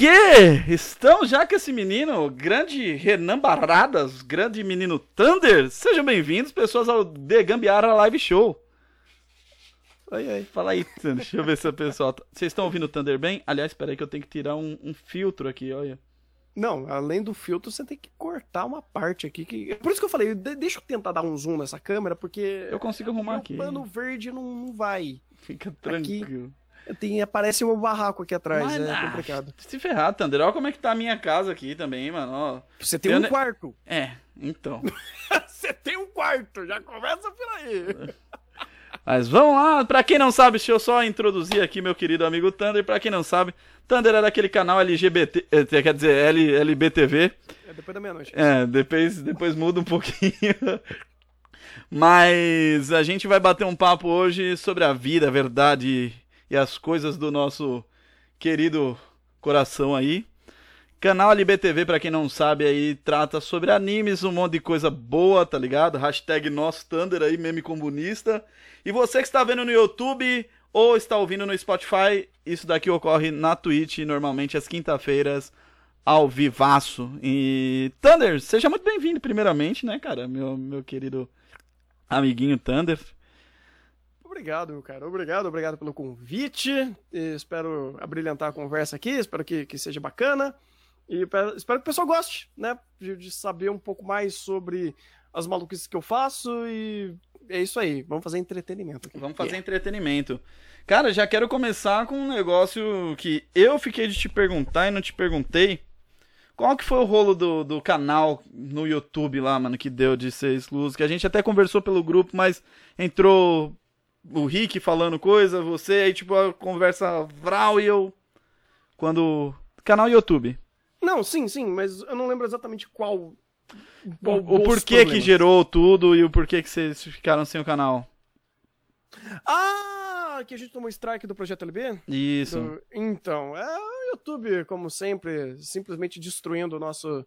que? Estão já com esse menino, grande Renan Barradas, grande menino Thunder. Sejam bem-vindos, pessoas, ao The Gambiara Live Show. Oi, oi, fala aí, Thunder. Deixa eu ver se o pessoal. tá- Vocês estão ouvindo o Thunder bem? Aliás, espera aí que eu tenho que tirar um, um filtro aqui, olha. Não, além do filtro, você tem que cortar uma parte aqui. Que... Por isso que eu falei, de- deixa eu tentar dar um zoom nessa câmera, porque. Eu consigo arrumar o aqui. pano verde não, não vai. Fica tranquilo. Tem, aparece um barraco aqui atrás, Mas, é ah, complicado. Se ferrar, Thunder. Olha como é que tá a minha casa aqui também, mano. Ó. Você tem eu um quarto. É, então. você tem um quarto, já começa por aí. Mas vamos lá, pra quem não sabe, deixa eu só introduzir aqui meu querido amigo Thunder. Pra quem não sabe, Thunder é daquele canal LGBT, eh, quer dizer, L, LBTV. É depois da meia-noite. É, depois, depois muda um pouquinho. Mas a gente vai bater um papo hoje sobre a vida, a verdade e as coisas do nosso querido coração aí. Canal LBTV, pra quem não sabe, aí trata sobre animes, um monte de coisa boa, tá ligado? Hashtag nosso Thunder aí, meme comunista. E você que está vendo no YouTube ou está ouvindo no Spotify, isso daqui ocorre na Twitch, normalmente às quinta-feiras, ao vivaço. E Thunder, seja muito bem-vindo primeiramente, né, cara? Meu, meu querido amiguinho Thunder. Obrigado, cara. Obrigado, obrigado pelo convite. Espero abrilhantar a conversa aqui, espero que, que seja bacana. E pe- espero que o pessoal goste, né? De, de saber um pouco mais sobre as maluquices que eu faço. E é isso aí. Vamos fazer entretenimento aqui. Vamos fazer entretenimento. Cara, já quero começar com um negócio que eu fiquei de te perguntar e não te perguntei. Qual que foi o rolo do, do canal no YouTube lá, mano, que deu de ser excluso? Que a gente até conversou pelo grupo, mas entrou o Rick falando coisa, você, aí tipo a conversa vral e eu. Quando. Canal YouTube. Não, sim, sim, mas eu não lembro exatamente qual. O, qual o os porquê que problemas. gerou tudo e o porquê que vocês ficaram sem o canal. Ah, que a gente tomou strike do Projeto LB? Isso. Do- Então, é o YouTube, como sempre, simplesmente destruindo o nosso,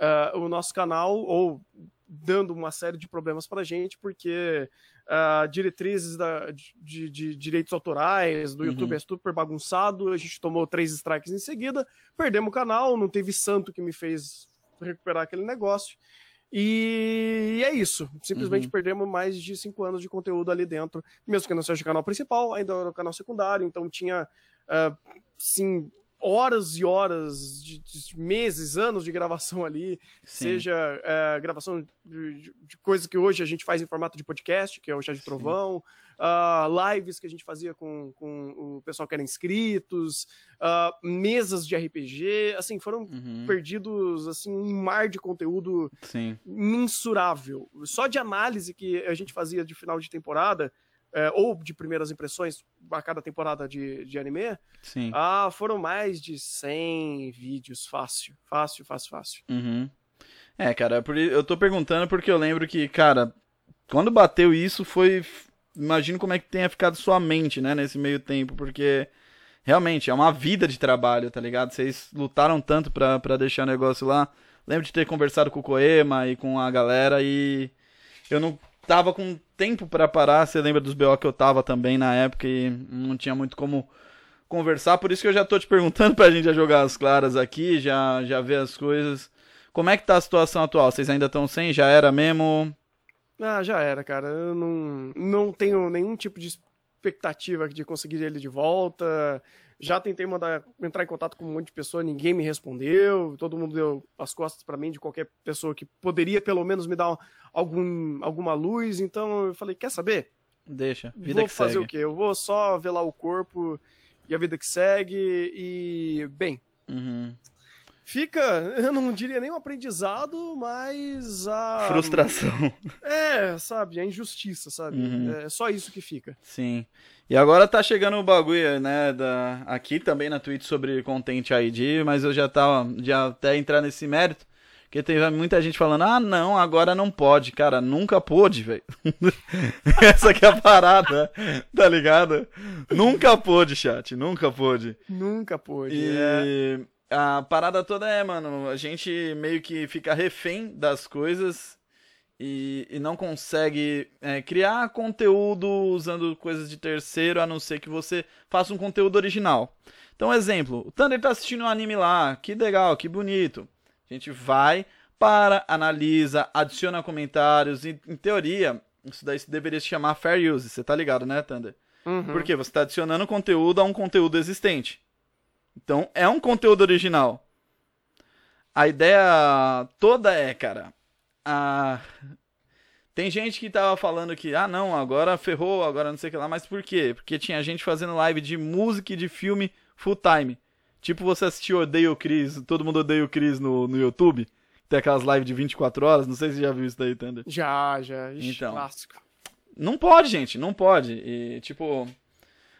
ah, o nosso canal ou dando uma série de problemas pra gente, porque ah, diretrizes da- de, de direitos autorais do Uhum. YouTube é super bagunçado, a gente tomou três strikes em seguida, perdemos o canal, não teve santo que me fez recuperar aquele negócio. E é isso. Simplesmente Uhum. perdemos mais de cinco anos de conteúdo ali dentro. Mesmo que não seja o canal principal, ainda era o canal secundário, então tinha, ah, sim, horas e horas, de, de meses, anos de gravação ali, Sim. seja ah, gravação de, de- de coisas que hoje a gente faz em formato de podcast, que é o Chá de Trovão, ah, lives que a gente fazia com, com o pessoal que era inscritos, ah, mesas de RPG, assim, foram Uhum. perdidos, assim, um mar de conteúdo Sim. mensurável. Só de análise que a gente fazia de final de temporada, é, ou de primeiras impressões a cada temporada de, de anime, Sim. ah, foram mais de 100 vídeos, fácil, fácil, fácil, fácil. Uhum. É, cara, eu tô perguntando porque eu lembro que, cara, quando bateu isso foi. Imagino como é que tenha ficado sua mente, né, nesse meio tempo, porque realmente é uma vida de trabalho, tá ligado? Vocês lutaram tanto pra, pra deixar o negócio lá. Lembro de ter conversado com o Koema e com a galera e eu não tava com tempo pra parar. Você lembra dos BO que eu tava também na época e não tinha muito como conversar, por isso que eu já tô te perguntando pra gente já jogar as claras aqui, já, já ver as coisas. Como é que tá a situação atual? Vocês ainda estão sem? Já era mesmo? Ah, já era, cara. Eu não, não tenho nenhum tipo de expectativa de conseguir ele de volta. Já tentei mandar entrar em contato com um monte de pessoa, ninguém me respondeu. Todo mundo deu as costas pra mim de qualquer pessoa que poderia pelo menos me dar um- algum, alguma luz. Então eu falei, quer saber? Deixa. Vida vou que fazer segue. o quê? Eu vou só velar o corpo e a vida que segue e bem. Uhum. Fica, eu não diria nem um aprendizado, mas a Frustração. é, sabe, a injustiça, sabe? Uhum. É só isso que fica. Sim. E agora tá chegando o bagulho, né, da... aqui também na Twitch sobre Content ID, mas eu já tava, já até entrar nesse mérito, porque teve muita gente falando, ah, não, agora não pode. Cara, nunca pôde, velho. Essa que é a parada, tá ligado? Nunca pôde, chat, nunca pôde. Nunca pôde. é. A parada toda é, mano, a gente meio que fica refém das coisas e, e não consegue é, criar conteúdo usando coisas de terceiro, a não ser que você faça um conteúdo original. Então, exemplo, o Thunder tá assistindo um anime lá, que legal, que bonito. A gente vai, para, analisa, adiciona comentários, e em teoria, isso daí deveria se chamar fair use, você tá ligado, né, Thunder? Uhum. Porque você está adicionando conteúdo a um conteúdo existente. Então, é um conteúdo original. A ideia toda é, cara, a... tem gente que tava falando que, ah, não, agora ferrou, agora não sei o que lá, mas por quê? Porque tinha gente fazendo live de música e de filme full time. Tipo você assistiu Odeio o Chris, todo mundo odeia o Chris no, no YouTube. Tem aquelas lives de 24 horas, não sei se você já viu isso daí, Thunder. Já, já. Ixi, Então. clássico. Não pode, gente, não pode. E, tipo,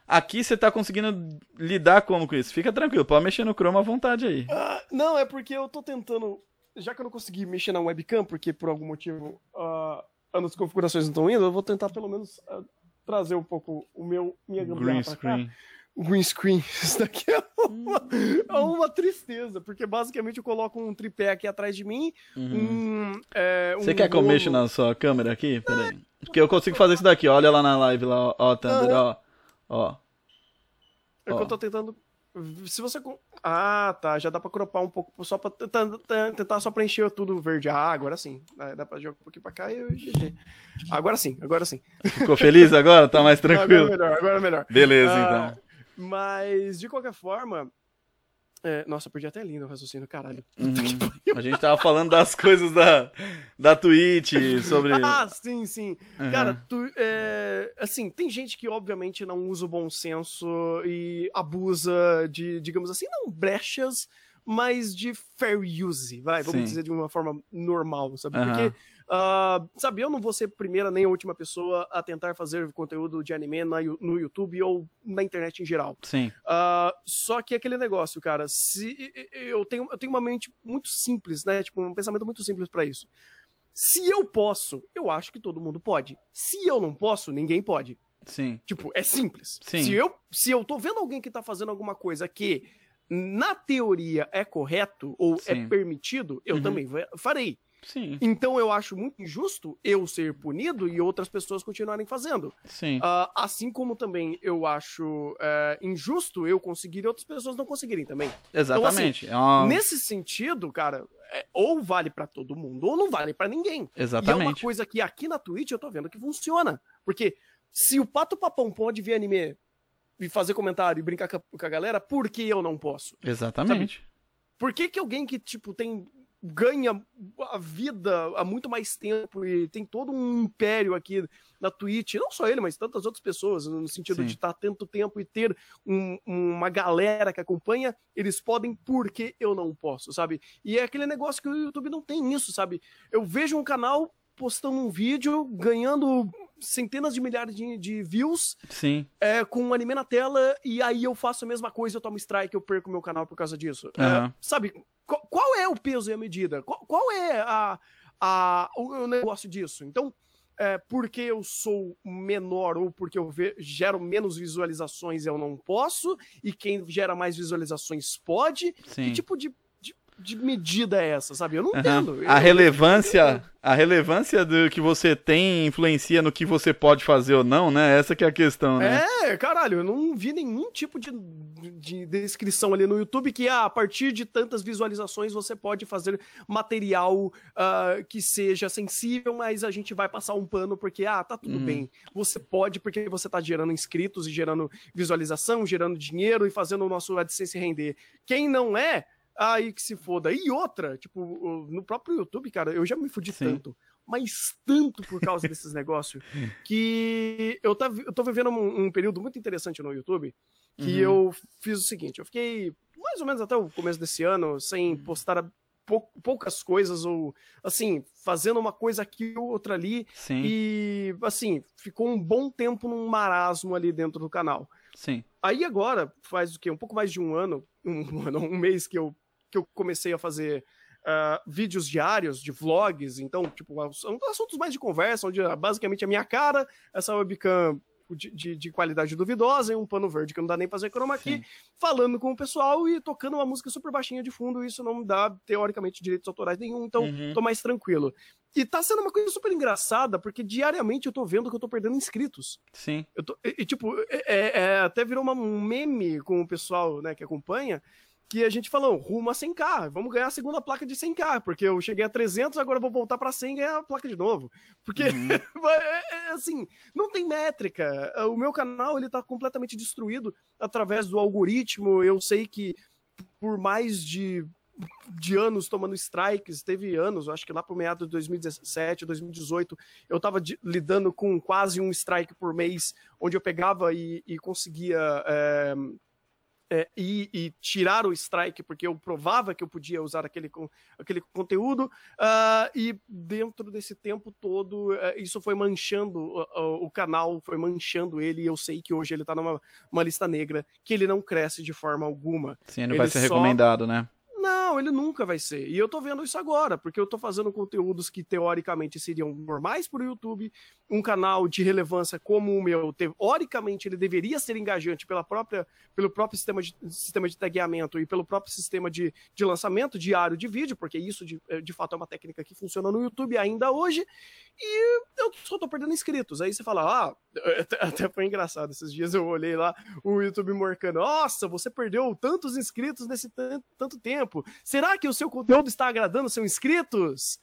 aqui você tá conseguindo lidar como com isso? Fica tranquilo, pode mexer no Chrome à vontade aí. Ah, não, é porque eu tô tentando. Já que eu não consegui mexer na webcam, porque por algum motivo ah, as configurações não estão indo, eu vou tentar pelo menos ah, trazer um pouco o meu minha Green pra cá. screen. O green screen. Isso daqui é uma, é uma tristeza, porque basicamente eu coloco um tripé aqui atrás de mim. Um, é, Uhum. Você um quer que eu mexa na sua câmera aqui? Pera aí. Porque eu consigo fazer isso daqui, olha lá na live, lá, ó, ó, Thunder, ó. Ó. É que Ó. eu tô tentando. Se você. Ah, tá. Já dá pra cropar um pouco, só pra tentar, só preencher tudo verde. Ah, agora sim. Dá pra jogar um pouquinho pra cá e eu GG. Agora sim, agora sim. Ficou feliz agora? Tá mais Agora é tranquilo? melhor, agora é melhor. Beleza, Ah, então. Mas, de qualquer forma. É, Nossa, perdi até lindo o raciocínio, caralho. Uhum. A gente tava falando das coisas da, da Twitch, sobre. Ah, sim, sim. Uhum. Cara, tu, é, assim, tem gente que obviamente não usa o bom senso e abusa de, digamos assim, não brechas, mas de fair use, vai, vamos Sim. dizer de uma forma normal, sabe? Aham. Porque, ah, sabe, eu não vou ser a primeira nem a última pessoa a tentar fazer conteúdo de anime na no YouTube ou na internet em geral. Sim, Ah, só que aquele negócio, cara, se eu tenho, eu tenho uma mente muito simples, né? Tipo, um pensamento muito simples pra isso. Se eu posso, eu acho que todo mundo pode. Se eu não posso, ninguém pode. sim. Tipo, é simples. Sim. Se eu, se eu tô vendo alguém que tá fazendo alguma coisa que na teoria é correto ou é Sim. permitido, eu Uhum. também farei. Sim, Então eu acho muito injusto eu ser punido e outras pessoas continuarem fazendo. sim. Ah, assim como também eu acho é, injusto eu conseguir e outras pessoas não conseguirem também. Exatamente. é uma... Nesse sentido, cara, é, ou vale pra todo mundo ou não vale pra ninguém. E é uma Exatamente. coisa que aqui na Twitch eu tô vendo que funciona. Porque se o Pato Papão pode ver anime e fazer comentário e brincar com a, com a galera, por que eu não posso? Exatamente. Por que, que alguém que, tipo, tem. Ganha a vida há muito mais tempo e tem todo um império aqui na Twitch, não só ele, mas tantas outras pessoas, no sentido Sim. de estar tanto tempo e ter um- uma galera que acompanha, eles podem porque eu não posso, sabe? E é aquele negócio que o YouTube não tem isso, sabe? Eu vejo um canal postando um vídeo, ganhando centenas de milhares de, de views, Sim. é, com um anime na tela, e aí eu faço a mesma coisa, eu tomo strike, eu perco meu canal por causa disso. É, Aham. sabe, qual, qual é o peso e a medida? Qual, qual é a, a, o, o negócio disso? Então, é, porque eu sou menor ou porque eu gero menos visualizações eu não posso, e quem gera mais visualizações pode? Sim. Que tipo de, de, medida é essa, sabe? Eu não Aham. entendo. A Eu- relevância, a relevância do que você tem influencia no que você pode fazer ou não, né? Essa que é a questão, né? É, caralho, eu não vi nenhum tipo de, de descrição ali no YouTube que ah, a partir de tantas visualizações você pode fazer material ah, que seja sensível, mas a gente vai passar um pano porque, ah, tá tudo Uhum. bem. Você pode porque você tá gerando inscritos e gerando visualização, gerando dinheiro e fazendo o nosso AdSense render. Quem não é, aí que se foda. E outra, tipo, no próprio YouTube, cara, eu já me fudi Sim. tanto. Mas tanto por causa desses negócios que eu, tá, eu tô vivendo um, um período muito interessante no YouTube que Uhum. eu fiz o seguinte, eu fiquei mais ou menos até o começo desse ano sem postar a- pou- poucas coisas ou assim, fazendo uma coisa aqui ou outra ali Sim, e assim, ficou um bom tempo num marasmo ali dentro do canal. sim. Aí agora, faz o quê? Um pouco mais de um ano, um, ano, um mês que eu, que eu comecei a fazer ah, vídeos diários de vlogs, então, tipo, são assuntos mais de conversa, onde ah, basicamente a minha cara, essa webcam de, de, de qualidade duvidosa e um pano verde que não dá nem pra fazer chroma key, Sim. falando com o pessoal e tocando uma música super baixinha de fundo, isso não me dá, teoricamente, direitos autorais nenhum, então Uhum. tô mais tranquilo. E tá sendo uma coisa super engraçada, porque diariamente eu tô vendo que eu tô perdendo inscritos. Sim. Eu tô, e, e, tipo, é, é, até virou uma, um meme com o pessoal né, que acompanha, que a gente falou, rumo a 100k, vamos ganhar a segunda placa de 100k, porque eu cheguei a 300, agora vou voltar para 100 e ganhar a placa de novo. Porque, uhum. é, é, assim, não tem métrica. O meu canal, ele tá completamente destruído através do algoritmo. Eu sei que por mais de de anos tomando strikes, teve anos, acho que lá pro meado de 2017, 2018, eu tava de, lidando com quase um strike por mês, onde eu pegava e, e conseguia é, é, e, e, tirar o strike, porque eu provava que eu podia usar aquele, aquele conteúdo, uh, e dentro desse tempo todo, uh, isso foi manchando uh, o canal, foi manchando ele, e eu sei que hoje ele está numa lista negra, que ele não cresce de forma alguma. Sim, ele não vai ser só... recomendado, né? Não, ele nunca vai ser. E eu tô vendo isso agora, porque eu tô fazendo conteúdos que teoricamente seriam normais para o YouTube, um canal de relevância como o meu, teoricamente ele deveria ser engajante pela própria, pelo próprio sistema de, sistema de tagueamento e pelo próprio sistema de, de lançamento diário de vídeo, porque isso de, de fato é uma técnica que funciona no YouTube ainda hoje, e eu só tô perdendo inscritos. Aí você fala, ah, até foi engraçado, esses dias eu olhei lá o YouTube morcando, nossa, você perdeu tantos inscritos nesse tanto tempo, tempo. Será que o seu conteúdo está agradando seus inscritos?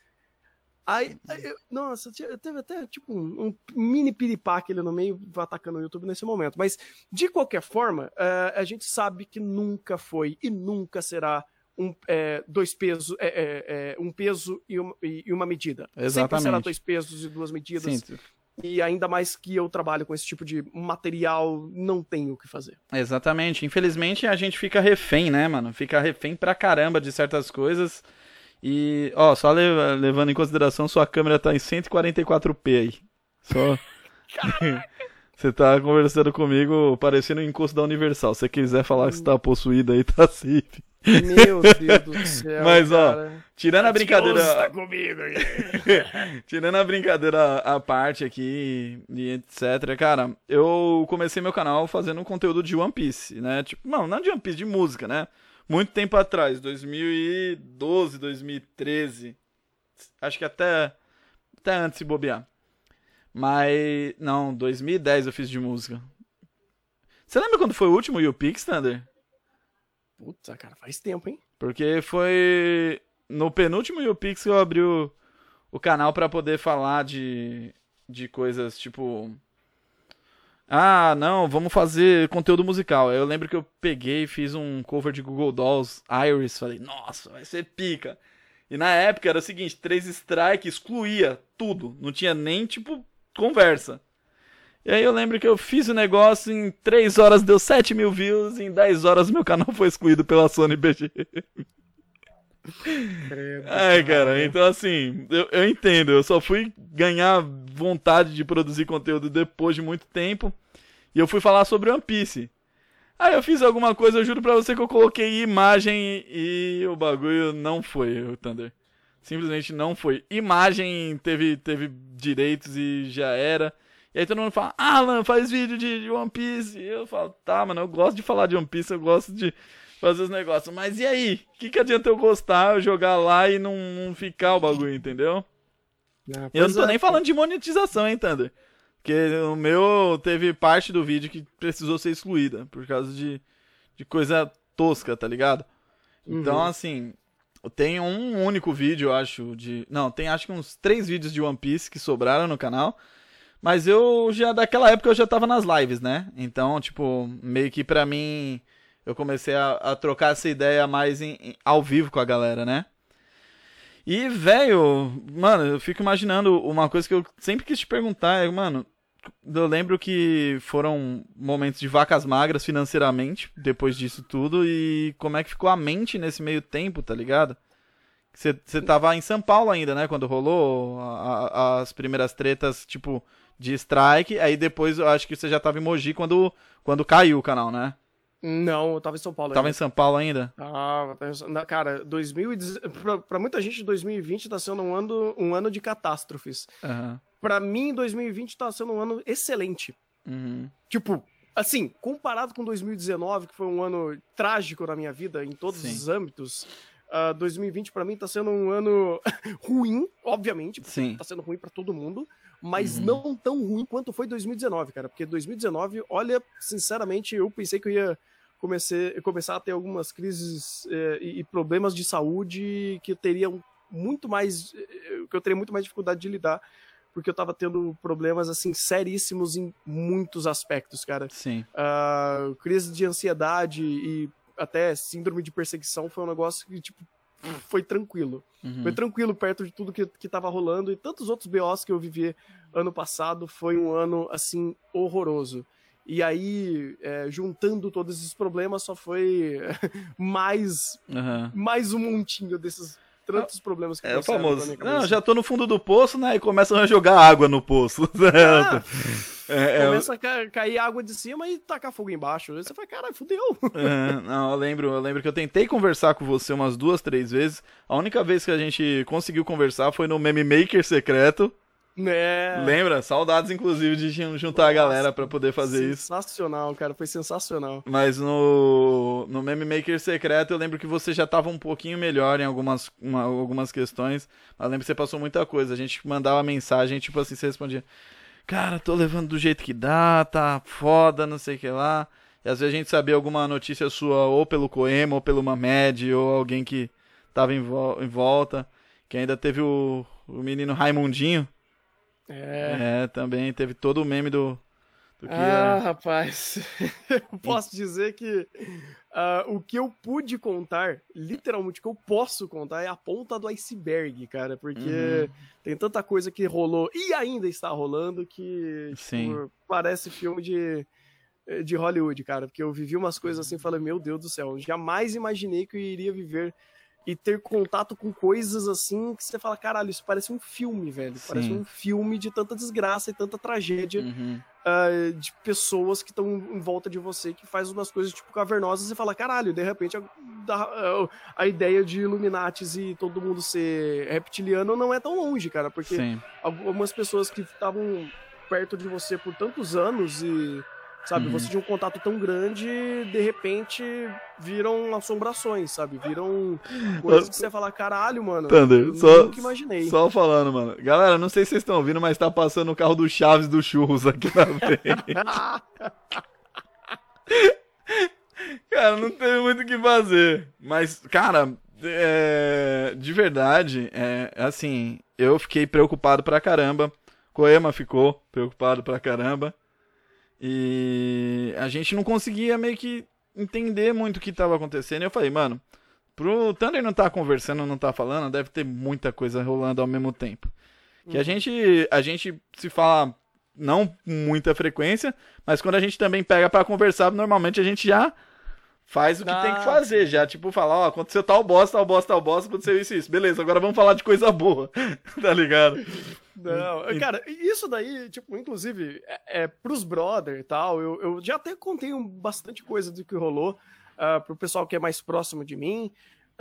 Aí, aí nossa, teve até tipo um, um mini piripaque ali no meio atacando o YouTube nesse momento. Mas, de qualquer forma, uh, a gente sabe que nunca foi e nunca será um, é, dois pesos, é, é, é um peso e uma, e uma medida. Exatamente. Sempre será dois pesos e duas medidas. Sim. E ainda mais que eu trabalho com esse tipo de material, não tenho o que fazer. Exatamente. Infelizmente a gente fica refém, né, mano? Fica refém pra caramba de certas coisas. E, ó, só levando em consideração, sua câmera tá em 144p aí. Só. Você tá conversando comigo parecendo um encosto da Universal. Se você quiser falar que você tá possuído aí, tá safe. Meu Deus do céu. Mas, cara. ó, tirando a brincadeira. Tá comigo tirando a brincadeira à parte aqui e etc. Cara, eu comecei meu canal fazendo um conteúdo de One Piece, né? Tipo, não, não de One Piece, de música, né? Muito tempo atrás, 2012, 2013. Acho que até, até antes de bobear. Mas, não, 2010 eu fiz de música. Você lembra quando foi o último YouPix, Thunder? Puta, cara, faz tempo, hein? Porque foi no penúltimo YouPix que eu abri o, o canal para poder falar de, de coisas tipo. Ah, não, vamos fazer conteúdo musical. Eu lembro que eu peguei e fiz um cover de Google Dolls Iris. Falei, nossa, vai ser pica. E na época era o seguinte: três strike excluía tudo. Não tinha nem, tipo, conversa. E aí eu lembro que eu fiz o negócio, em 3 horas deu 7 mil views, em 10 horas meu canal foi excluído pela Sony BG. Ai, cara, então assim, eu, eu entendo, eu só fui ganhar vontade de produzir conteúdo depois de muito tempo, e eu fui falar sobre One Piece. Aí eu fiz alguma coisa, eu juro pra você que eu coloquei imagem e o bagulho não foi, o Thunder. Simplesmente não foi. Imagem teve, teve direitos e já era. E aí todo mundo fala, Alan, faz vídeo de, de One Piece. E eu falo, tá, mano, eu gosto de falar de One Piece, eu gosto de fazer os negócios. Mas e aí? O que, que adianta eu gostar, eu jogar lá e não, não ficar o bagulho, entendeu? Ah, eu não tô é. nem falando de monetização, hein, Thunder? Porque o meu teve parte do vídeo que precisou ser excluída por causa de, de coisa tosca, tá ligado? Então, uhum. assim, tem um único vídeo, eu acho, de. Não, tem acho que uns três vídeos de One Piece que sobraram no canal. Mas eu já, daquela época, eu já tava nas lives, né? Então, tipo, meio que pra mim, eu comecei a, a trocar essa ideia mais em, em, ao vivo com a galera, né? E, velho, mano, eu fico imaginando uma coisa que eu sempre quis te perguntar, é, mano, eu lembro que foram momentos de vacas magras financeiramente, depois disso tudo, e como é que ficou a mente nesse meio tempo, tá ligado? Você tava em São Paulo ainda, né, quando rolou a, a, as primeiras tretas, tipo, de strike, aí depois eu acho que você já tava em Mogi quando, quando caiu o canal, né? Não, eu tava em São Paulo Tava ainda. em São Paulo ainda? Ah, cara, 2000, pra, pra muita gente 2020 tá sendo um ano, um ano de catástrofes. Uhum. Pra mim, 2020 tá sendo um ano excelente. Uhum. Tipo, assim, comparado com 2019, que foi um ano trágico na minha vida, em todos Sim. os âmbitos, Uh, 2020 para mim tá sendo um ano ruim, obviamente. Sim. Tá sendo ruim para todo mundo, mas uhum. não tão ruim quanto foi 2019, cara. Porque 2019, olha, sinceramente, eu pensei que eu ia comecei, começar a ter algumas crises eh, e, problemas de saúde que eu teria muito mais, eh, que eu teria muito mais dificuldade de lidar, porque eu tava tendo problemas assim seríssimos em muitos aspectos, cara. Sim. Uh, crise de ansiedade e até síndrome de perseguição foi um negócio que tipo foi tranquilo. Uhum. Foi tranquilo perto de tudo que, que tava rolando e tantos outros BOs que eu vivi ano passado. Foi um ano, assim, horroroso. E aí, é, juntando todos esses problemas, só foi mais, uhum. mais um montinho desses tantos problemas que É o famoso. Não, já tô no fundo do poço, né? E começam a jogar água no poço. Ah, é, é, começa a cair água de cima e tacar fogo embaixo. Aí você fala, caralho, fudeu. É, não, eu lembro, eu lembro que eu tentei conversar com você umas duas, três vezes. A única vez que a gente conseguiu conversar foi no Meme Maker secreto. É. Lembra? Saudades, inclusive, de juntar Nossa, a galera para poder fazer sensacional, isso. Sensacional, cara. Foi sensacional. Mas no, no Meme Maker Secreto, eu lembro que você já tava um pouquinho melhor em algumas, uma, algumas questões. Mas eu lembro que você passou muita coisa. A gente mandava mensagem, tipo assim, você respondia: Cara, tô levando do jeito que dá, tá foda, não sei o que lá. E às vezes a gente sabia alguma notícia sua ou pelo Coema, ou pelo Mamed, ou alguém que tava em, vo em volta. Que ainda teve o, o menino Raimundinho é. é, também teve todo o meme do. do ah, rapaz. eu posso dizer que uh, o que eu pude contar, literalmente, o que eu posso contar é a ponta do iceberg, cara. Porque uhum. tem tanta coisa que rolou e ainda está rolando que tipo, parece filme de de Hollywood, cara, porque eu vivi umas coisas assim, falei, meu Deus do céu, jamais imaginei que eu iria viver e ter contato com coisas assim que você fala, caralho, isso parece um filme, velho. Sim. Parece um filme de tanta desgraça e tanta tragédia uhum. uh, de pessoas que estão em volta de você que faz umas coisas tipo cavernosas e fala, caralho, de repente a, a, a, ideia de Illuminatis e todo mundo ser reptiliano não é tão longe, cara, porque Sim. algumas pessoas que estavam perto de você por tantos anos e sabe? Uhum. Você tinha um contato tão grande, de repente viram assombrações, sabe? Viram coisas que você fala, caralho, mano. Thunder, eu só, nunca imaginei. Só falando, mano. Galera, não sei se vocês estão ouvindo, mas tá passando o carro do Chaves do Churros aqui na frente. cara, não tem muito o que fazer. Mas, cara, é, de verdade, é, assim, eu fiquei preocupado pra caramba. Coema ficou preocupado pra caramba. E a gente não conseguia meio que entender muito o que estava acontecendo. E eu falei, mano, pro Thunder não tá conversando, não tá falando, deve ter muita coisa rolando ao mesmo tempo. Que a uhum. gente a gente se fala não com muita frequência, mas quando a gente também pega para conversar, normalmente a gente já faz o que ah. tem que fazer, já tipo falar, ó, aconteceu tal bosta, tal bosta, tal bosta, aconteceu isso isso. Beleza, agora vamos falar de coisa boa. tá ligado? Não, cara, isso daí, tipo, inclusive, é, é pros brother e tal, eu, eu já até contei um, bastante coisa do que rolou uh, pro pessoal que é mais próximo de mim,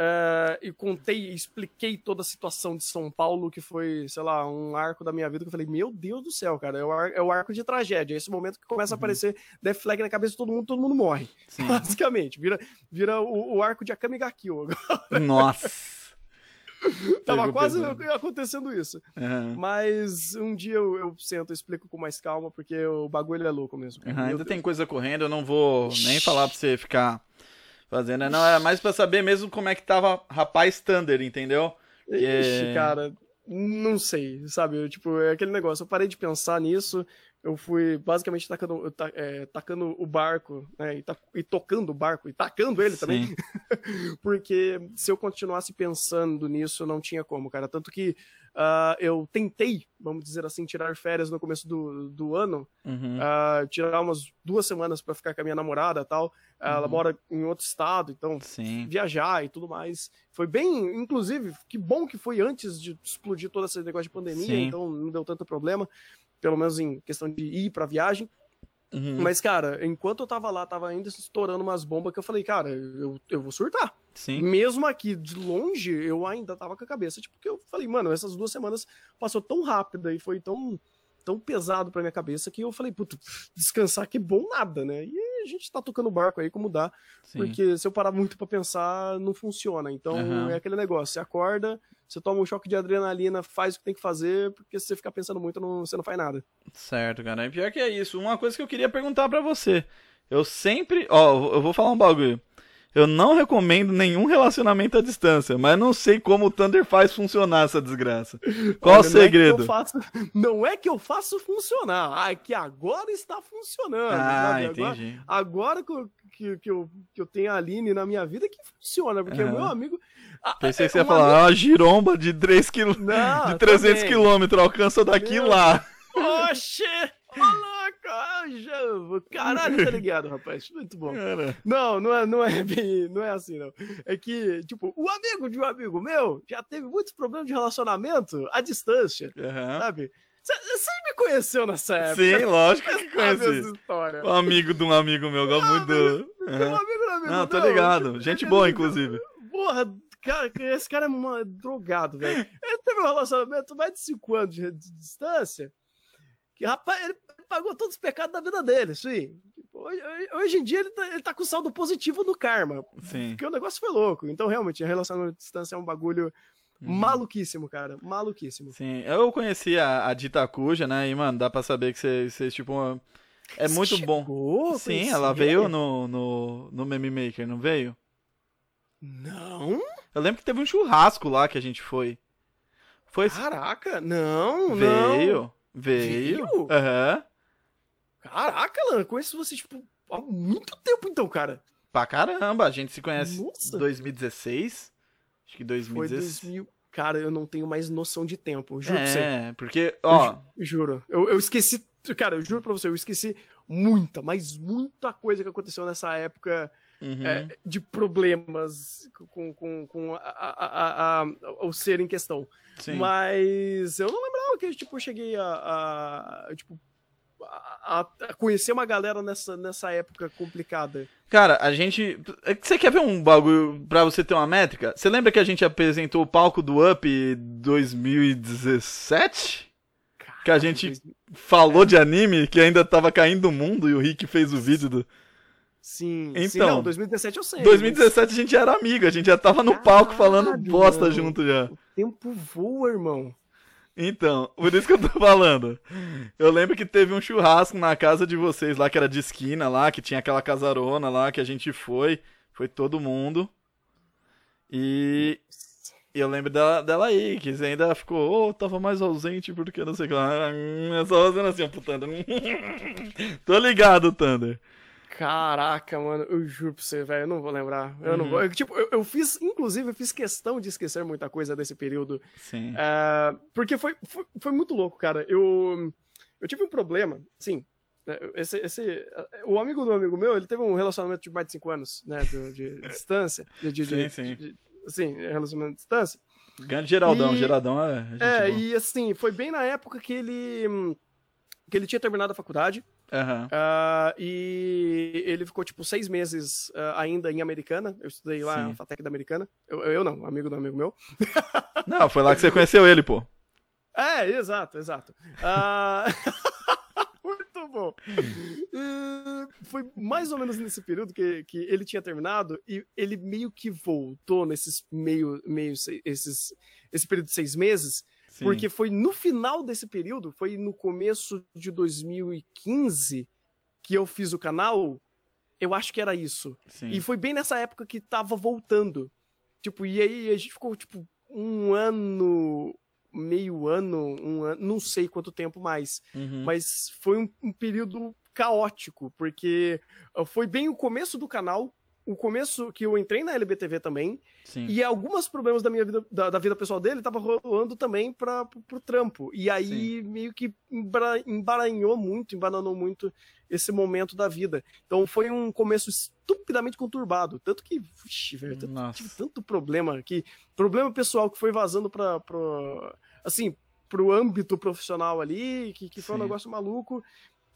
uh, e contei, expliquei toda a situação de São Paulo, que foi, sei lá, um arco da minha vida que eu falei, meu Deus do céu, cara, é o, ar, é o arco de tragédia, é esse momento que começa uhum. a aparecer Death Flag na cabeça de todo mundo, todo mundo morre, Sim. basicamente, vira, vira o, o arco de Akame ga Kill agora. Nossa! Tava quase acontecendo isso. Uhum. Mas um dia eu, eu sento e explico com mais calma, porque o bagulho é louco mesmo. Uhum, ainda Deus. tem coisa correndo, eu não vou nem falar pra você ficar fazendo. Não, era mais pra saber mesmo como é que tava rapaz Thunder, entendeu? Ixi, é... cara, não sei, sabe? Eu, tipo, é aquele negócio, eu parei de pensar nisso, eu fui basicamente tacando, é, tacando o barco, né, e, e, tocando o barco, e tacando ele Sim. também, porque se eu continuasse pensando nisso, não tinha como, cara. Tanto que uh, eu tentei, vamos dizer assim, tirar férias no começo do, do ano, uhum. uh, tirar umas duas semanas para ficar com a minha namorada tal. Uhum. Ela mora em outro estado, então Sim. viajar e tudo mais. Foi bem, inclusive, que bom que foi antes de explodir todo esse negócio de pandemia, Sim. então não deu tanto problema pelo menos em questão de ir pra viagem. Uhum. Mas, cara, enquanto eu tava lá, tava ainda estourando umas bombas que eu falei, cara, eu, eu vou surtar. Sim. Mesmo aqui de longe, eu ainda tava com a cabeça, tipo, que eu falei, mano, essas duas semanas passou tão rápida e foi tão, tão pesado pra minha cabeça que eu falei, puto, descansar que bom nada, né? E a gente tá tocando o barco aí como dá. Sim. Porque se eu parar muito pra pensar, não funciona. Então Aham. é aquele negócio, você acorda, você toma um choque de adrenalina, faz o que tem que fazer, porque se você ficar pensando muito, não, você não faz nada. Certo, cara. E pior que é isso. Uma coisa que eu queria perguntar pra você. Eu sempre. Ó, eu vou falar um bagulho. Eu não recomendo nenhum relacionamento à distância, mas não sei como o Thunder faz funcionar essa desgraça. Qual Olha, o não é segredo? faço- Não é que eu faço funcionar, ah, é que agora está funcionando. Ah, sabe? Agora, entendi. agora que, eu, que, que eu, que eu tenho a Aline na minha vida que funciona, porque Aham. meu amigo. ah, Pensei que você é ia uma falar, ah, giromba de 3 km, Não, de 300 também. quilômetros, alcança daqui Meu lá. Oxe! Caraca! Caralho, tá ligado, rapaz? Muito bom. Cara, Não, não é, não é bem, não é assim, não. É que, tipo, o amigo de um amigo meu já teve muitos problemas de relacionamento à distância, aham. sabe? Você me conheceu nessa época. Sim, lógico que conheci. Um amigo de um amigo meu, gosto muito do... Um amigo do amigo Não, tô ligado. tipo, Gente boa, inclusive. Porra, cara, esse cara é uma- drogado, velho. Ele teve um relacionamento mais de 5 anos de, de distância. Que, rapaz, ele pagou todos os pecados da vida dele, sim. Hoje, hoje em dia ele tá, ele tá com saldo positivo no karma. Sim. Porque o negócio foi louco. Então, realmente, a relacionamento à distância é um bagulho Uhum. maluquíssimo, cara. Maluquíssimo. Sim, eu conheci a, a Dita Cuja, né? E, mano, dá pra saber que vocês, tipo, uma- é Você muito bom. chegou a Sim, ela veio no, no, no Meme Maker, não veio? Não? Eu lembro que teve um churrasco lá que a gente foi. Foi. Caraca, não, não. veio. Veio. Veio? Aham. Caraca, Lan, conheço você, tipo, há muito tempo então, cara. Pra caramba, a gente se conhece Nossa. em 2016. Acho que Foi 2016. 2000. Cara, eu não tenho mais noção de tempo, juro pra você. É, porque, ó, Eu juro. Eu, eu esqueci. Cara, eu juro pra você, eu esqueci muita, mas muita coisa que aconteceu nessa época uhum, é, de problemas com, com, com a, a, a, o ser em questão. sim. Mas eu não lembrava que tipo, eu cheguei a, a, tipo, a, a conhecer uma galera nessa, nessa época complicada. Cara, a gente. é Você quer ver um bagulho pra você ter uma métrica? Você lembra que a gente apresentou o palco do Up 2017? Que a gente falou de anime, que ainda tava caindo o mundo e o Rick fez o vídeo do. Sim, sim, Então, não, 2017 eu sei. 2017 a gente era amigo, a gente já tava no palco falando Caralho, bosta mano. junto já. mas O tempo voa, irmão. Então, por isso que eu tô falando. Eu lembro que teve um churrasco na casa de vocês lá, que era de esquina lá, que tinha aquela casarona lá que a gente foi. Foi todo mundo. E e eu lembro dela, dela aí, que você ainda ficou, oh, tava mais ausente porque não sei o que lá. Hum, Eu só fazendo assim, ó, pro Thunder. Tô ligado, Thunder. Caraca, mano, eu juro pra você, velho, eu não vou lembrar. Eu não Uhum. vou. eu, tipo, eu, eu fiz, inclusive, eu fiz questão de esquecer muita coisa desse período. Sim. É, porque foi, foi, foi muito louco, cara. Eu, eu tive um problema, sim. né, Esse, esse, o amigo do amigo meu, ele teve um relacionamento de mais de 5 anos, né? De, de distância. De, de, Sim, sim. de- sim, relacionamento de distância. Grande Geraldão, E- Geraldão é. É, boa. e assim, foi bem na época que ele. que ele tinha terminado a faculdade. Aham. ah, e ele ficou, tipo, seis meses ah, ainda em Americana. Eu estudei lá Sim. na FATEC da Americana. Eu, eu não, amigo do amigo meu. Não, foi lá que você conheceu ele, pô. É, exato, exato. Ah, Muito bom. E foi mais ou menos nesse período que, que ele tinha terminado e ele meio que voltou nesses meio, meio se- esses, esse período de seis meses, Sim. porque foi no final desse período, foi no começo de 2015 que eu fiz o canal. Eu acho que era isso. Sim. E foi bem nessa época que tava voltando. Tipo, e aí a gente ficou, tipo, um ano, meio ano, um ano, não sei quanto tempo mais. Uhum. Mas foi um, um período caótico, porque ah, foi bem o começo do canal, o começo que eu entrei na LBTV também, Sim. e alguns problemas da minha vida, da, da vida pessoal dele, tava rolando também para pro, trampo. E aí meio que embaranhou muito, embananou muito esse momento da vida. Então foi um começo estupidamente conturbado. Tanto que, vixe, velho, tanto- tive tanto problema aqui. Problema pessoal que foi vazando pra. pro, assim, pro âmbito profissional ali, que, que foi um Sim. negócio maluco.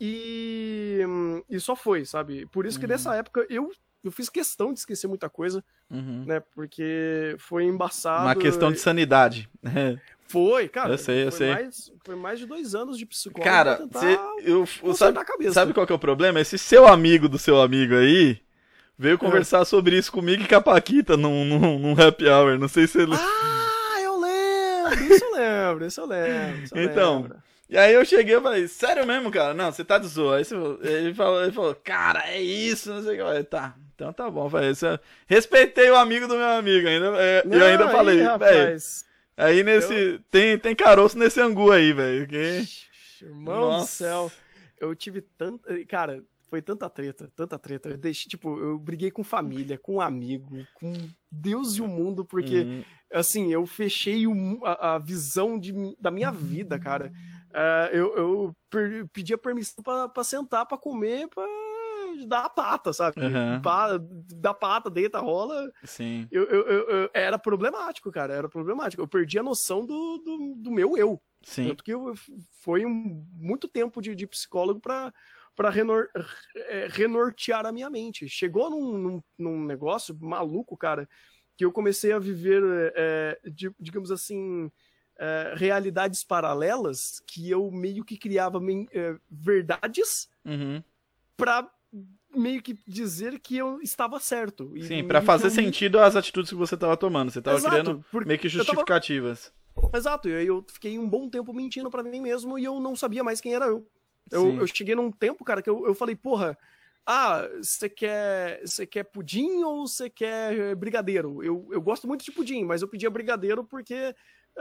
E, e só foi, sabe? Por isso que Uhum. nessa época eu, eu fiz questão de esquecer muita coisa Uhum. né? Porque foi embaçado. Uma questão de sanidade. Foi, cara. Eu sei, eu foi sei. Mais, foi mais de dois anos de psicólogo Cara, cê, eu, consertar sabe, sabe qual que é o problema? Esse seu amigo do seu amigo aí veio conversar sobre isso comigo e com a Paquita num, num, num happy hour. Não sei se ele. Ah, eu lembro! Isso eu lembro, isso eu lembro. Isso eu Então, lembro. E aí eu cheguei e falei, sério mesmo, cara? Não, você tá de zoa. Aí você- ele, falou, ele falou, cara, é isso, não sei o que. Eu falei, tá, então tá bom. Eu Falei, "Cê- respeitei o amigo do meu amigo ainda. é, e eu ainda Não, falei, aí, velho. Aí nesse. Tem, tem caroço nesse angu aí, velho. que- Irmão Nossa. do céu. Eu tive tanta. Cara, foi tanta treta, tanta treta. Eu deixei, tipo, eu briguei com família, com amigo, com Deus e o mundo, porque, Hum, assim, eu fechei o- a, a visão de, da minha vida, cara. Ah, eu eu per- pedia permissão pra, pra sentar, pra comer, pra dar a pata, sabe? Aham. Pa- dá pata, deita, rola. sim. Eu, eu- eu- eu- era problemático, cara. Era problemático. Eu perdi a noção do, do, do meu eu. Sim. Tanto que eu, foi um, muito tempo de, de psicólogo para para renor, é, renortear a minha mente. Chegou num, num, num negócio maluco, cara, que eu comecei a viver, é, di- digamos assim, é, realidades paralelas que eu meio que criava é, verdades Uhum. para meio que dizer que eu estava certo. Sim, que fazer eu sentido às atitudes que você tava tomando. Você tava Exato, criando meio que eu tava- justificativas. Exato, e aí eu fiquei um bom tempo mentindo pra mim mesmo e eu não sabia mais quem era eu. Eu, eu cheguei num tempo, cara, que eu, eu falei, porra, ah, você quer, você quer pudim ou você quer eh, brigadeiro? Eu, eu gosto muito de pudim, mas eu pedia brigadeiro porque,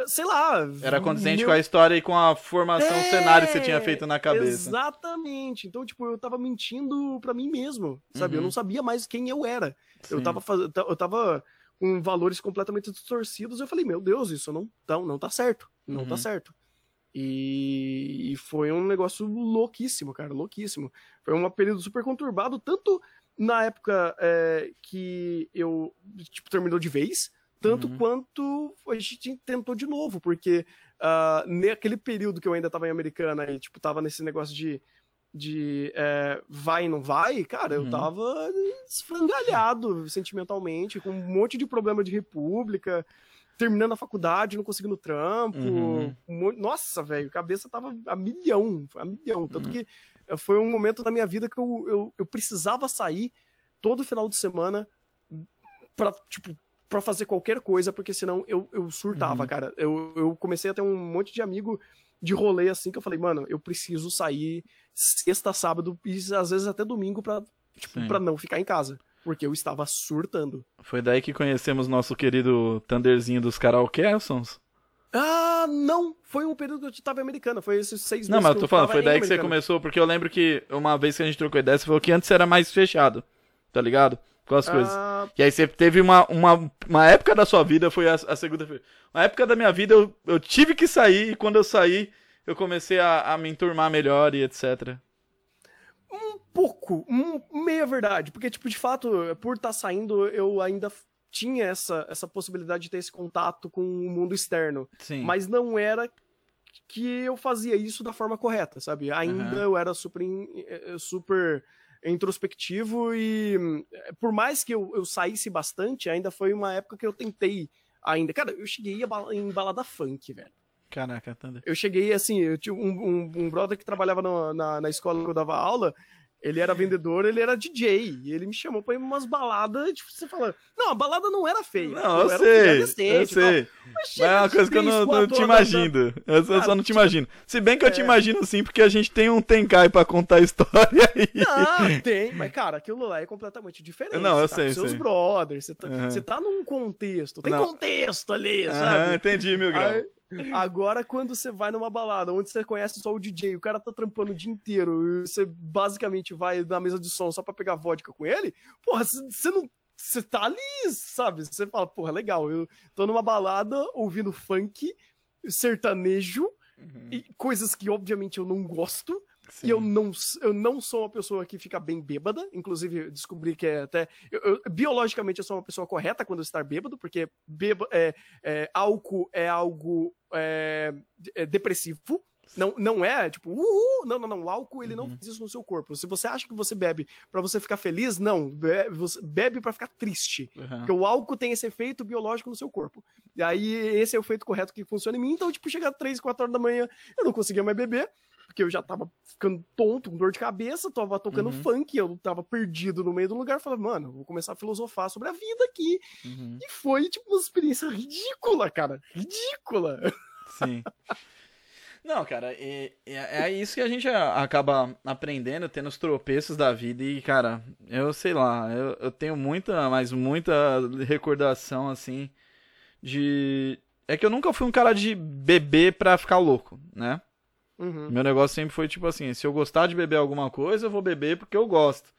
sei lá... Era condizente meu- com a história e com a formação, É, cenário que você tinha feito na cabeça. Exatamente. Então, tipo, eu tava mentindo pra mim mesmo, sabe? Eu Uhum. não sabia mais quem eu era. Eu Sim. tava, faz... eu tava com valores completamente distorcidos. Eu falei, meu Deus, isso não, não, não tá certo. Não Uhum. tá certo. E... e foi um negócio louquíssimo, cara, louquíssimo. Foi um período super conturbado, tanto na época é, que eu, tipo, terminou de vez, tanto Uhum. quanto a gente tentou de novo, porque ah, naquele período que eu ainda tava em Americana e, tipo, tava nesse negócio de, de é, vai e não vai, cara, Uhum. eu tava esfrangalhado sentimentalmente, com um monte de problema de república, terminando a faculdade, não conseguindo trampo. Uhum. um Nossa, velho, a cabeça tava a milhão, a milhão. Tanto Uhum. que eh, foi um momento da minha vida que eu, eu, eu precisava sair todo final de semana pra, tipo, pra fazer qualquer coisa, porque senão eu, eu surtava, Uhum. cara. Eu, eu comecei a ter um monte de amigo de rolê assim que eu falei, mano, eu preciso sair sexta, sábado e às vezes até domingo pra, tipo, Sim. pra não ficar em casa. Porque eu estava surtando. Foi daí que conhecemos nosso querido Thunderzinho dos Karaokessons. Ah, não! Foi um período que eu tava americana. Foi esses seis Não, mas eu tô eu falando, foi daí que você começou, porque eu lembro que uma vez que a gente trocou ideia, você falou que antes era mais fechado, tá ligado? Com as coisas. Ah, E aí você teve uma, uma, uma época da sua vida, foi a, a segunda-feira. Uma época da minha vida eu, eu tive que sair, e quando eu saí, eu comecei a, a me enturmar melhor e etc. pouco, um, meia verdade, porque, tipo, de fato, por estar saindo, eu ainda tinha essa, essa possibilidade de ter esse contato com o mundo externo, Sim. mas não era que eu fazia isso da forma correta, sabe? Ainda Aham. eu era super, eh, super introspectivo e hum, por mais que eu, eu saísse bastante, ainda foi uma época que eu tentei ainda. Cara, eu cheguei a bala- em balada funk, velho. Caraca, Thunder. Eu cheguei assim, eu tinha um, um, um brother que trabalhava no- na, na escola que eu dava aula. Ele era vendedor, ele era DJ. E ele me chamou pra ir umas baladas. Tipo, você fala, não, a balada não era feia. Não, eu era um sei, eu decente e tal. sei. Mas Mas é uma coisa que eu não, não te imagino. Eu só, eu só não te imagino. Se bem que eu te É. imagino sim, porque a gente tem um Tenkai pra contar a história aí. Não, tem, mas cara, aquilo lá é completamente diferente. Não, eu tá sei, com seus sei. brothers, você tá, Aham. você tá num contexto. Tem Não. contexto ali, sabe? entendi, mil grau. Aí, agora, quando você vai numa balada onde você conhece só o DJ, o cara tá trampando o dia inteiro, e você basicamente vai na mesa de som só pra pegar vodka com ele, porra, você não. Você tá ali, sabe? Você fala, porra, legal, eu tô numa balada ouvindo funk, sertanejo, Uhum. e coisas que obviamente eu não gosto. Sim. E eu não, eu não sou uma pessoa que fica bem bêbada. Inclusive, descobri que é até. eu- eu- biologicamente, eu sou uma pessoa correta quando eu estar bêbado, porque bêba, é, é, álcool é algo é, é depressivo. Não, não é tipo, uhul, não, não, não. O álcool ele não faz isso no seu corpo. Se você acha que você bebe pra você ficar feliz, não. Bebe, você bebe para ficar triste. Uhum. Porque o álcool tem esse efeito biológico no seu corpo. E aí, esse é o efeito correto que funciona em mim. Então, tipo, chegar 3, 4 horas da manhã, eu não conseguia mais beber. Porque eu já tava ficando tonto, com dor de cabeça, tava tocando Uhum. funk, eu tava perdido no meio do lugar. Falei, mano, vou começar a filosofar sobre a vida aqui. Uhum. E foi, tipo, uma experiência ridícula, cara. Ridícula. Sim. Não, cara, é, é, é isso que a gente acaba aprendendo, tendo os tropeços da vida. E, cara, eu sei lá, eu, eu tenho muita, mas muita recordação, assim, de. É que eu nunca fui um cara de beber pra ficar louco, né? Uhum. Meu negócio sempre foi tipo assim: se eu gostar de beber alguma coisa, eu vou beber porque eu gosto.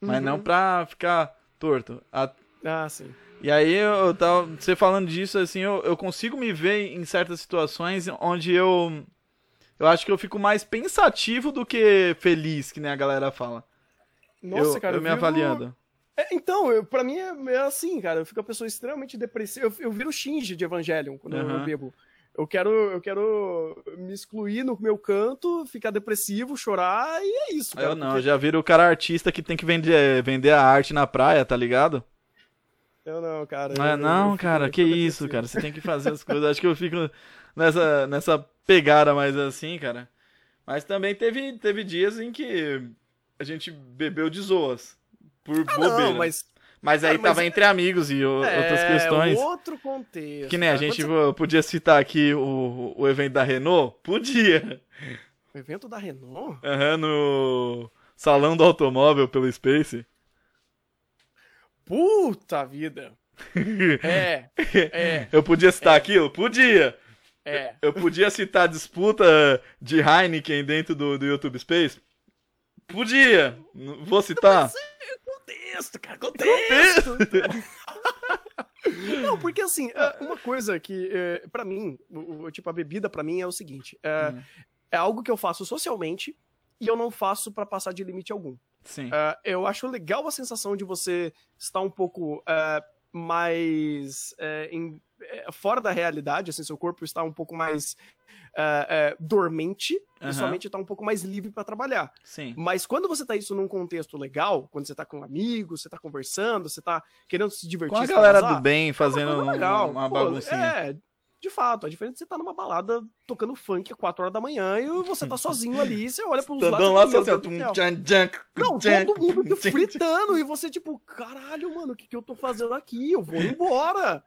Mas Uhum. não pra ficar torto. A- Ah, sim. e aí eu tava. Você falando disso, assim, eu, eu consigo me ver em certas situações onde eu. Eu acho que eu fico mais pensativo do que feliz, que nem a galera fala. Nossa, eu, cara. eu me viro- avaliando. É, então, eu, pra mim é, é assim, cara. Eu fico uma pessoa extremamente depressiva. Eu, eu viro Shinji de Evangelion quando eu- eu bebo. Eu quero, eu quero me excluir no meu canto, ficar depressivo, chorar, e é isso, cara. Eu não, eu porque- já viro o cara artista que tem que vender, vender a arte na praia, tá ligado? Eu não, cara. Não, eu- eu não fico- cara, eu que isso, cara. Você tem que fazer as coisas. Acho que eu fico nessa, nessa pegada mais assim, cara. Mas também teve, teve dias em que a gente bebeu de zoas. Por Ah, bobeira. não, mas Mas aí Cara, mas tava entre amigos e o- é outras questões. outro contexto. Que nem a gente Quando podia citar aqui o, o evento da Renault? Podia. O evento da Renault? Aham, no Salão do Automóvel pelo Space. Puta vida. É, é, Eu podia citar aquilo? Podia. é. Eu podia citar a disputa de Heineken dentro do, do YouTube Space? Podia. Vou citar? Contexto, cara, contexto. Não, porque assim, é, uma coisa que, é, pra mim, tipo, a bebida pra mim é o seguinte: é, Hum. é algo que eu faço socialmente e eu não faço pra passar de limite algum. Sim. É, eu acho legal a sensação de você estar um pouco é, mais é, em- é, fora da realidade, assim, seu corpo está um pouco mais é, é, dormente Aham. e sua mente está um pouco mais livre pra trabalhar. Sim. Mas quando você tá isso num contexto legal, quando você tá com amigos, você tá conversando, você tá querendo se divertir, Com a galera do bem fazendo é uma uma, Pô, baguncinha. É, de fato, a diferença é que você tá numa balada tocando funk às 4 horas da manhã e você tá sozinho ali, você olha pros lados Tandão e lá "Meu assim, tum, céu." tchan, tchan, Não, tchan, todo mundo tchan, fritando e você tipo, caralho, mano, o que, que eu tô fazendo aqui? Eu vou embora.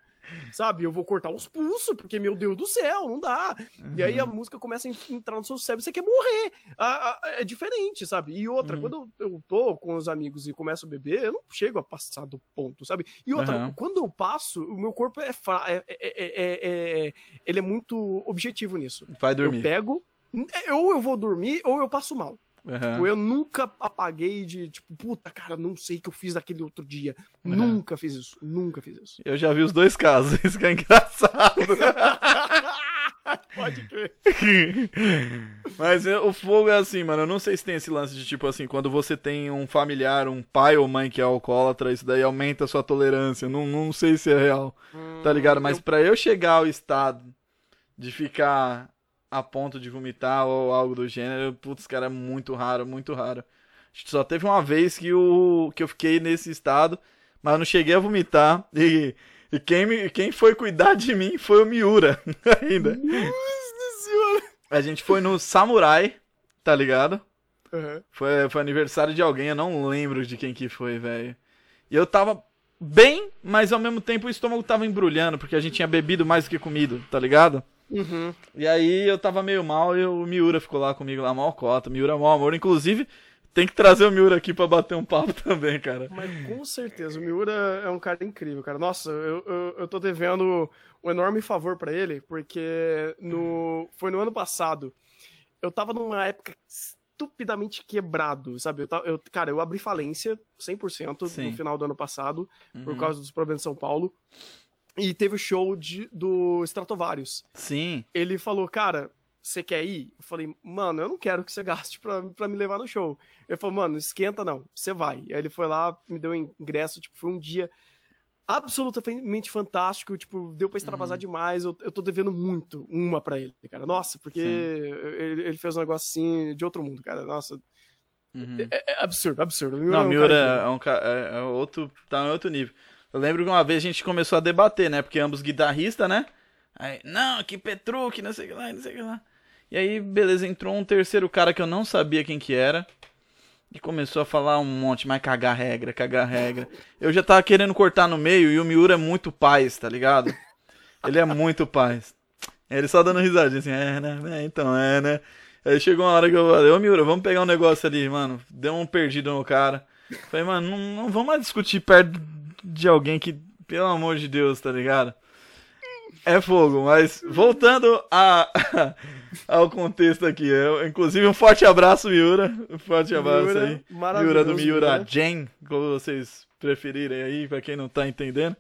Sabe, eu vou cortar os pulsos, porque, meu Deus do céu, não dá. E aí a Uhum. música começa a entrar no seu cérebro, você quer morrer. Ah, ah, é diferente, sabe? E outra, Uhum. quando eu, eu tô com os amigos e começo a beber, eu não chego a passar do ponto, sabe? E outra, Aham. quando eu passo, o meu corpo é, fra- é, é- é- é- ele é muito objetivo nisso. Vai Eu dormir. pego, ou eu vou dormir, ou eu passo mal. Aham. Tipo, Eu nunca apaguei de, tipo, puta, cara, não sei o que eu fiz naquele outro dia. Uhum. Nunca fiz isso. Nunca fiz isso. Eu já vi os dois casos, isso que é engraçado. Pode crer. Mas é, o fogo é assim, mano. Eu não sei se tem esse lance de tipo assim, quando você tem um familiar, um pai ou mãe que é alcoólatra, isso daí aumenta a sua tolerância. Não, não sei se é real, tá ligado? Mas pra eu chegar ao estado de ficar a ponto de vomitar ou algo do gênero, putz, cara, é muito raro, muito raro. Só teve uma vez que, o, que eu fiquei nesse estado, mas eu não cheguei a vomitar. E, e quem, me, quem foi cuidar de mim foi o Miura, ainda. Nossa senhora. A gente foi no Samurai, tá ligado? Uhum. Foi, foi aniversário de alguém, eu não lembro de quem que foi, velho. E eu tava bem, mas ao mesmo tempo o estômago tava embrulhando, porque a gente tinha bebido mais do que comido, tá ligado? Uhum. E aí eu tava meio mal e o Miura ficou lá comigo lá, mal cota. Miura, mal amor. Inclusive, tem que trazer o Miura aqui pra bater um papo também, cara. Mas com certeza, o Miura é um cara incrível, cara. Nossa, eu, eu, eu tô devendo um enorme favor pra ele, porque no, foi no ano passado. Eu tava numa época estupidamente quebrado, sabe? Eu, eu- cara, eu abri falência 100% Sim. no final do ano passado, por Uhum. causa dos problemas de São Paulo. E teve o show de, do Stratovarius. Sim. Ele falou, cara, você quer ir? Eu falei, mano, eu não quero que você gaste pra, pra me levar no show. Ele falou, mano, esquenta não, você vai. Aí ele foi lá, me deu ingresso, tipo, foi um dia absolutamente fantástico, tipo, deu pra extravasar uhum. demais, eu, eu tô devendo muito uma pra ele, cara, nossa, porque ele, ele, fez um negócio assim de outro mundo, cara, nossa, uhum. é, é, absurdo, absurdo. Não, Miura é, um é, é, outro, tá em outro nível. Eu lembro que uma vez a gente começou a debater, né, porque ambos guitarristas, né, aí, não, que Petruc, não sei o que lá, não sei o que lá. E aí, beleza, entrou um terceiro cara que eu não sabia quem que era. E começou a falar um monte, mas cagar regra, cagar regra. Eu já tava querendo cortar no meio e o Miura é muito paz, tá ligado? Ele é muito paz. Ele só dando risadinha assim, é, né? É, então, é, né? Aí chegou uma hora que eu falei, ô Miura, vamos pegar um negócio ali, mano. Deu um perdido no cara. Falei, mano, não, não vamos mais discutir perto de alguém que, pelo amor de Deus, tá ligado? É fogo, mas voltando a, ao contexto aqui. Eu, inclusive, um forte abraço, Miura. Um forte abraço Miura, aí. Miura do Miura né? Jen, como vocês preferirem aí, pra quem não tá entendendo.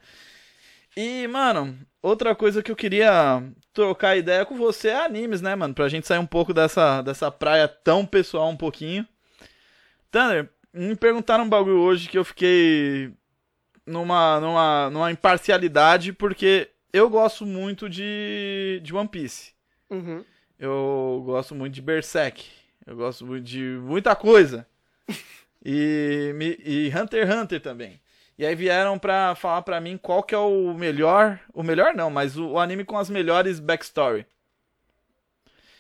E, mano, outra coisa que eu queria trocar ideia com você é animes, né, mano? Pra gente sair um pouco dessa, dessa praia tão pessoal um pouquinho. Thunder, me perguntaram um bagulho hoje que eu fiquei numa, numa, numa imparcialidade, porque eu gosto muito de, de One Piece. Uhum. Eu gosto muito de Berserk. Eu gosto muito de muita coisa. e, e Hunter x Hunter também. E aí vieram pra falar pra mim qual que é o melhor. O melhor não, mas o, o anime com as melhores backstory.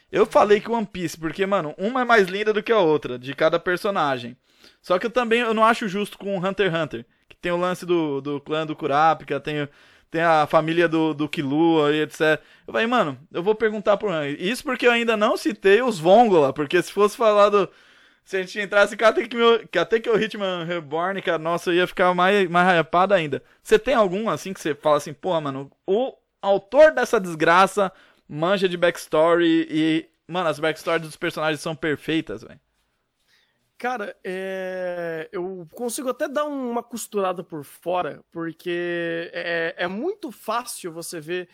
Eu falei que One Piece, porque, mano, uma é mais linda do que a outra, de cada personagem. Só que eu também eu não acho justo com Hunter x Hunter. Tem o lance do, do clã do Kurapika, tem tem a família do, do Killua e etc. Eu falei, mano, eu vou perguntar pro. Isso porque eu ainda não citei os Vongola, porque se fosse falar do. Se a gente entrasse até que, até que o Hitman Reborn, cara, nossa, eu ia ficar mais, mais hypado ainda. Você tem algum assim que você fala assim, pô, mano, o autor dessa desgraça manja de backstory e. Mano, as backstories dos personagens são perfeitas, velho. Cara, é... eu consigo até dar uma costurada por fora, porque é, é muito fácil você ver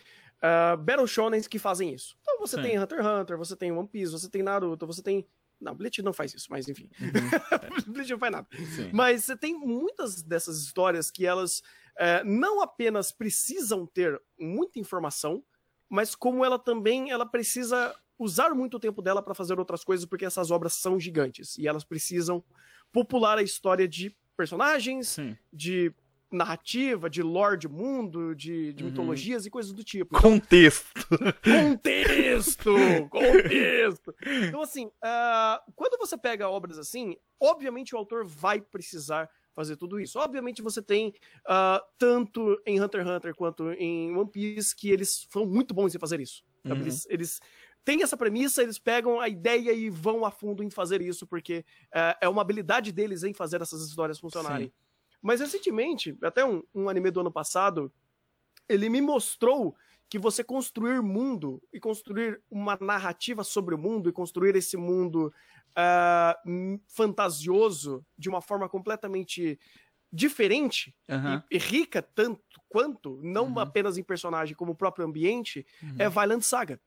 uh, Battle Shonens que fazem isso. Então você Sim. tem Hunter x Hunter, você tem One Piece, você tem Naruto, você tem. Não, Bleach não faz isso, mas enfim. Uhum. Bleach não faz nada. Sim. Mas você tem muitas dessas histórias que elas uh, não apenas precisam ter muita informação, mas como ela também ela precisa usar muito tempo dela para fazer outras coisas, porque essas obras são gigantes e elas precisam popular a história de personagens, Sim. de narrativa, de lore de mundo, de, de uhum. mitologias e coisas do tipo. Contexto. Contexto! contexto! Então, assim, uh, quando você pega obras assim, obviamente o autor vai precisar fazer tudo isso. Obviamente você tem uh, tanto em Hunter x Hunter quanto em One Piece que eles são muito bons em fazer isso. Uhum. Eles, eles tem essa premissa, eles pegam a ideia e vão a fundo em fazer isso, porque é, é uma habilidade deles em fazer essas histórias funcionarem. Sim. Mas recentemente, até um, um anime do ano passado, ele me mostrou que você construir mundo e construir uma narrativa sobre o mundo e construir esse mundo uh, fantasioso de uma forma completamente diferente uhum. e, e, rica tanto quanto, não uhum. apenas em personagem como o próprio ambiente, uhum. é Violent Saga.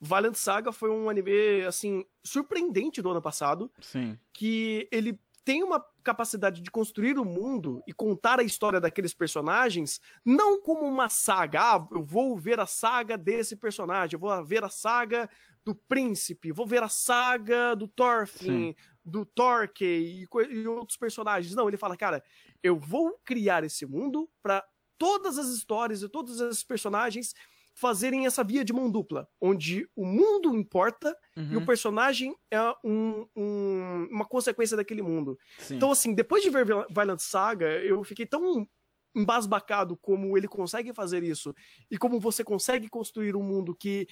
Valiant Saga foi um anime, assim, surpreendente do ano passado. Sim. Que ele tem uma capacidade de construir o mundo e contar a história daqueles personagens, não como uma saga. Ah, eu vou ver a saga desse personagem, eu vou ver a saga do príncipe, vou ver a saga do Thorfinn, Sim. do Torquay e, e outros personagens. Não, ele fala, cara, eu vou criar esse mundo para todas as histórias e todos esses personagens fazerem essa via de mão dupla, onde o mundo importa uhum. e o uhum. personagem é um, um, uma consequência daquele mundo. Sim. Então, assim, depois de ver Violent Saga, eu fiquei tão embasbacado como ele consegue fazer isso e como você consegue construir um mundo que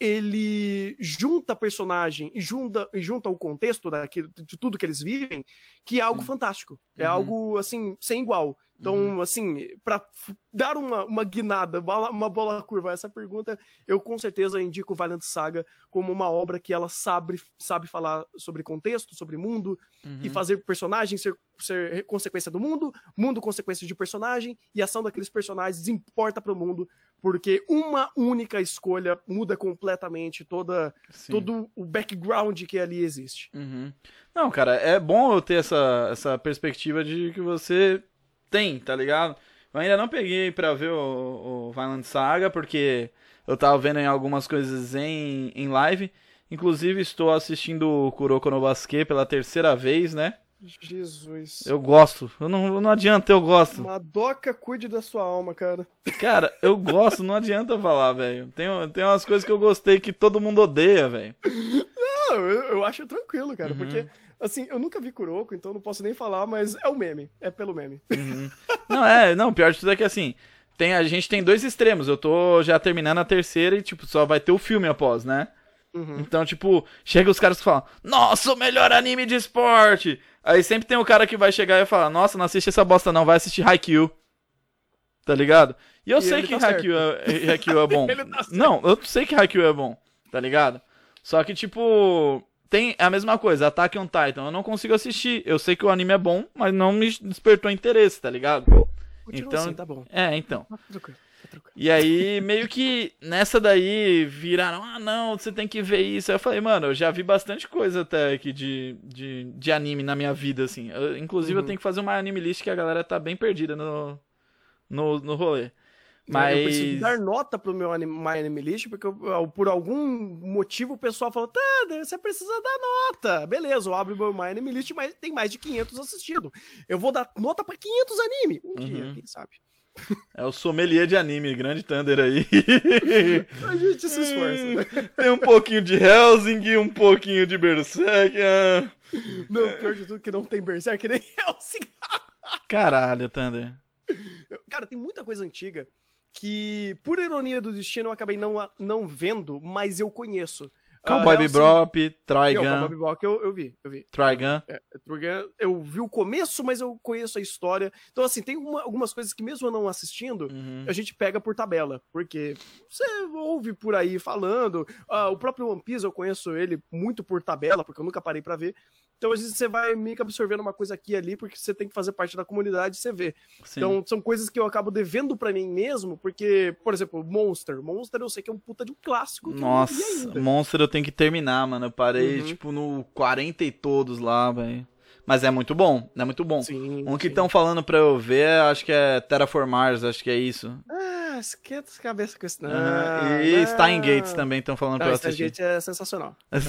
ele junta personagem e junta, e junta o contexto daquilo, de tudo que eles vivem, que é algo Sim. fantástico. É uhum. algo, assim, sem igual. Então, uhum. assim, para dar uma, uma guinada, uma bola curva a essa pergunta, eu com certeza indico Valiant Saga como uma obra que ela sabe, sabe falar sobre contexto, sobre mundo, uhum. e fazer personagem ser, ser consequência do mundo, mundo consequência de personagem, e a ação daqueles personagens importa para o mundo, porque uma única escolha muda completamente toda, todo o background que ali existe. Uhum. Não, cara, é bom eu ter essa, essa perspectiva de que você tem, tá ligado? Eu ainda não peguei pra ver o, o Violent Saga, porque eu tava vendo em algumas coisas em, em live. Inclusive, estou assistindo o Kuroko no Basque pela terceira vez, né? Jesus. Eu gosto. Eu não, não adianta, eu gosto. Madoka, cuide da sua alma, cara. Cara, eu gosto, não adianta falar, velho. Tem, tem umas coisas que eu gostei que todo mundo odeia, velho. Não, eu, eu acho tranquilo, cara, Uhum. porque, assim, eu nunca vi Kuroko, então não posso nem falar, mas é o meme. É pelo meme. Não, é, não, pior de tudo é que assim, tem, a gente tem dois extremos. Eu tô já terminando a terceira e, tipo, só vai ter o filme após, né? Uhum. Então, tipo, chega os caras que falam, nossa, o melhor anime de esporte. Aí sempre tem o cara que vai chegar e falar, nossa, não assiste essa bosta não, vai assistir Haikyuu. Tá ligado? E eu E sei que tá Haikyuu é, Haikyuu é bom. Tá não, eu sei que Haikyuu é bom, tá ligado? Só que, tipo, tem a mesma coisa, Attack on Titan, eu não consigo assistir. Eu sei que o anime é bom, mas não me despertou interesse, tá ligado? Continua Então- assim, tá bom. É, então. E aí, meio que nessa daí viraram, ah não, você tem que ver isso. Aí eu falei, mano, eu já vi bastante coisa até aqui de, de, de anime na minha vida, assim. Eu- inclusive, eu Uhum. tenho que fazer uma anime list que a galera tá bem perdida no, no, no rolê. Eu preciso Mas. dar nota pro meu anime, My Anime List, porque eu- eu- por algum motivo o pessoal falou, tá, você precisa dar nota. Beleza, eu abro meu My Anime List, mas tem mais de 500 assistidos. Eu vou dar nota pra 500 anime. Um dia, Uhum. quem sabe. É o sommelier de anime, grande Thunder aí. A gente se esforça. né? Tem um pouquinho de Helsing, um pouquinho de Berserk. ah. Não, pior de tudo que não tem Berserk nem Helsing. Caralho, Thunder. Cara, tem muita coisa antiga que, por ironia do destino, eu acabei não, não vendo, mas eu conheço. Cowboy Hellsing- Bebop, Não, Trigun, Cowboy Bebop eu, eu vi, eu vi. Trigun. É, Trigun, eu vi o começo, mas eu conheço a história. Então, assim, tem uma- algumas coisas que, mesmo eu não assistindo, Uhum. a gente pega por tabela. Porque você ouve por aí falando. ah, o próprio One Piece, eu conheço ele muito por tabela, porque eu nunca parei pra ver. Então, às vezes, você vai meio que absorvendo uma coisa aqui e ali, porque você tem que fazer parte da comunidade e você vê. Sim. Então, são coisas que eu acabo devendo pra mim mesmo, porque, por exemplo, Monster. Monster eu sei que é um puta de um clássico. Nossa. Monster eu tenho que terminar, mano. Eu parei, Uhum. tipo, no 40 e todos lá, velho. Mas é muito bom, é muito bom. Sim, Um que estão falando pra eu ver, acho que é Terraformars, acho que é isso. Ah, esquenta essa cabeça com isso. Não, Aham. E não. Stein Gates também estão falando pra Não, eu Stein assistir. Gate é sensacional. Não,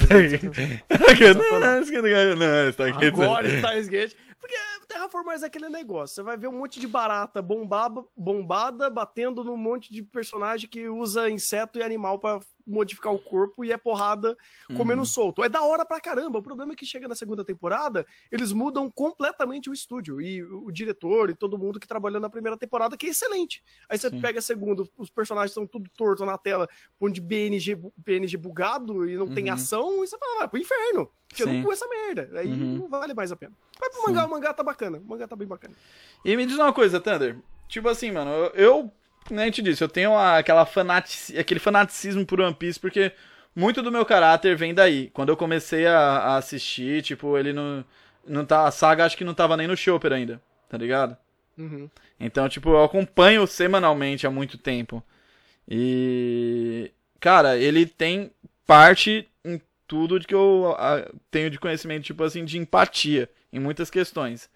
Stein não, Stein Gates. Agora Steins Gate. Porque Terraformars é aquele negócio. Você vai ver um monte de barata bombaba, bombada batendo num monte de personagem que usa inseto e animal pra modificar o corpo e é porrada comendo Uhum. solto. É da hora pra caramba. O problema é que chega na segunda temporada, eles mudam completamente o estúdio. E o diretor e todo mundo que trabalhou na primeira temporada, que é excelente. Aí você Sim. pega a segunda, os personagens estão tudo torto na tela, um de BNG, PNG bugado e não tem Uhum. ação, e você fala, vai pro inferno. Porque eu não com essa merda. Aí Uhum. não vale mais a pena. Vai pro Sim. mangá, o mangá tá bacana. O mangá tá bem bacana. E me diz uma coisa, Thunder. Tipo assim, mano, eu, eu nem te disse, eu tenho aquela fanatici, aquele fanaticismo por One Piece, porque muito do meu caráter vem daí. Quando eu comecei a, a assistir, tipo, ele não. não tá, a saga acho que não tava nem no Chopper ainda, tá ligado? Uhum. Então, tipo, eu acompanho semanalmente há muito tempo. E. Cara, ele tem parte em tudo de que eu tenho de conhecimento, tipo assim, de empatia em muitas questões.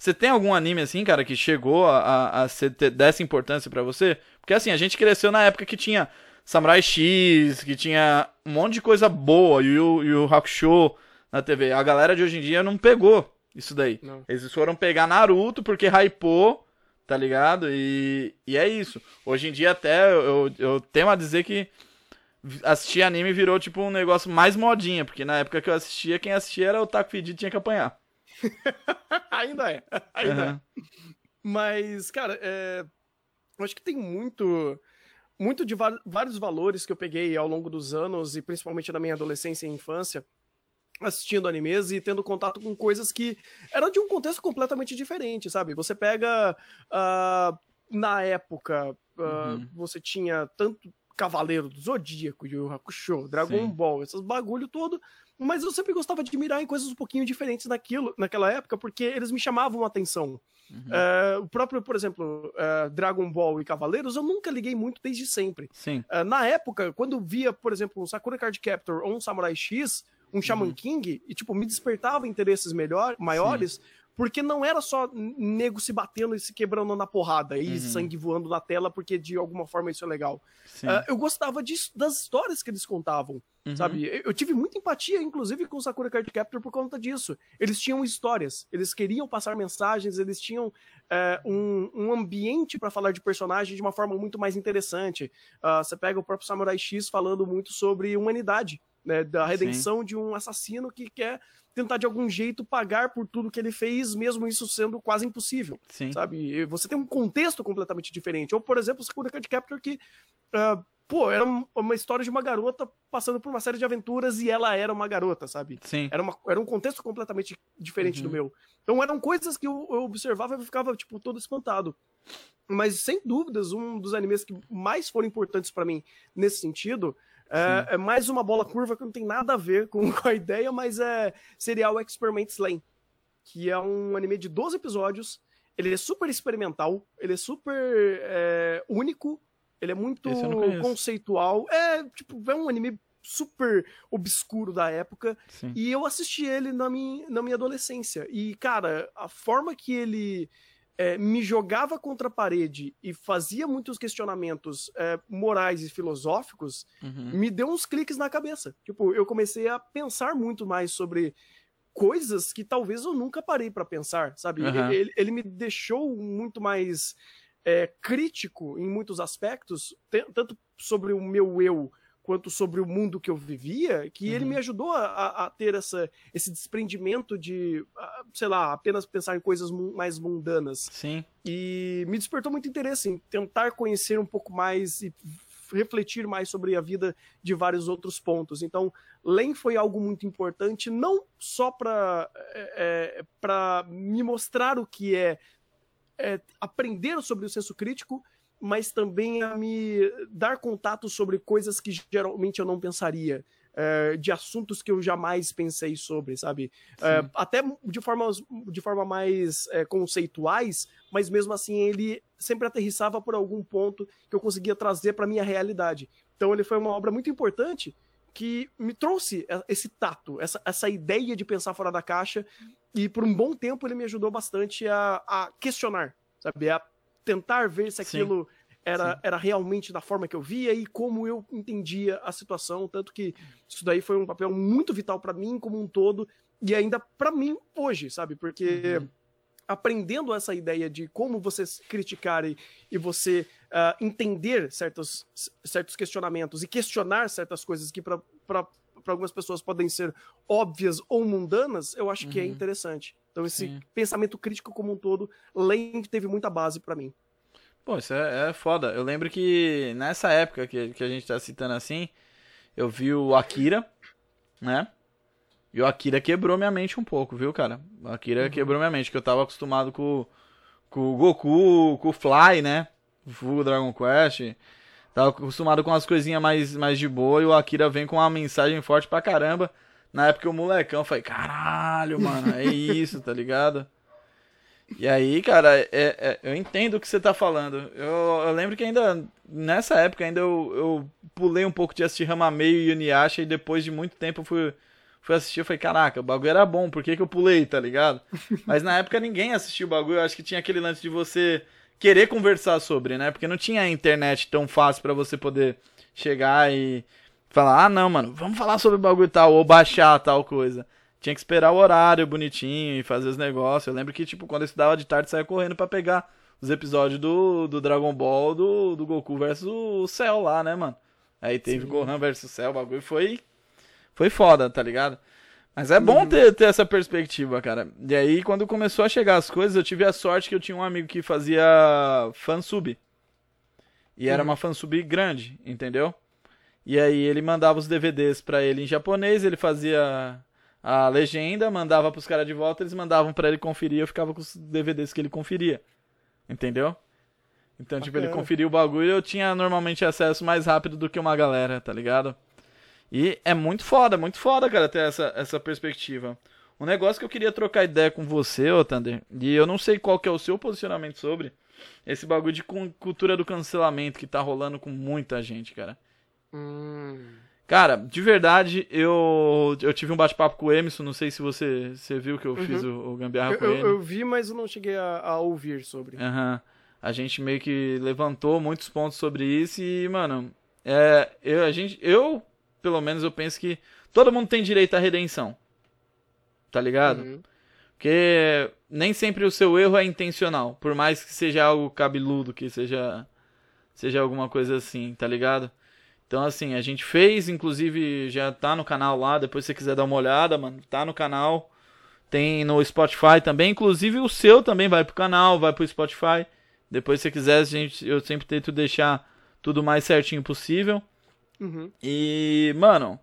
Você tem algum anime assim, cara, que chegou a, a, a ser dessa importância pra você? Porque assim, a gente cresceu na época que tinha Samurai X, que tinha um monte de coisa boa, e o, e o Hakusho na TV. A galera de hoje em dia não pegou isso daí. Não. Eles foram pegar Naruto porque hypou, tá ligado? E, e é isso. Hoje em dia até eu, eu tenho a dizer que assistir anime virou tipo um negócio mais modinha, porque na época que eu assistia, quem assistia era o Taco Fedido tinha que apanhar. Ainda é. Ainda é. Aham. Mas, cara, é, eu acho que tem muito, muito de vários valores que eu peguei ao longo dos anos, e principalmente na minha adolescência e infância, assistindo animes e tendo contato com coisas que eram de um contexto completamente diferente, sabe? Você pega. ah, na época, ah, Uhum. você tinha tanto Cavaleiro do Zodíaco, Yu Hakusho, Dragon Sim. Ball, esses bagulho todo. Mas eu sempre gostava de mirar em coisas um pouquinho diferentes naquilo, naquela época, porque eles me chamavam a atenção. Uhum. É, o próprio, por exemplo, é, Dragon Ball e Cavaleiros, eu nunca liguei muito desde sempre. Sim. É, na época, quando eu via, por exemplo, um Sakura Card Captor ou um Samurai X, um Shaman Uhum. King, e tipo, me despertava interesses melhor, maiores, Porque não era só nego se batendo e se quebrando na porrada e Uhum. sangue voando na tela, porque de alguma forma isso é legal. Sim. Eu gostava disso, das histórias que eles contavam, Uhum. sabe? Eu, tive muita empatia, inclusive, com o Sakura Card Captor por conta disso. Eles tinham histórias, eles queriam passar mensagens, eles tinham é, um, um ambiente para falar de personagem de uma forma muito mais interessante. Ah, você pega o próprio Samurai X falando muito sobre humanidade, né? Da redenção de um assassino que quer tentar de algum jeito pagar por tudo que ele fez, mesmo isso sendo quase impossível Sim. sabe? E Você tem um contexto completamente diferente. Ou, por exemplo, Sakura Card Captor que, ah, pô, era um- uma história de uma garota passando por uma série de aventuras e ela era uma garota, sabe? Sim. Era, uma, era um contexto completamente diferente do Uhum. meu. Então eram coisas que eu, eu observava e ficava, tipo, todo espantado. Mas, sem dúvidas, um dos animes que mais foram importantes pra mim nesse sentido é, é mais uma bola curva que não tem nada a ver com, a ideia, mas é seria o Experiment Lane, que é um anime de 12 episódios. Ele é super experimental, ele é super é, único, ele é muito conceitual. É, tipo, é um anime super obscuro da época. Sim. E eu assisti ele na minha, na minha adolescência. E, cara, a forma que ele é, me jogava contra a parede e fazia muitos questionamentos é, morais e filosóficos Uhum. me deu uns cliques na cabeça. Tipo, eu comecei a pensar muito mais sobre coisas que talvez eu nunca parei pra pensar, sabe? Aham. Ele, ele me deixou muito mais é, crítico em muitos aspectos, tanto sobre o meu eu quanto sobre o mundo que eu vivia, que ele Uhum. me ajudou a, a- ter essa, esse desprendimento de, sei lá, apenas pensar em coisas mais mundanas Sim. e me despertou muito interesse em tentar conhecer um pouco mais e refletir mais sobre a vida de vários outros pontos. Então, Len foi algo muito importante, não só para é, para me mostrar o que é, é aprender sobre o senso crítico, mas também a me dar contato sobre coisas que geralmente eu não pensaria. é, de assuntos que eu jamais pensei sobre, sabe? É, até de forma, de forma mais é, conceituais, mas mesmo assim ele sempre aterrissava por algum ponto que eu conseguia trazer para minha realidade. Então ele foi uma obra muito importante que me trouxe esse tato, essa, essa ideia de pensar fora da caixa e por um bom tempo ele me ajudou bastante a, a questionar, sabe? A tentar ver se Sim. aquilo era, Sim. era realmente da forma que eu via e como eu entendia a situação, tanto que isso daí foi um papel muito vital para mim como um todo e ainda para mim hoje, sabe? Porque Uhum. aprendendo essa ideia de como você criticar e, e você ah, entender certos, certos questionamentos e questionar certas coisas que para algumas pessoas podem ser óbvias ou mundanas, eu acho que é Uhum. interessante. Então esse Sim. pensamento crítico como um todo, Lane teve muita base para mim. Pô, isso é, é foda. Eu lembro que nessa época que, que a gente tá citando assim, eu vi o Akira, né? E o Akira quebrou minha mente um pouco, viu, cara? O Akira quebrou minha mente, que eu tava acostumado com, com o Goku, com o Fly, né? O Full Dragon Quest. Tava acostumado com umas coisinhas mais, mais de boa e o Akira vem com uma mensagem forte pra caramba. Na época o molecão, falei, caralho, mano, é isso, tá ligado? E aí, cara, é- é- eu entendo o que você tá falando. Eu, eu lembro que ainda, nessa época, ainda eu, eu pulei um pouco de assistir Ramameio e Yuniasha e depois de muito tempo eu fui, fui assistir. Eu falei, caraca, o bagulho era bom, por que, que eu pulei, tá ligado? Mas na época ninguém assistiu o bagulho, eu acho que tinha aquele lance de você querer conversar sobre, né? Porque não tinha internet tão fácil pra você poder chegar e falar, ah, não, mano, vamos falar sobre o bagulho tal, ou baixar tal coisa. Tinha que esperar o horário bonitinho e fazer os negócios. Eu lembro que, tipo, quando eu estudava de tarde, saía correndo pra pegar os episódios do, do Dragon Ball, do, do Goku versus o Cell lá, né, mano? Aí teve Sim. Gohan versus Cell, o bagulho foi. Foi foda, tá ligado? Mas é bom ter, ter essa perspectiva, cara. E aí, quando começou a chegar as coisas, eu tive a sorte que eu tinha um amigo que fazia fansub. E era Uhum. uma fansub grande, entendeu? E aí ele mandava os DVDs pra ele em japonês, ele fazia a legenda, mandava pros caras de volta, eles mandavam pra ele conferir, eu ficava com os DVDs que ele conferia. Entendeu? Então, tipo, ele Bacana. conferia o bagulho e eu tinha normalmente acesso mais rápido do que uma galera, tá ligado? E é muito foda, muito foda, cara, ter essa, essa perspectiva. Um negócio que eu queria trocar ideia com você, ô Thunder, e eu não sei qual que é o seu posicionamento sobre esse bagulho de cu- cultura do cancelamento que tá rolando com muita gente, cara. Hum. Cara, de verdade, eu, eu tive um bate-papo com o Emerson, não sei se você, você viu que eu uhum. fiz o, o gambiarra eu, com ele. Eu, eu vi, mas eu não cheguei a, a ouvir sobre. Aham. Uhum. A gente meio que levantou muitos pontos sobre isso e, mano, é, eu, a gente, eu, pelo menos, eu penso que todo mundo tem direito à redenção. Tá ligado? Uhum. Porque nem sempre o seu erro é intencional, por mais que seja algo cabeludo, que seja seja alguma coisa assim, tá ligado? Então, assim, a gente fez, inclusive já tá no canal lá, depois se você quiser dar uma olhada, mano, tá no canal. Tem no Spotify também, inclusive o seu também vai pro canal, vai pro Spotify. Depois se você quiser, gente, eu sempre tento deixar tudo mais certinho possível. Uhum. E, mano,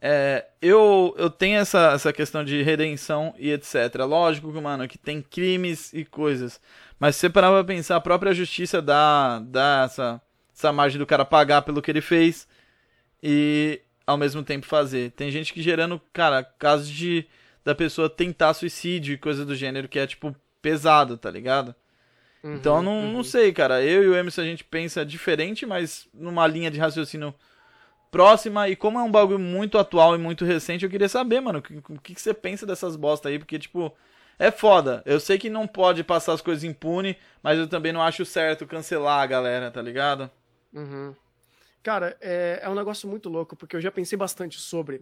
é, eu, eu tenho essa, essa questão de redenção e etc. Lógico que, mano, que tem crimes e coisas. Mas se você parar pra pensar, a própria justiça dá, dá essa, essa margem do cara pagar pelo que ele fez e ao mesmo tempo fazer. Tem gente que gerando, cara, casos de da pessoa tentar suicídio e coisa do gênero que é, tipo, pesado, tá ligado? Uhum, então eu não, uhum. não sei, cara. Eu e o Emerson a gente pensa diferente, mas numa linha de raciocínio próxima. E como é um bagulho muito atual e muito recente, eu queria saber, mano, o que, o que você pensa dessas bosta aí? Porque, tipo, é foda. Eu sei que não pode passar as coisas impune, mas eu também não acho certo cancelar a galera, tá ligado? Uhum. Cara, é, é um negócio muito louco, porque eu já pensei bastante sobre.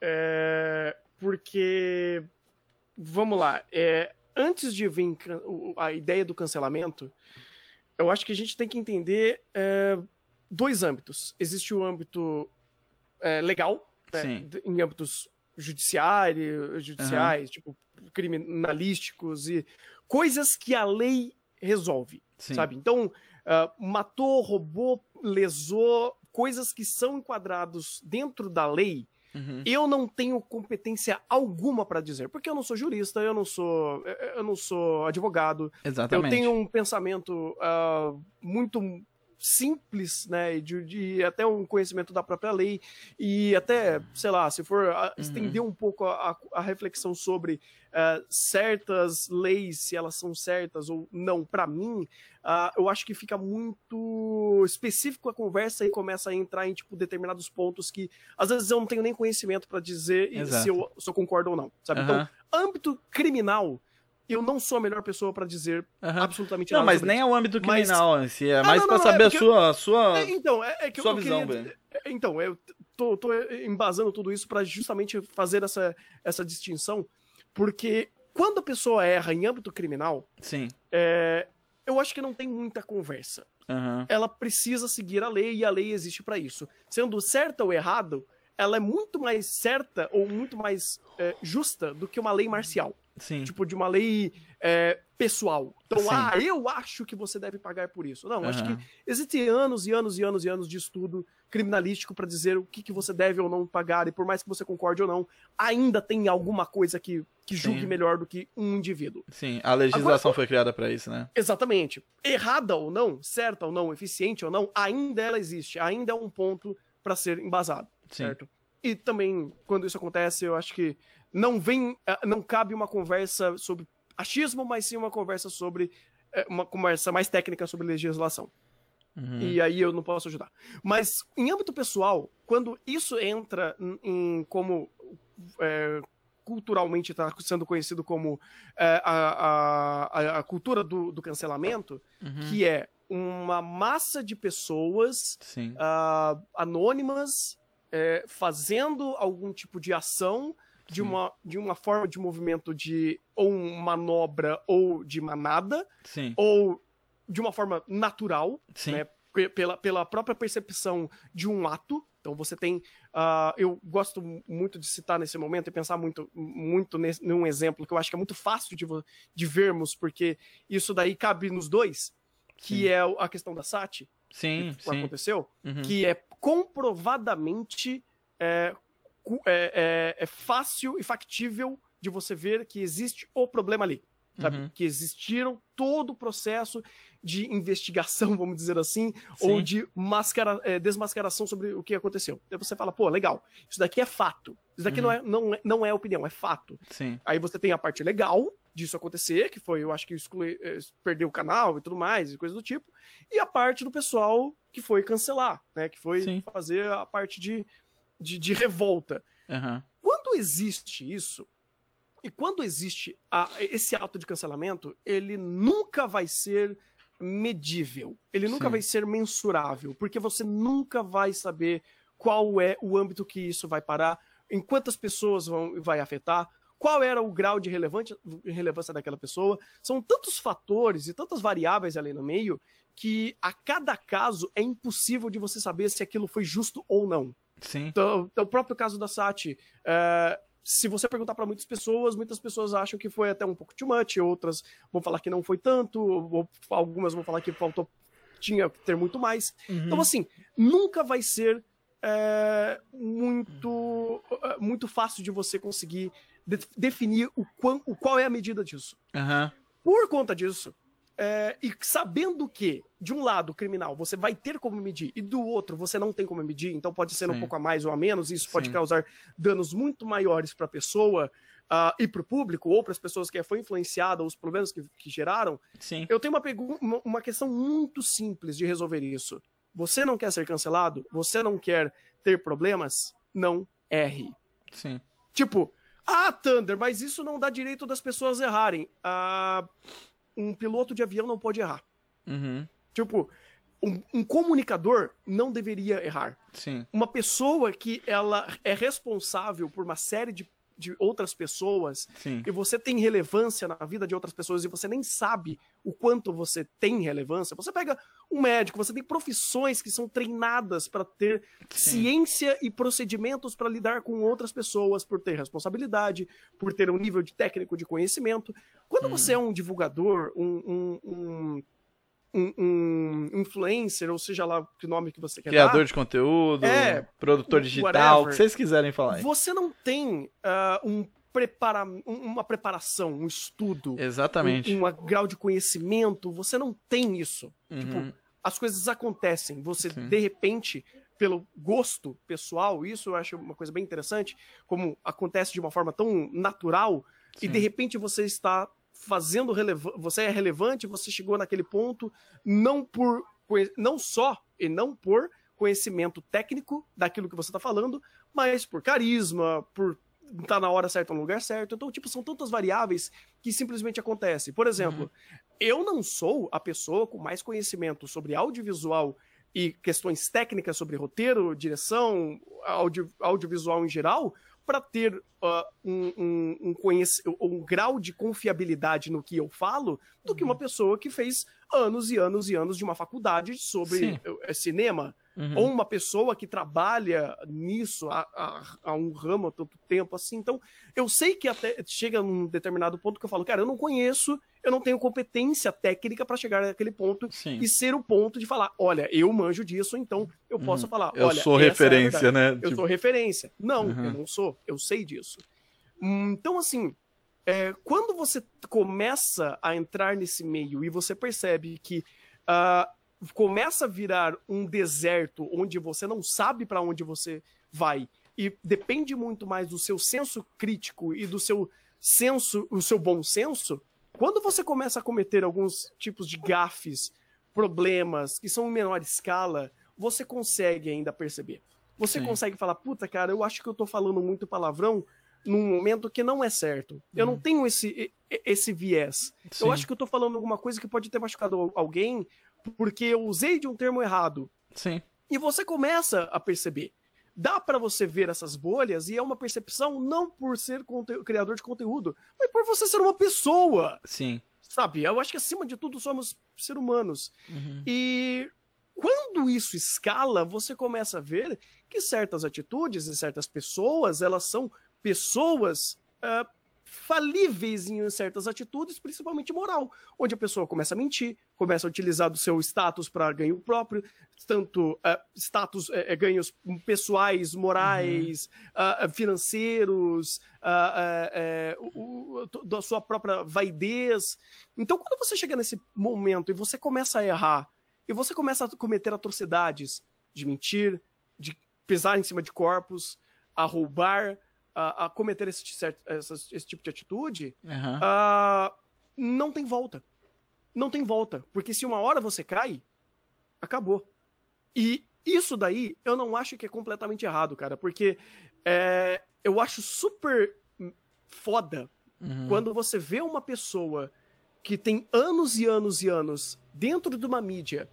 É, porque. Vamos lá. É, antes de vir a ideia do cancelamento, eu acho que a gente tem que entender é, dois âmbitos. Existe o âmbito é, legal, né, em âmbitos judiciários, judiciais, uhum. tipo criminalísticos e coisas que a lei resolve, Sim. sabe? Então, uh, matou, roubou, lesou, coisas que são enquadrados dentro da lei, Uhum. Eu não tenho competência alguma para dizer, porque eu não sou jurista, eu não sou, eu não sou advogado. Exatamente. Eu tenho um pensamento uh, muito simples, né, de, de, até um conhecimento da própria lei e até, sei lá, se for a, uhum. estender um pouco a, a reflexão sobre uh, certas leis, se elas são certas ou não, para mim, uh, eu acho que fica muito específico a conversa e começa a entrar em tipo determinados pontos que às vezes eu não tenho nem conhecimento para dizer se eu, se eu, concordo ou não, sabe? Uhum. Então, âmbito criminal eu não sou a melhor pessoa para dizer uhum. absolutamente nada. Não, mas nem é o âmbito criminal mas... em si, é ah, mais para saber é a sua, a sua, é, então, é, é que sua eu, visão, queria... É, então, eu tô, tô embasando tudo isso para justamente fazer essa, essa distinção, porque quando a pessoa erra em âmbito criminal, Sim. É, eu acho que não tem muita conversa. Uhum. Ela precisa seguir a lei e a lei existe para isso. Sendo certa ou errado, ela é muito mais certa ou muito mais é, justa do que uma lei marcial. Sim. Tipo, de uma lei é, pessoal. Então, Sim. ah, eu acho que você deve pagar por isso. Não, uhum. acho que existem anos e anos e anos e anos de estudo criminalístico para dizer o que, que você deve ou não pagar, e por mais que você concorde ou não, ainda tem alguma coisa que, que julgue Sim. melhor do que um indivíduo. Sim, a legislação Agora, foi criada para isso, né? Exatamente. Errada ou não, certa ou não, eficiente ou não, ainda ela existe, ainda é um ponto para ser embasado, Sim. certo? E também, quando isso acontece, eu acho que não vem, eh, não cabe uma conversa sobre achismo, mas sim uma conversa sobre eh, uma conversa mais técnica sobre legislação. Uhum. E aí eu não posso ajudar. Mas em âmbito pessoal, quando isso entra em, como é, culturalmente está sendo conhecido como é, a, a, a, cultura do, do cancelamento, uhum. que é uma massa de pessoas uh, anônimas é, fazendo algum tipo de ação de uma, de uma forma de movimento de ou manobra ou de manada, Sim. ou de uma forma natural, né? Pela, pela própria percepção de um ato. Então você tem. Uh, eu gosto muito de citar nesse momento e pensar muito, muito nesse, num exemplo que eu acho que é muito fácil de, de vermos, porque isso daí cabe nos dois, que sim. é a questão da SAT. Sim, que sim. aconteceu, uhum. que é comprovadamente é, é, é, é, fácil e factível de você ver que existe o problema ali. Sabe? Uhum. Que existiram todo o processo de investigação, vamos dizer assim, Sim. ou de mascara, é, desmascaração sobre o que aconteceu. Aí você fala, pô, legal, isso daqui é fato. Isso daqui uhum. não, é, não, é, não é opinião, é fato. Sim. Aí você tem a parte legal disso acontecer, que foi, eu acho que exclui, é, perdeu o canal e tudo mais, e coisa do tipo, e a parte do pessoal que foi cancelar, né? Que foi Sim. fazer a parte de de, de revolta. Aham. Quando existe isso, e quando existe a- esse ato de cancelamento, ele nunca vai ser medível. Ele nunca Sim. vai ser mensurável, porque você nunca vai saber qual é o âmbito que isso vai parar, em quantas pessoas vão, vai afetar, qual era o grau de relevância daquela pessoa. São tantos fatores e tantas variáveis ali no meio que a cada caso é impossível de você saber se aquilo foi justo ou não. Sim. Então, então, o próprio caso da Sati, é, se você perguntar para muitas pessoas, muitas pessoas acham que foi até um pouco too much, outras vão falar que não foi tanto, ou algumas vão falar que faltou, tinha que ter muito mais. Então, assim, nunca vai ser é, muito, é, muito fácil de você conseguir de- definir o, quão, o qual é a medida disso. Aham. Por conta disso, é, e sabendo que, de um lado, criminal, você vai ter como medir, e do outro, você não tem como medir, então pode ser um Sim. pouco a mais ou a menos, e isso pode Sim. causar danos muito maiores para a pessoa ah, e para o público, ou para as pessoas que foi influenciada, os problemas que, que geraram. Sim. Eu tenho uma, uma, uma questão muito simples de resolver isso. Você não quer ser cancelado? Você não quer ter problemas? Não erre. Sim. Tipo, ah, Thunder, mas isso não dá direito das pessoas errarem. Ah, um piloto de avião não pode errar. Uhum. Tipo, um, um comunicador não deveria errar. Sim. Uma pessoa que ela é responsável por uma série de, de outras pessoas Sim. e você tem relevância na vida de outras pessoas e você nem sabe o quanto você tem relevância. Você pega um médico, você tem profissões que são treinadas para ter Sim. ciência e procedimentos para lidar com outras pessoas, por ter responsabilidade, por ter um nível de técnico de conhecimento. Quando Hum. você é um divulgador, um, um, um, um- um influencer, ou seja lá que nome que você quer Criador dar, de conteúdo, É, produtor digital, whatever. o que vocês quiserem falar. aí. você não tem ah, um prepara um- uma preparação, um estudo, Exatamente. um, um grau de conhecimento, você não tem isso. Tipo, Uhum. as coisas acontecem. Você, Sim. de repente, pelo gosto pessoal, isso eu acho uma coisa bem interessante, como acontece de uma forma tão natural, e Sim. de repente você está fazendo relevante, você é relevante, você chegou naquele ponto, não por não só e não por conhecimento técnico daquilo que você está falando, mas por carisma, por estar na hora certa no lugar certo. Então, tipo, são tantas variáveis que simplesmente acontecem. Por exemplo, eu não sou a pessoa com mais conhecimento sobre audiovisual e questões técnicas sobre roteiro, direção, audio, audiovisual em geral, para ter ah, um, um, um, conhec- um grau de confiabilidade no que eu falo do que uma pessoa que fez anos e anos e anos de uma faculdade sobre Sim. eh, cinema. Uhum. Ou uma pessoa que trabalha nisso há, há- há um ramo há tanto tempo assim. Então, eu sei que até chega num determinado ponto que eu falo, cara, eu não conheço, eu não tenho competência técnica para chegar naquele ponto Sim. e ser o ponto de falar, olha, eu manjo disso, então eu posso falar, Uhum. Eu olha, sou é referência, verdade. né? Eu Tipo, sou referência. Não, Uhum. eu não sou. Eu sei disso. Então, assim, é, quando você começa a entrar nesse meio e você percebe que ah, começa a virar um deserto onde você não sabe para onde você vai e depende muito mais do seu senso crítico e do seu senso, o seu bom senso, quando você começa a cometer alguns tipos de gafes, problemas que são em menor escala, você consegue ainda perceber. Você Sim. consegue falar, puta, cara, eu acho que eu tô falando muito palavrão num momento que não é certo. Eu não tenho esse, esse viés. Uhum. sim. Eu acho que eu tô falando alguma coisa que pode ter machucado al- alguém porque eu usei de um termo errado. Sim. E você começa a perceber. Dá pra você ver essas bolhas e é uma percepção não por ser criador de conteúdo, mas por você ser uma pessoa. Sim. Sabe? Eu acho que acima de tudo somos seres humanos. Uhum. E quando isso escala, você começa a ver que certas atitudes e certas pessoas, elas são pessoas ah, falíveis em certas atitudes, principalmente moral, onde a pessoa começa a mentir, começa a utilizar do seu status para ganho próprio, tanto ah, status, eh, eh, ganhos pessoais, morais, ah, ah, financeiros, ah, eh, o- o- da sua própria vaidez. Então, quando você chega nesse momento e você começa a errar, e você começa a cometer atrocidades de mentir, de pisar em cima de corpos, a roubar, a, a cometer esse, cer- essas- esse tipo de atitude, ah, não tem volta. Não tem volta. Porque se uma hora você cai, acabou. E isso daí eu não acho que é completamente errado, cara, porque é, eu acho super foda Uhum. quando você vê uma pessoa que tem anos e anos e anos dentro de uma mídia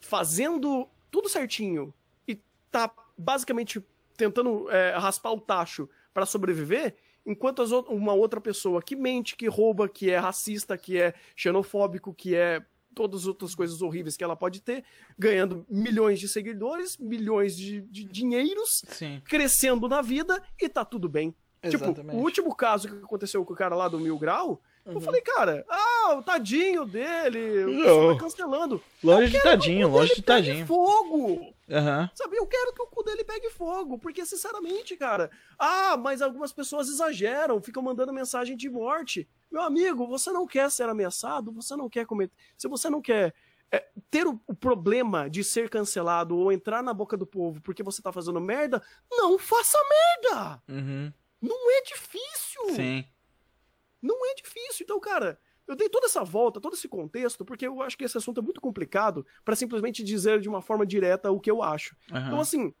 fazendo tudo certinho e tá basicamente tentando é, raspar o tacho para sobreviver, enquanto as uma outra pessoa que mente, que rouba, que é racista, que é xenofóbico, que é todas as outras coisas horríveis que ela pode ter, ganhando milhões de seguidores, milhões de, de dinheiros, Sim. crescendo na vida e tá tudo bem. Tipo, Exatamente. o último caso que aconteceu com o cara lá do Mil Grau, Uhum. eu falei, cara, ah, o tadinho dele, tá cancelando. Longe de Eu tadinho, longe de tadinho. fogo! Aham. Sabe, eu quero que o cu dele pegue fogo, porque, sinceramente, cara, ah, mas algumas pessoas exageram, ficam mandando mensagem de morte. Meu amigo, você não quer ser ameaçado, você não quer cometer. Se você não quer é, ter o, o problema de ser cancelado ou entrar na boca do povo porque você tá fazendo merda, não faça merda! Uhum. Não é difícil! Sim. Não é difícil. Então, cara, eu dei toda essa volta, todo esse contexto, porque eu acho que esse assunto é muito complicado pra simplesmente dizer de uma forma direta o que eu acho. Então, Aham. assim,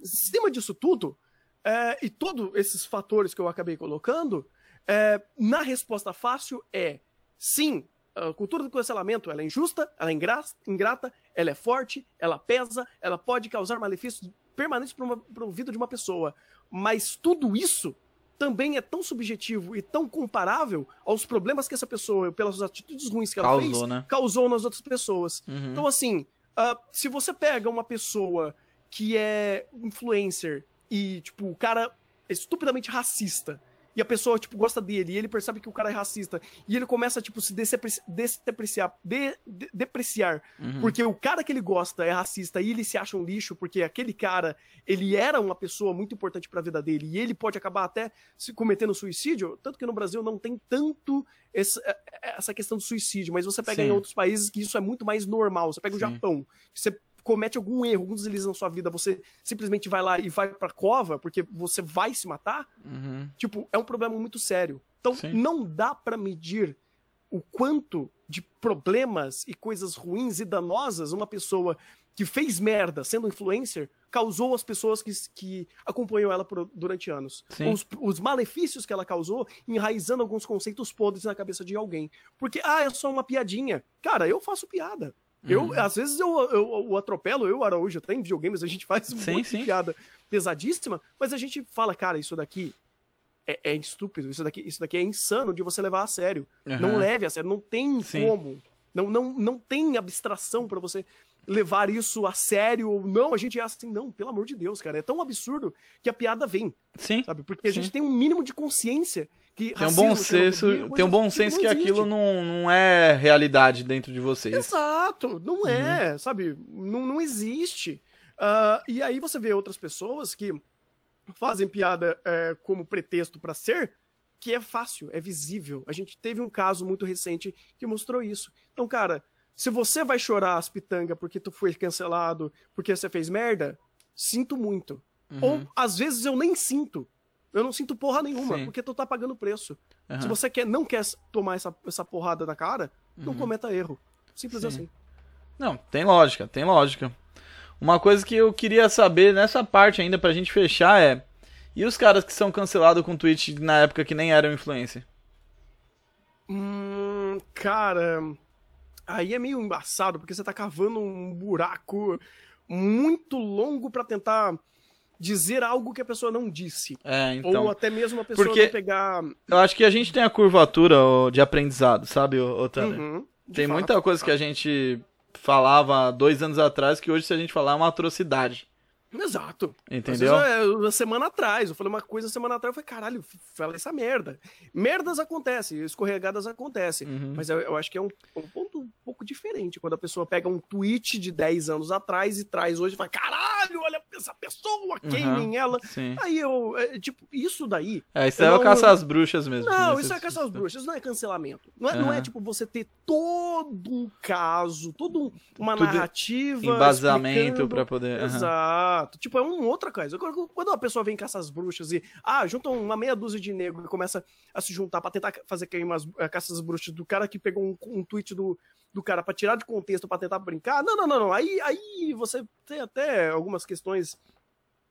em cima disso tudo, é, e todos esses fatores que eu acabei colocando, é, na resposta fácil é sim, a cultura do cancelamento ela é injusta, ela é ingra- ingrata, ela é forte, ela pesa, ela pode causar malefícios permanentes para o vida de uma pessoa. Mas tudo isso também é tão subjetivo e tão comparável aos problemas que essa pessoa, pelas atitudes ruins que ela Causou, fez, né? causou nas outras pessoas. Uhum. Então, assim, ah, se você pega uma pessoa que é influencer e, tipo, o cara é estupidamente racista, e a pessoa, tipo, gosta dele, e ele percebe que o cara é racista, e ele começa, tipo, se desdepreciar, de, de- depreciar, Uhum. porque o cara que ele gosta é racista e ele se acha um lixo, porque aquele cara, ele era uma pessoa muito importante pra vida dele, e ele pode acabar até se cometendo suicídio, tanto que no Brasil não tem tanto esse- essa questão do suicídio, mas você pega Sim. em outros países que isso é muito mais normal. Você pega o Sim. Japão, que você comete algum erro, algum deslize na sua vida, você simplesmente vai lá e vai pra cova porque você vai se matar, Uhum. tipo, é um problema muito sério. Então, Sim. não dá pra medir o quanto de problemas e coisas ruins e danosas uma pessoa que fez merda sendo influencer causou às pessoas que, que acompanham ela por- durante anos. Os, os malefícios que ela causou enraizando alguns conceitos podres na cabeça de alguém. Porque, ah, é só uma piadinha. Cara, eu faço piada. Eu, Uhum. às vezes eu, eu, eu atropelo, eu, Araújo, até em videogames a gente faz um Sim, de piada pesadíssima, mas a gente fala, cara, isso daqui é, é estúpido, isso daqui, isso daqui é insano de você levar a sério. Não Aham. leve a sério, não tem Sim. como. Não, não, não tem abstração pra você levar isso a sério ou não, a gente é assim, não, pelo amor de Deus, cara, é tão absurdo que a piada vem, Sim. sabe? Porque a Sim. gente tem um mínimo de consciência que Tem um bom senso, xenofobia, tem um coisa bom senso que existe. aquilo não, não é realidade dentro de vocês. Exato, não é, Uhum. sabe? Não, não existe. Ah, e aí você vê outras pessoas que fazem piada é, como pretexto pra ser, que é fácil, é visível. A gente teve um caso muito recente que mostrou isso. Então, cara, se você vai chorar as pitangas porque tu foi cancelado, porque você fez merda, sinto muito. Uhum. Ou às vezes eu nem sinto. Eu não sinto porra nenhuma, Sim. porque tu tá pagando preço. Aham. Se você quer, não quer tomar essa, essa porrada na cara, não Uhum. cometa erro. Simples Sim. assim. Não, tem lógica, tem lógica. Uma coisa que eu queria saber nessa parte ainda pra gente fechar é. E os caras que são cancelados com tweet na época que nem eram influencer? Hum, cara, aí é meio embaçado, porque você tá cavando um buraco muito longo pra tentar dizer algo que a pessoa não disse. É, então. Ou até mesmo a pessoa porque- não pegar. Eu acho que a gente tem a curvatura de aprendizado, sabe, Tanner? Uhum, Tem fato. muita coisa que a gente falava dois anos atrás que hoje, se a gente falar, é uma atrocidade. Exato. Entendeu? vezes, é, uma semana atrás, eu falei uma coisa semana atrás, eu falei, caralho, falei essa merda. Merdas acontecem, escorregadas acontecem. Uhum. Mas eu, eu acho que é um, um ponto um pouco diferente. Quando a pessoa pega um tweet de 10 anos atrás e traz hoje e fala, caralho, olha essa pessoa, queimem ela. Sim. Aí eu, é, tipo, isso daí. É, isso é o caça às bruxas mesmo. Não, Nesse- isso é caça às bruxas, isso não é cancelamento. Não é, não é Aham. tipo você ter todo um caso, toda um- uma Tudo narrativa. Embasamento pra poder. aham. Exato. Tipo, é uma outra coisa. Quando uma pessoa vem caçar as bruxas e, ah, juntam uma meia dúzia de negros e começa a se juntar pra tentar fazer queimar as, a caça às bruxas do cara que pegou um, um tweet do, do cara para tirar de contexto para tentar brincar, não, não, não, não. Aí, aí você tem até algumas questões.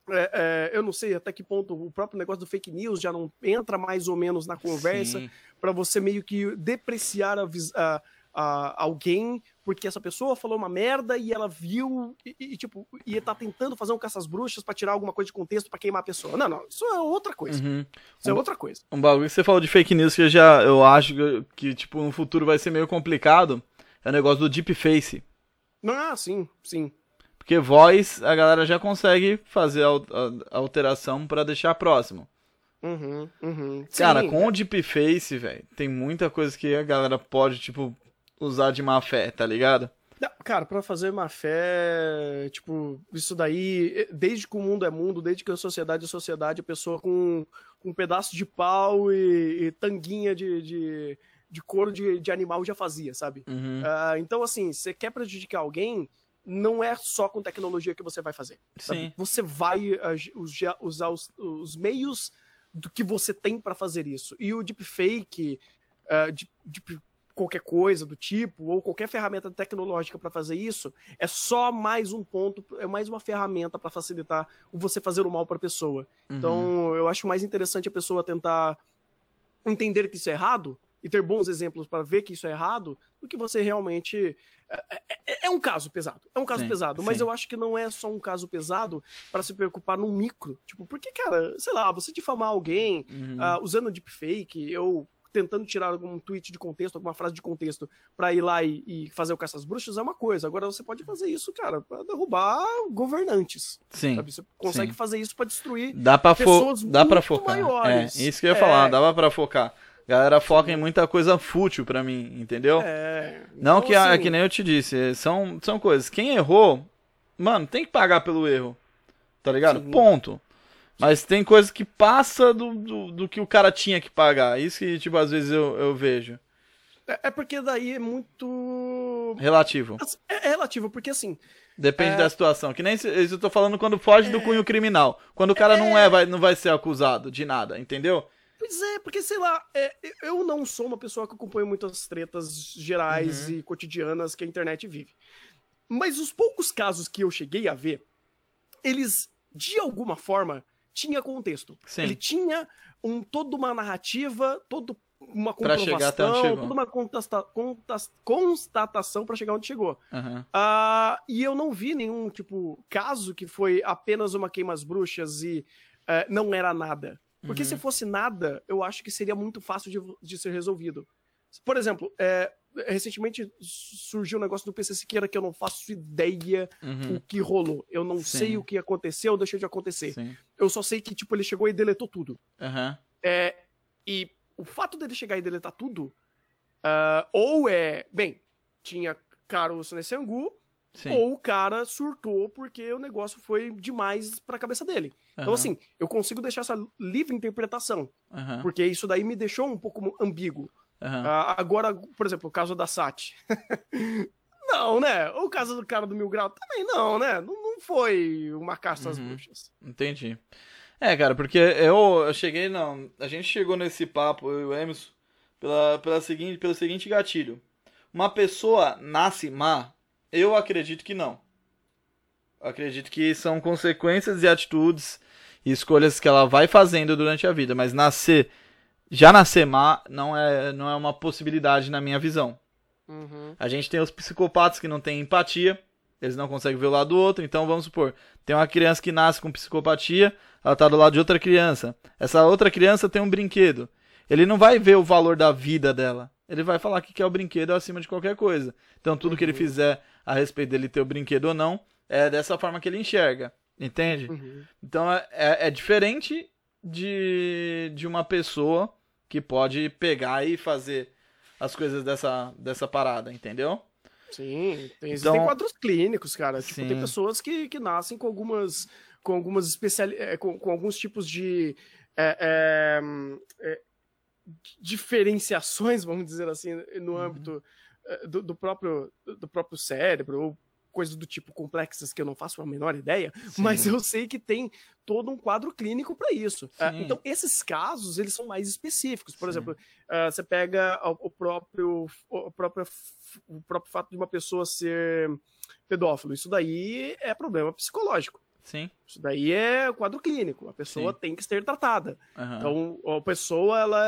É, é, eu não sei até que ponto o próprio negócio do fake news já não entra mais ou menos na conversa para você meio que depreciar a, a, a, alguém porque essa pessoa falou uma merda e ela viu e, e tipo, e tá tentando fazer um caças bruxas para tirar alguma coisa de contexto para queimar a pessoa. Não, não, isso é outra coisa. Uhum. Isso é outra coisa. Um bagulho que você falou de fake news que eu já eu acho que, tipo no futuro vai ser meio complicado é o negócio do deepface. Ah, sim, sim. Porque voz a galera já consegue fazer a alteração para deixar próximo. Uhum, uhum. Cara, Sim. com o deepface, velho, tem muita coisa que a galera pode, tipo, usar de má fé, tá ligado? Não, cara, pra fazer má fé, tipo, isso daí, desde que o mundo é mundo, desde que a sociedade é sociedade, a pessoa com, com um pedaço de pau e, e tanguinha de, de, de couro de, de animal já fazia, sabe? Uhum. Uh, então, assim, você quer prejudicar alguém, não é só com tecnologia que você vai fazer. Sim. Você vai uh, usar os, os meios do que você tem para fazer isso. E o deepfake, uh, de, de qualquer coisa do tipo, ou qualquer ferramenta tecnológica para fazer isso, é só mais um ponto, é mais uma ferramenta para facilitar você fazer o mal para a pessoa. Uhum. Então, eu acho mais interessante a pessoa tentar entender que isso é errado e ter bons exemplos para ver que isso é errado, do que você realmente. É, é, é um caso pesado. É um caso Sim, pesado, mas sim. eu acho que não é só um caso pesado para se preocupar num micro. Tipo, porque, cara, sei lá, você difamar alguém Uhum. ah, usando deepfake, ou tentando tirar algum tweet de contexto, alguma frase de contexto, pra ir lá e, e fazer o caça às bruxas é uma coisa. Agora você pode fazer isso, cara, pra derrubar governantes. Sim. Sabe? Você consegue sim. fazer isso pra destruir Dá pra, fo pessoas dá pra muito focar. maiores. É, isso que eu ia É. falar, dava pra focar. Galera foca em muita coisa fútil pra mim, entendeu? É. Não Então, que, assim, que nem eu te disse, são, são coisas. Quem errou, mano, tem que pagar pelo erro. Tá ligado? Sim. Ponto. Mas tem coisa que passa do, do, do que o cara tinha que pagar. Isso que, tipo, às vezes eu, eu vejo. É, é porque daí é muito. Relativo. É, é relativo, porque assim. Depende É. da situação. Que nem isso eu tô falando quando foge do cunho criminal. Quando o cara não é, vai, não vai ser acusado de nada, entendeu? Pois é, porque sei lá, é, eu não sou uma pessoa que acompanha muitas tretas gerais Uhum. e cotidianas que a internet vive. Mas os poucos casos que eu cheguei a ver, eles, de alguma forma, tinha contexto. Sim. Ele tinha um, toda uma narrativa, toda uma comprovação, toda uma contasta, contas- constatação pra chegar onde chegou. Aham. Ah, e eu não vi nenhum, tipo, caso que foi apenas uma queima às bruxas e eh, não era nada. Porque Uhum. se fosse nada, eu acho que seria muito fácil de, de ser resolvido. Por exemplo, eh, recentemente surgiu um negócio do PC Siqueira que eu não faço ideia Uhum. o que rolou. Eu não Sim. sei o que aconteceu ou deixou de acontecer. Sim. Eu só sei que, tipo, ele chegou e deletou tudo. Aham. É, e o fato dele chegar e deletar tudo, ah, ou é, bem, tinha caroço nesse angu, Sim. ou o cara surtou porque o negócio foi demais pra cabeça dele. Então, Aham. assim, eu consigo deixar essa livre interpretação, porque isso daí me deixou um pouco ambíguo. Aham. Ah, agora, por exemplo, o caso da Sati. não, né? O caso do cara do Mil Grau também não, né? Não, não foi uma caça às Uhum. bruxas. Entendi. É, cara, porque eu, eu cheguei, não. A gente chegou nesse papo, eu e o Emerson, pela, pela seguinte, pelo seguinte gatilho. Uma pessoa nasce má? Eu acredito que não. Acredito que são consequências e atitudes e escolhas que ela vai fazendo durante a vida. Mas nascer, já nascer má, não é, não é uma possibilidade na minha visão. Uhum. A gente tem os psicopatas que não têm empatia, eles não conseguem ver o lado do outro. Então vamos supor, tem uma criança que nasce com psicopatia, ela tá do lado de outra criança. Essa outra criança tem um brinquedo. Ele não vai ver o valor da vida dela. Ele vai falar que quer o brinquedo acima de qualquer coisa. Então tudo que ele fizer a respeito dele ter o brinquedo ou não, é dessa forma que ele enxerga. Entende? Uhum. Então é, é, é diferente de, de uma pessoa que pode pegar e fazer as coisas dessa, dessa parada, entendeu? Sim, tem, existem Então- quadros clínicos, cara. Tipo, Sim. tem pessoas que, que nascem com algumas com algumas especiali é, com, com alguns tipos de é, é, é, diferenciações, vamos dizer assim, no Uhum. âmbito é, do, do próprio do próprio cérebro ou coisas do tipo complexas que eu não faço a menor ideia, Sim. mas eu sei que tem todo um quadro clínico para isso. Uh, então, esses casos, eles são mais específicos. Por Sim. exemplo, uh, você pega o, próprio, o, próprio, o próprio fato de uma pessoa ser pedófilo. Isso daí é problema psicológico. Sim. Isso daí é quadro clínico. A pessoa Sim. tem que ser tratada. Uhum. Então, a pessoa ela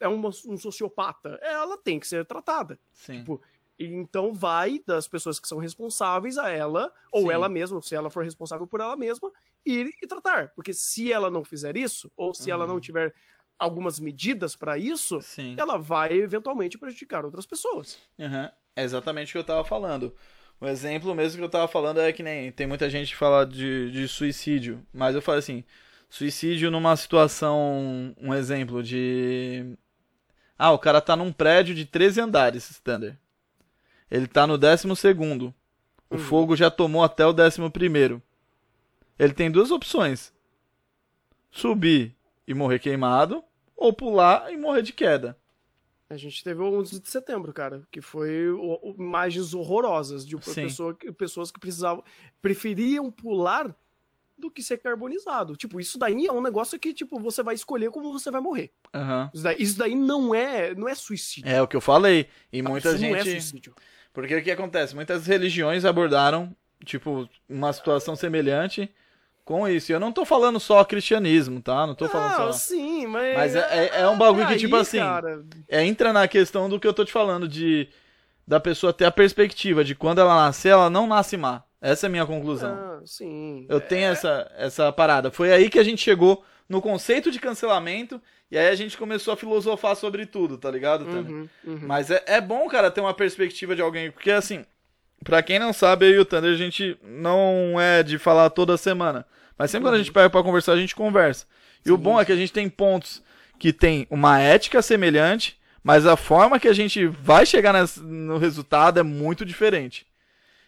é, é um sociopata. Ela tem que ser tratada. Sim. Tipo, então vai das pessoas que são responsáveis a ela, ou Sim. ela mesma, se ela for responsável por ela mesma, ir e tratar. Porque se ela não fizer isso, ou se ela não uhum. tiver algumas medidas para isso, Sim. ela vai eventualmente prejudicar outras pessoas. Uhum. É exatamente o que eu estava falando. O exemplo mesmo que eu tava falando é que nem tem muita gente que fala de, de suicídio, mas eu falo assim, suicídio numa situação, um exemplo de ah, o cara tá num prédio de 13 andares, standard. Ele tá no 12 segundo. O uhum. fogo já tomou até o 11 primeiro. Ele tem duas opções: subir e morrer queimado ou pular e morrer de queda. A gente teve o 11 de setembro, cara, que foi o, o, imagens horrorosas de pessoa, pessoas que precisavam, preferiam pular do que ser carbonizado. Tipo, isso daí é um negócio que, tipo, você vai escolher como você vai morrer. Uhum. Isso, daí, isso, daí, não é não é suicídio. É o que eu falei. E muita isso gente. Não é suicídio. Porque o que acontece? Muitas religiões abordaram, tipo, uma situação semelhante com isso. E eu não tô falando só cristianismo, tá? Não tô falando ah, só. sim, mas. Mas é, é, é um bagulho que, tipo assim. Cara... É, entra na questão do que eu tô te falando, de. Da pessoa ter a perspectiva de quando ela nascer, ela não nasce má. Essa é a minha conclusão. Ah, sim. Eu tenho é... essa, essa parada. Foi aí que a gente chegou no conceito de cancelamento. E aí a gente começou a filosofar sobre tudo, tá ligado, Uhum, uhum. Mas é, é bom, cara, ter uma perspectiva de alguém. Porque assim, Pra quem não sabe, eu e o Thunder, a gente não é de falar toda semana. Mas sempre uhum. quando a gente pega pra conversar, a gente conversa. E Sim. o bom é que a gente tem pontos que tem uma ética semelhante, mas a forma que a gente vai chegar no resultado é muito diferente.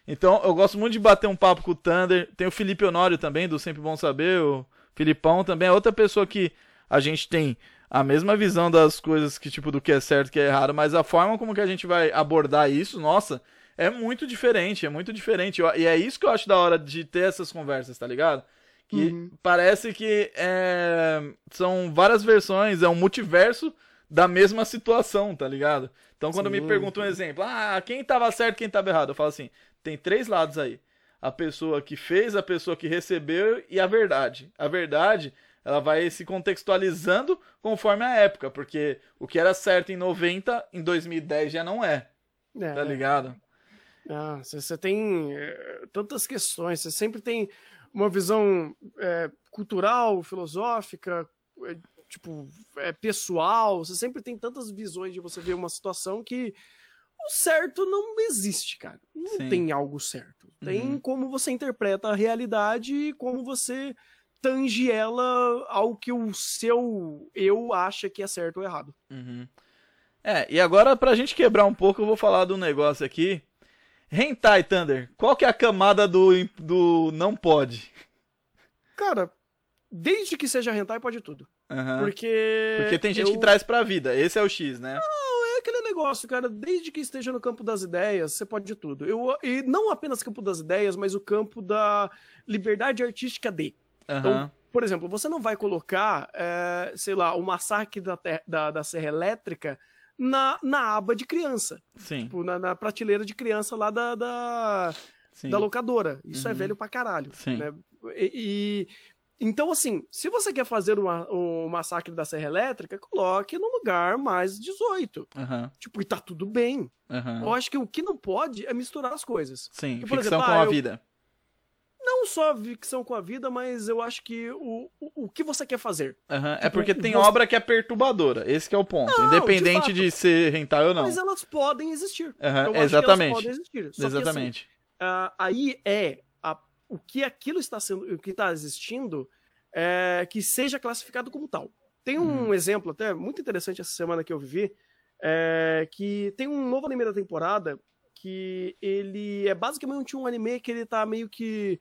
Então, eu gosto muito de bater um papo com o Thunder. Tem o Felipe Honório também, do Sempre Bom Saber. O Filipão também é outra pessoa que a gente tem a mesma visão das coisas que, tipo, do que é certo e que é errado, mas a forma como que a gente vai abordar isso, nossa, é muito diferente, é muito diferente. E é isso que eu acho da hora de ter essas conversas, tá ligado? Que uhum. parece que é, são várias versões, é um multiverso da mesma situação, tá ligado? Então quando Sim. me perguntam um exemplo, ah, quem tava certo, quem tava errado, eu falo assim, tem três lados aí. A pessoa que fez, a pessoa que recebeu e a verdade. A verdade, ela vai se contextualizando conforme a época, porque o que era certo em 90, em 2010 já não é. é tá ligado? Ah, você tem é, tantas questões, você sempre tem uma visão é, cultural, filosófica, é, tipo, é, pessoal, você sempre tem tantas visões de você ver uma situação que o certo não existe, cara. Não Sim. tem algo certo. Tem uhum. como você interpreta a realidade e como você tange ela ao que o seu eu acha que é certo ou errado. Uhum. É, e agora pra gente quebrar um pouco, eu vou falar de um negócio aqui Hentai Thunder, qual que é a camada do, do não pode? Cara, desde que seja hentai pode tudo. Uhum. Porque. Porque tem gente eu... que traz pra vida. Esse é o X, né? Não, aquele negócio, cara. Desde que esteja no campo das ideias, você pode de tudo. Eu, e não apenas campo das ideias, mas o campo da liberdade artística de. Uhum. Então, por exemplo, você não vai colocar, é, sei lá, o massacre da, da, da Serra Elétrica na, na aba de criança. Sim. Tipo, na, na prateleira de criança lá da, da, da locadora. Isso é uhum. é velho pra caralho. Sim. Né? E, e, então, assim, se você quer fazer uma, um massacre da Serra Elétrica, coloque no lugar mais 18. Uhum. Tipo, e tá tudo bem. Uhum. Eu acho que o que não pode é misturar as coisas. Sim, Porque, ficção exemplo, com ah, a eu... vida não só a ficção com a vida, mas eu acho que o, o, o que você quer fazer. Uhum. Tipo, é porque tem você... obra que é perturbadora. Esse é o ponto. Não, Independente de, de, ser rentável ou não. Mas elas podem existir. Exatamente. podem existir. Exatamente. Que, assim, uh, aí é o que aquilo está sendo, o que está existindo, é, que seja classificado como tal. Tem um uhum. exemplo até muito interessante essa semana que eu vivi, é, que tem um novo anime da temporada que ele é basicamente um anime que ele tá meio que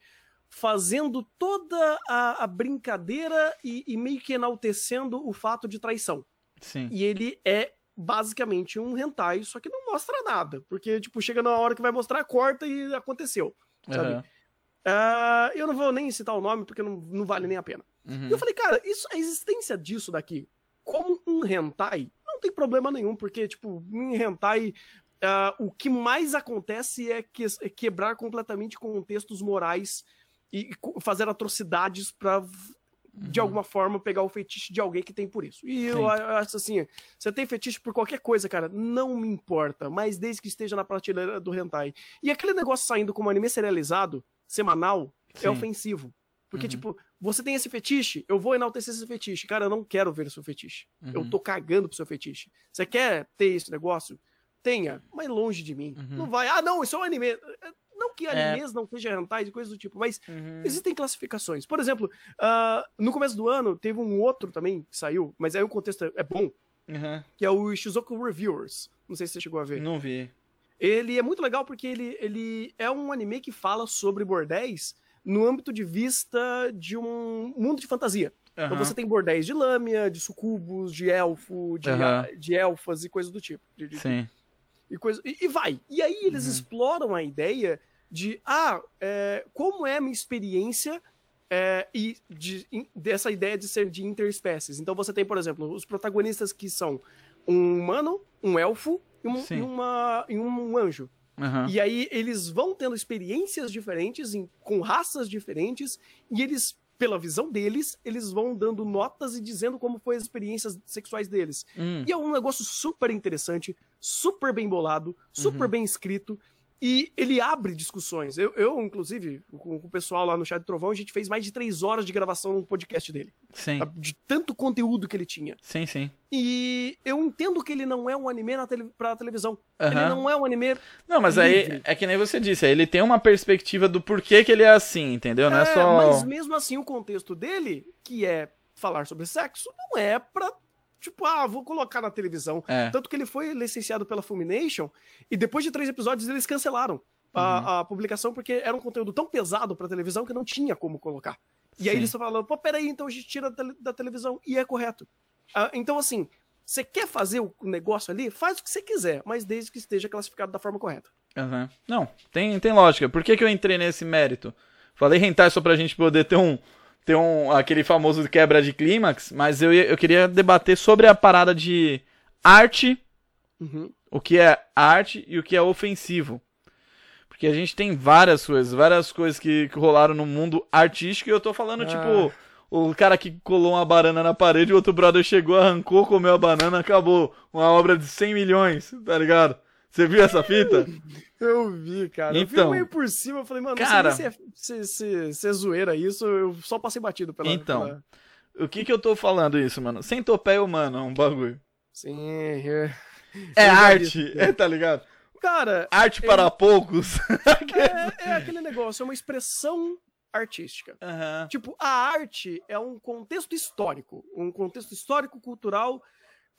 fazendo toda a, a brincadeira e, e, meio que enaltecendo o fato de traição. Sim. E ele é basicamente um hentai, só que não mostra nada. Porque, tipo, chega na hora que vai mostrar, corta e aconteceu. sabe? Aham. Ah, eu não vou nem citar o nome porque não, não vale nem a pena. Uhum. E eu falei, cara, isso, a existência disso daqui, como um hentai, não tem problema nenhum, porque, tipo, em hentai, ah, o que mais acontece é, que, é quebrar completamente contextos morais e, e fazer atrocidades pra, de Uhum. alguma forma, pegar o fetiche de alguém que tem por isso. E eu acho assim, você tem fetiche por qualquer coisa, cara, não me importa, mas desde que esteja na prateleira do hentai. E aquele negócio saindo como anime serializado, semanal, é Sim. ofensivo. Porque, Uhum. tipo, você tem esse fetiche, eu vou enaltecer esse fetiche. Cara, eu não quero ver o seu fetiche. Eu Uhum. tô cagando pro seu fetiche. Você quer ter esse negócio? Tenha, mas longe de mim. Uhum. Não vai, ah, não, isso é um anime. Não que É. animes não sejam hentais e coisas do tipo, mas Uhum. existem classificações. Por exemplo, ah, no começo do ano teve um outro também que saiu, mas aí o contexto é- é bom, Uhum. que é o Shizuku Reviewers. Não sei se você chegou a ver. Não vi. Ele é muito legal porque ele, ele é um anime que fala sobre bordéis no âmbito de vista de um mundo de fantasia. Então Aham. você tem bordéis de lâmina, de sucubos, de elfo, de, Aham. de elfas e coisas do tipo. De- de- Sim. e, coisa, e, e vai. E aí eles Uhum. exploram a ideia de, ah, é, como é a minha experiência é, e de- in- dessa ideia de ser de interespécies. Então você tem, por exemplo, os protagonistas que são um humano, um elfo e, um, e uma, e um anjo. Aham. E aí eles vão tendo experiências diferentes, em- com raças diferentes, e eles, pela visão deles, eles vão dando notas e dizendo como foi as experiências sexuais deles. Hum. E é um negócio super interessante, super bem bolado, super Uhum. bem escrito. E ele abre discussões. Eu, eu, inclusive, com, o pessoal lá no Chat do Trovão, a gente fez mais de três horas de gravação no podcast dele. Sim. De tanto conteúdo que ele tinha. Sim, sim. E eu entendo que ele não é um anime na tele, pra televisão. Ele Aham. não é um anime. Não, mas aí livre. é que nem você disse, aí ele tem uma perspectiva do porquê que ele é assim, entendeu? Não é, só. Mas mesmo assim, o contexto dele, que é falar sobre sexo, não é pra. Tipo, ah, vou colocar na televisão. É. Tanto que ele foi licenciado pela Fulmination e depois de três episódios eles cancelaram Uhum. a, a publicação porque era um conteúdo tão pesado pra televisão que não tinha como colocar. E aí Sim. eles falaram, pô, peraí, então a gente tira da, da televisão. E é correto. Ah, então, assim, você quer fazer o negócio ali? Faz o que você quiser, mas desde que esteja classificado da forma correta. Aham. Não, tem, tem lógica. Por que, que eu entrei nesse mérito? Falei hentai só pra gente poder ter um. Ter um. aquele famoso quebra de clímax, mas eu, eu queria debater sobre a parada de arte, Uhum. o que é arte e o que é ofensivo. Porque a gente tem várias coisas, várias coisas que, que rolaram no mundo artístico e eu tô falando, Ah. tipo, o cara que colou uma banana na parede, o outro brother chegou, arrancou, comeu a banana, acabou. Uma obra de 100 milhões, tá ligado? Você viu essa fita? Eu vi, cara. eu vi Então. meio por cima, eu falei, mano, Cara. se é, se, se- se é zoeira isso, eu só passei batido pela... Então. pela- O que que eu tô falando isso, mano? Centopeia humana, é um bagulho. Sim, é... É Eu já arte, é, tá ligado? Cara, Arte para poucos. é, é aquele negócio, é uma expressão artística. Aham. Tipo, a arte é um contexto histórico, um contexto histórico-cultural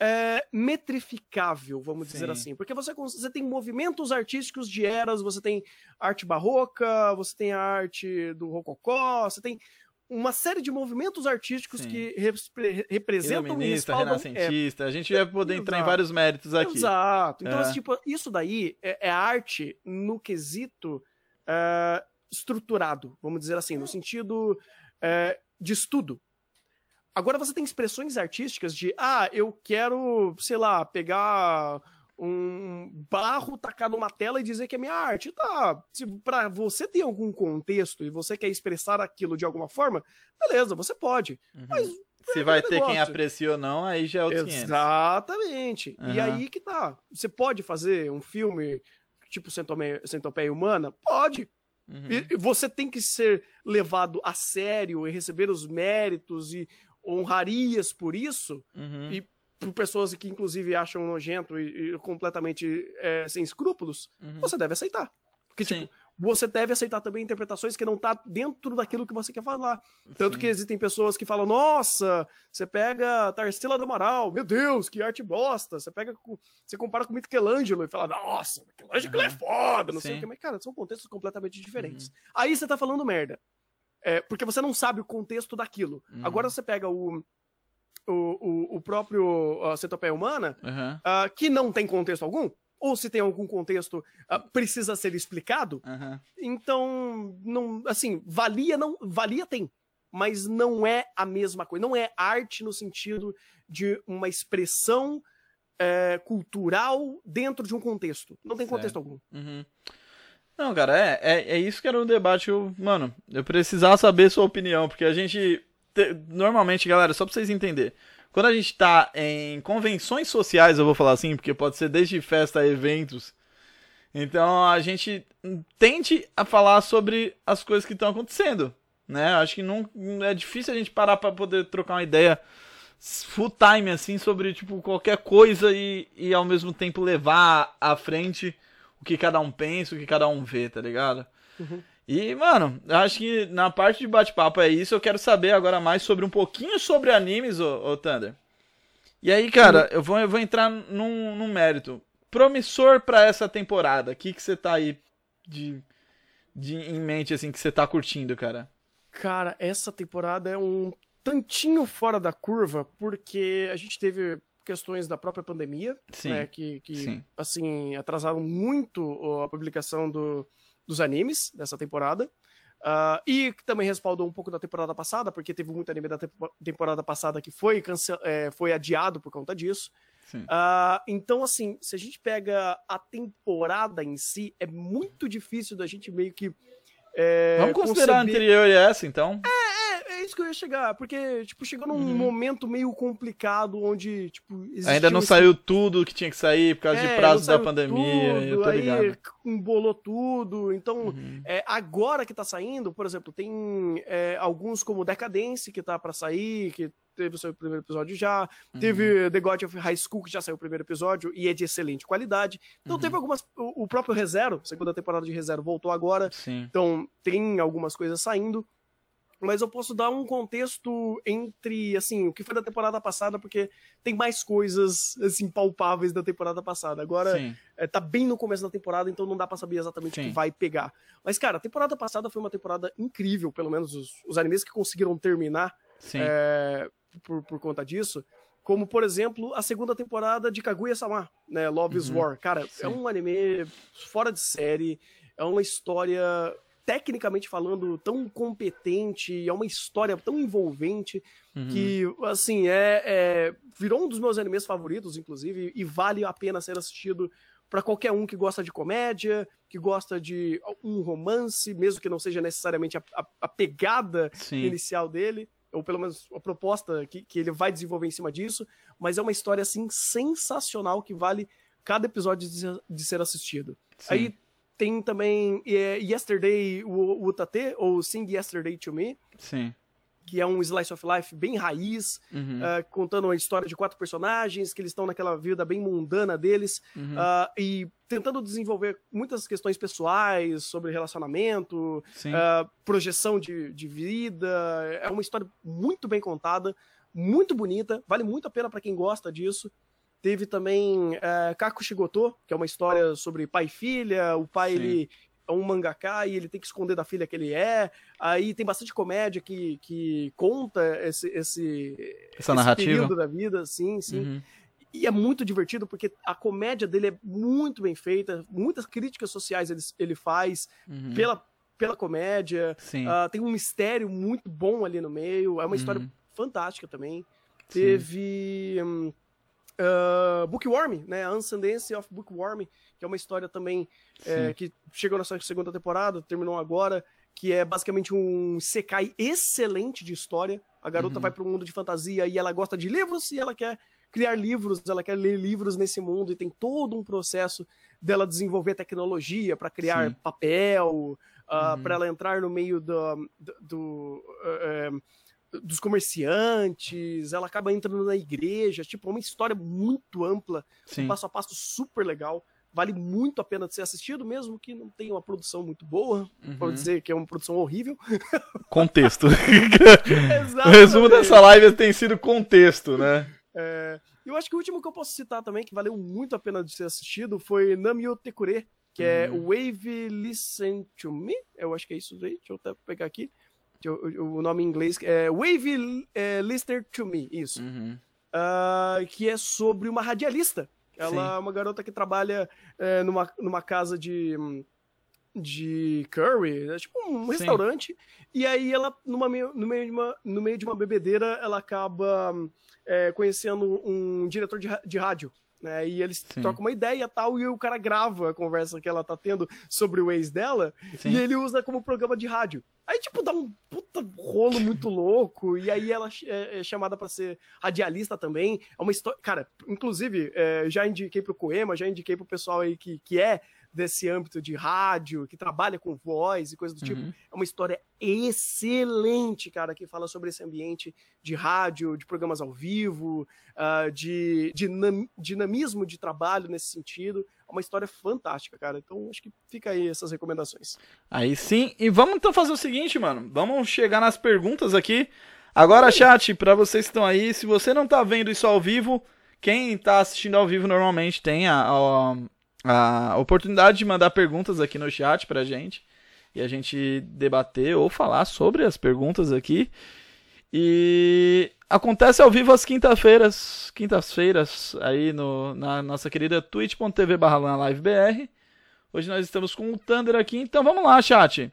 é, metrificável, vamos dizer Sim. assim. Porque você, você tem movimentos artísticos de eras, você tem arte barroca, você tem a arte do rococó, você tem uma série de movimentos artísticos Sim. que repre- representam Iluminista, respaldam... renascentista. A gente vai poder entrar em Exato. vários méritos É, aqui. exato. Então, É. tipo, isso daí é, é arte no quesito é, estruturado, vamos dizer assim, no sentido é, de estudo. Agora você tem expressões artísticas de, ah, eu quero, sei lá, pegar um barro, tacar numa tela e dizer que é minha arte. Tá, se pra você ter algum contexto e você quer expressar aquilo de alguma forma, beleza, você pode. Uhum. Mas Se é vai ter quem aprecia ou não, aí já é outros 500. Exatamente. E Aham. aí que tá. Você pode fazer um filme tipo Centopeia, Centopeia Humana? Pode. Uhum. E- e você tem que ser levado a sério e receber os méritos e honrarias por isso, Uhum. e por pessoas que inclusive acham nojento e, e completamente é, sem escrúpulos, Uhum. você deve aceitar. Porque, Sim. tipo, você deve aceitar também interpretações que não tá dentro daquilo que você quer falar. Tanto Sim. que existem pessoas que falam, nossa, você pega Tarsila do Amaral, meu Deus, que arte bosta. Você pega, você compara com Michelangelo e fala, nossa, Michelangelo é Aham. foda, não sei Sim. o que. Mas, cara, são contextos completamente diferentes. Uhum. Aí você tá falando merda. É, porque você não sabe o contexto daquilo. Uhum. Agora você pega o, o, o, o próprio uh, Centopeia Humana, Uhum. ah, que não tem contexto algum, ou se tem algum contexto uh, precisa ser explicado. Aham. Então, não, assim, valia não, valia tem, mas não é a mesma coisa. Não é arte no sentido de uma expressão é, cultural dentro de um contexto. Não tem contexto Certo. algum. Uhum. Não, cara, é, é, é isso que era o debate. Eu, mano, eu precisava saber sua opinião, porque a gente. te- normalmente, galera, só pra vocês entenderem. Quando a gente tá em convenções sociais, eu vou falar assim, porque pode ser desde festa a eventos. Então a gente tende a falar sobre as coisas que estão acontecendo, né? Acho que não é difícil a gente parar pra poder trocar uma ideia full time assim sobre tipo qualquer coisa e, e ao mesmo tempo levar à frente o que cada um pensa, o que cada um vê, tá ligado? Uhum. E, mano, eu acho que na parte de bate-papo é isso. Eu quero saber agora mais sobre um pouquinho sobre animes, ô, ô Thunder. E aí, cara, eu vou, eu vou entrar num, num mérito. Promissor pra essa temporada. O que que você tá aí de, de em mente, assim, que você tá curtindo, cara? Cara, essa temporada é um tantinho fora da curva, porque a gente teve questões da própria pandemia, Sim. né, que, que Sim. assim, atrasaram muito a publicação do- dos animes dessa temporada. Ah, e que também respaldou um pouco da temporada passada, porque teve muito anime da tempo- temporada passada que foi, é, foi adiado por conta disso. Ah, então, assim, se a gente pega a temporada em si, é muito difícil da gente meio que. é, Vamos considerar a conceber- anterior e essa, então? é, é isso que eu ia chegar, porque, tipo, chegou num Uhum. momento meio complicado onde, tipo, Ainda não esse- saiu tudo que tinha que sair por causa É, de prazo da pandemia. tudo, eu tô aí ligado. embolou tudo. Então, Uhum. é, agora que tá saindo, por exemplo, tem é, alguns como Decadence que tá pra sair, que teve o seu primeiro episódio já. Uhum. Teve The God of High School, que já saiu o primeiro episódio e é de excelente qualidade. Então Uhum. teve algumas. O, o próprio ReZero, segunda temporada de ReZero, voltou agora. Sim. Então, tem algumas coisas saindo. Mas eu posso dar um contexto entre, assim, o que foi da temporada passada, porque tem mais coisas, assim, palpáveis da temporada passada. Agora, é, tá bem no começo da temporada, então não dá pra saber exatamente o Sim. que vai pegar. Mas, cara, a temporada passada foi uma temporada incrível, pelo menos os, os animes que conseguiram terminar é, por, por conta disso. Como, por exemplo, a segunda temporada de Kaguya-sama, né? Love is Uhum. War. Cara, Sim. é um anime fora de série, é uma história, tecnicamente falando, tão competente, é uma história tão envolvente Uhum. que, assim, é, é- virou um dos meus animes favoritos, inclusive, e vale a pena ser assistido para qualquer um que gosta de comédia, que gosta de um romance, mesmo que não seja necessariamente a, a- a pegada Sim. inicial dele, ou pelo menos a proposta que, que ele vai desenvolver em cima disso, mas é uma história, assim, sensacional que vale cada episódio de ser, de ser assistido. Sim. Aí tem também é, Yesterday o Utate, ou Sing Yesterday to Me, Sim. que é um slice of life bem raiz, Uhum. ah, contando a história de quatro personagens, que eles estão naquela vida bem mundana deles, Uhum. ah, e tentando desenvolver muitas questões pessoais sobre relacionamento, ah, projeção de, de vida. É uma história muito bem contada, muito bonita, vale muito a pena para quem gosta disso. Teve também uh, Kaku Shigoto, que é uma história sobre pai e filha. O pai, Sim. ele é um mangaka e ele tem que esconder da filha que ele é. Aí tem bastante comédia que, que conta esse, esse, Essa esse narrativa. período da vida, sim, sim. Uhum. E é muito divertido porque a comédia dele é muito bem feita, muitas críticas sociais ele, ele faz Uhum. pela, pela comédia. Ah, tem um mistério muito bom ali no meio. É uma história Uhum. fantástica também. Sim. Teve hum, ah, Bookworm, né? A Unsundance of Bookworm, que é uma história também é, que chegou na sua segunda temporada, terminou agora, que é basicamente um Sekai excelente de história. A garota Uhum. vai para um mundo de fantasia e ela gosta de livros e ela quer criar livros, ela quer ler livros nesse mundo e tem todo um processo dela desenvolver tecnologia para criar Sim. papel, ah, Uhum. para ela entrar no meio do, do- do, eh, dos comerciantes, ela acaba entrando na igreja, tipo, é uma história muito ampla, Sim. um passo a passo super legal, vale muito a pena de ser assistido, mesmo que não tenha uma produção muito boa, Uhum. pode dizer que é uma produção horrível. Contexto. o resumo dessa live tem sido contexto, né? É, eu acho que o último que eu posso citar também, que valeu muito a pena de ser assistido, foi Namio Tekure, que é Uhum. Wave Listen to Me, eu acho que é isso aí, deixa eu até pegar aqui, o nome em inglês é Wave é, Listener to Me, isso. Uhum. Ah, que é sobre uma radialista. Ela Sim. é uma garota que trabalha é, numa, numa casa de, de curry, é tipo um Sim. restaurante. E aí ela, numa no, meio de uma, no meio de uma bebedeira, ela acaba é, conhecendo um diretor de, de rádio. Né, e eles Sim. trocam uma ideia e tal, e o cara grava a conversa que ela tá tendo sobre o ex dela, Sim. e ele usa como programa de rádio. Aí, tipo, dá um puta rolo muito louco, e aí ela é, é chamada pra ser radialista também. É uma história. Cara, inclusive, é, já indiquei pro Coema, já indiquei pro pessoal aí que, que é desse âmbito de rádio, que trabalha com voz e coisa do tipo. Uhum. É uma história excelente, cara, que fala sobre esse ambiente de rádio, de programas ao vivo, ah, de dinam- dinamismo de trabalho nesse sentido. É uma história fantástica, cara. Então, acho que fica aí essas recomendações. Aí sim. E vamos então fazer o seguinte, mano. Vamos chegar nas perguntas aqui. Agora, chat, pra vocês que estão aí, se você não tá vendo isso ao vivo, quem tá assistindo ao vivo normalmente tem a, a, a oportunidade de mandar perguntas aqui no chat pra gente. E a gente debater ou falar sobre as perguntas aqui. E acontece ao vivo às quinta-feiras, quintas-feiras, aí no, na nossa querida twitch.tv barra livebr. Hoje nós estamos com o Thunder aqui, então vamos lá, chat.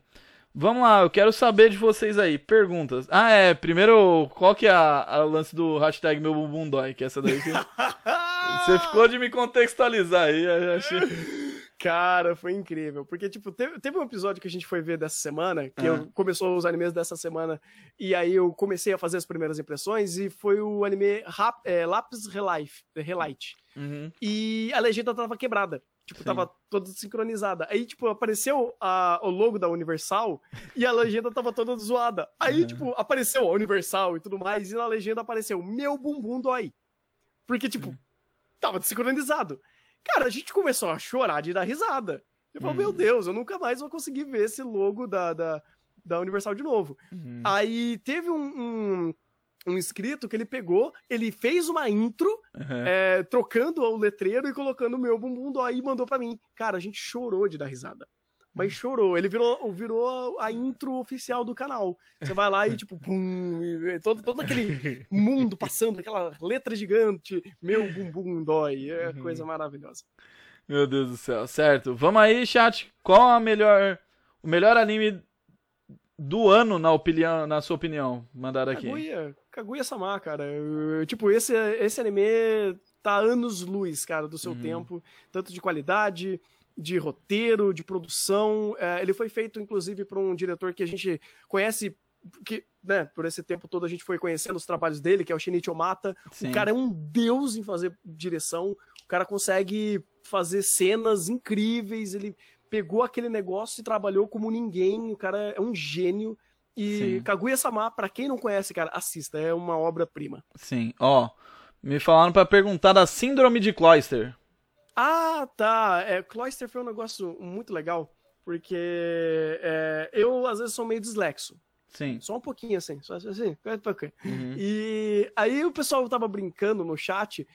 Vamos lá, eu quero saber de vocês aí. Perguntas. Ah, é. Primeiro, qual que é a lance do hashtag meu bumbum dói? Que é essa daí que... Você ficou de me contextualizar aí. eu achei- Cara, foi incrível. Porque, tipo, teve, teve um episódio que a gente foi ver dessa semana, que Ah. eu começou os animes dessa semana, e aí eu comecei a fazer as primeiras impressões, e foi o anime Rap, é, Lápis Relife, Relight. Uhum. E a legenda tava quebrada. Tipo, Sim. tava toda sincronizada. Aí, tipo, apareceu a- o logo da Universal e a legenda tava toda zoada. Aí, Uhum. tipo, apareceu a Universal e tudo mais, e na legenda apareceu meu bumbum dói. Porque, tipo, Uhum. tava desincronizado. Cara, a gente começou a chorar de dar risada. Eu falei, Uhum. meu Deus, eu nunca mais vou conseguir ver esse logo da, da, da Universal de novo. Uhum. Aí teve um, um, um inscrito que ele pegou, ele fez uma intro Uhum. é, trocando o letreiro e colocando o meu bumbum dói e mandou pra mim. Cara, a gente chorou de dar risada. Mas chorou. Ele virou, virou a intro oficial do canal. Você vai lá e, tipo, pum, e todo, todo aquele mundo passando, aquela letra gigante, meu bumbum dói. É Uhum. coisa maravilhosa. Meu Deus do céu. Certo. Vamos aí, chat. Qual a melhor. O melhor anime do ano, na, opinião, na sua opinião? Mandaram aqui. Kaguya, Kaguya-sama, cara. Tipo, esse, esse anime tá anos-luz, cara, do seu Uhum. tempo. Tanto de qualidade, de roteiro, de produção. É, ele foi feito, inclusive, por um diretor que a gente conhece, que, né, por esse tempo todo a gente foi conhecendo os trabalhos dele, que é o Shinichi Omata. Sim. O cara é um deus em fazer direção. O cara consegue fazer cenas incríveis. Ele pegou aquele negócio e trabalhou como ninguém. O cara é um gênio. E. Kaguya-sama, pra quem não conhece, cara, assista. É uma obra-prima. Sim. Ó. Me falaram pra perguntar da Síndrome de Cloyster. Ah, tá. É, Cloister foi um negócio muito legal. Porque é, eu, às vezes, sou meio dislexo. Sim. Só um pouquinho, assim. Só assim. pouquinho. Uhum. E aí o pessoal tava brincando no chat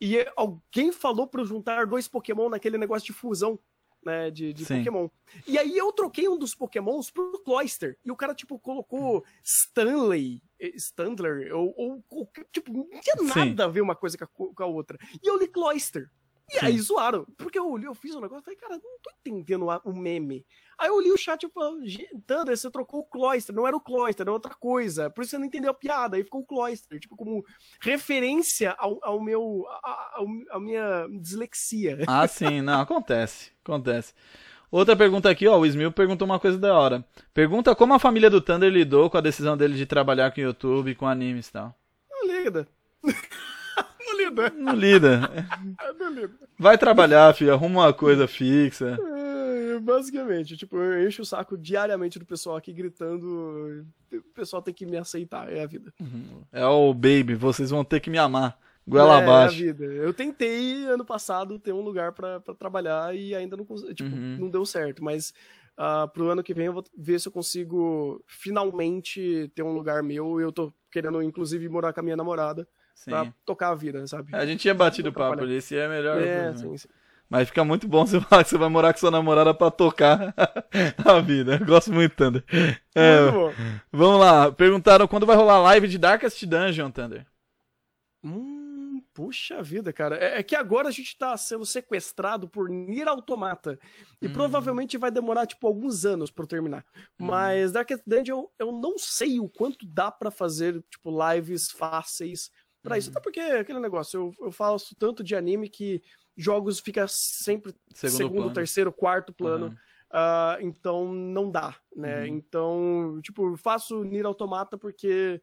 e alguém falou pra eu juntar dois Pokémon naquele negócio de fusão, né, de, de Sim. Pokémon. E aí eu troquei um dos Pokémons pro Cloyster. E o cara, tipo, colocou Stanley, eh, Standler, ou, ou, ou, tipo, não tinha Sim. nada a ver uma coisa com a, co- com a outra. E eu li Cloyster. E Sim. aí zoaram. Porque eu olhei, eu fiz um negócio e falei, cara, não tô entendendo a- o meme. Aí eu li o chat "Gente, Thunder, você trocou o Cloyster, não era o Cloyster, era outra coisa. Por isso você não entendeu a piada. Aí ficou o Cloyster, tipo, como referência ao, ao meu. a, ao- à minha dislexia. Ah, sim, não, acontece. Acontece. Outra pergunta aqui, ó. O Smil perguntou uma coisa da hora. Pergunta como a família do Thunder lidou com a decisão dele de trabalhar com YouTube, com animes e tal. Não lida. não lida. Não lida. Não lida. Vai trabalhar, filho. Arruma uma coisa fixa. É, basicamente, tipo, eu encho o saco diariamente do pessoal aqui gritando. O pessoal tem que me aceitar, é a vida. É o baby, vocês vão ter que me amar. Goela é, abaixo. a vida. Eu tentei ano passado ter um lugar pra pra trabalhar e ainda não consegui, tipo, Uhum. não deu certo, mas ah, pro ano que vem eu vou ver se eu consigo finalmente ter um lugar meu. Eu tô querendo inclusive morar com a minha namorada Sim. pra tocar a vida, sabe? A gente tinha batido o papo ali, se é melhor. É, sim, sim. Mas fica muito bom você falar que você vai morar com sua namorada pra tocar a vida. Eu gosto muito, Thunder. É, Muito bom. vamos lá. Perguntaram quando vai rolar live de Darkest Dungeon, Thunder. Hum, Puxa vida, cara. É, é, que agora a gente tá sendo sequestrado por Nier Automata. E hum. provavelmente vai demorar, tipo, alguns anos pra eu terminar. Hum. Mas Darkest Dungeon, eu, eu não sei o quanto dá para fazer, tipo, lives fáceis para isso. Uhum. Até porque aquele negócio, eu, eu faço tanto de anime que jogos fica sempre segundo, segundo terceiro, quarto plano. Uhum. Uh, então não dá, né? Uhum. Então, tipo, faço Nier Automata porque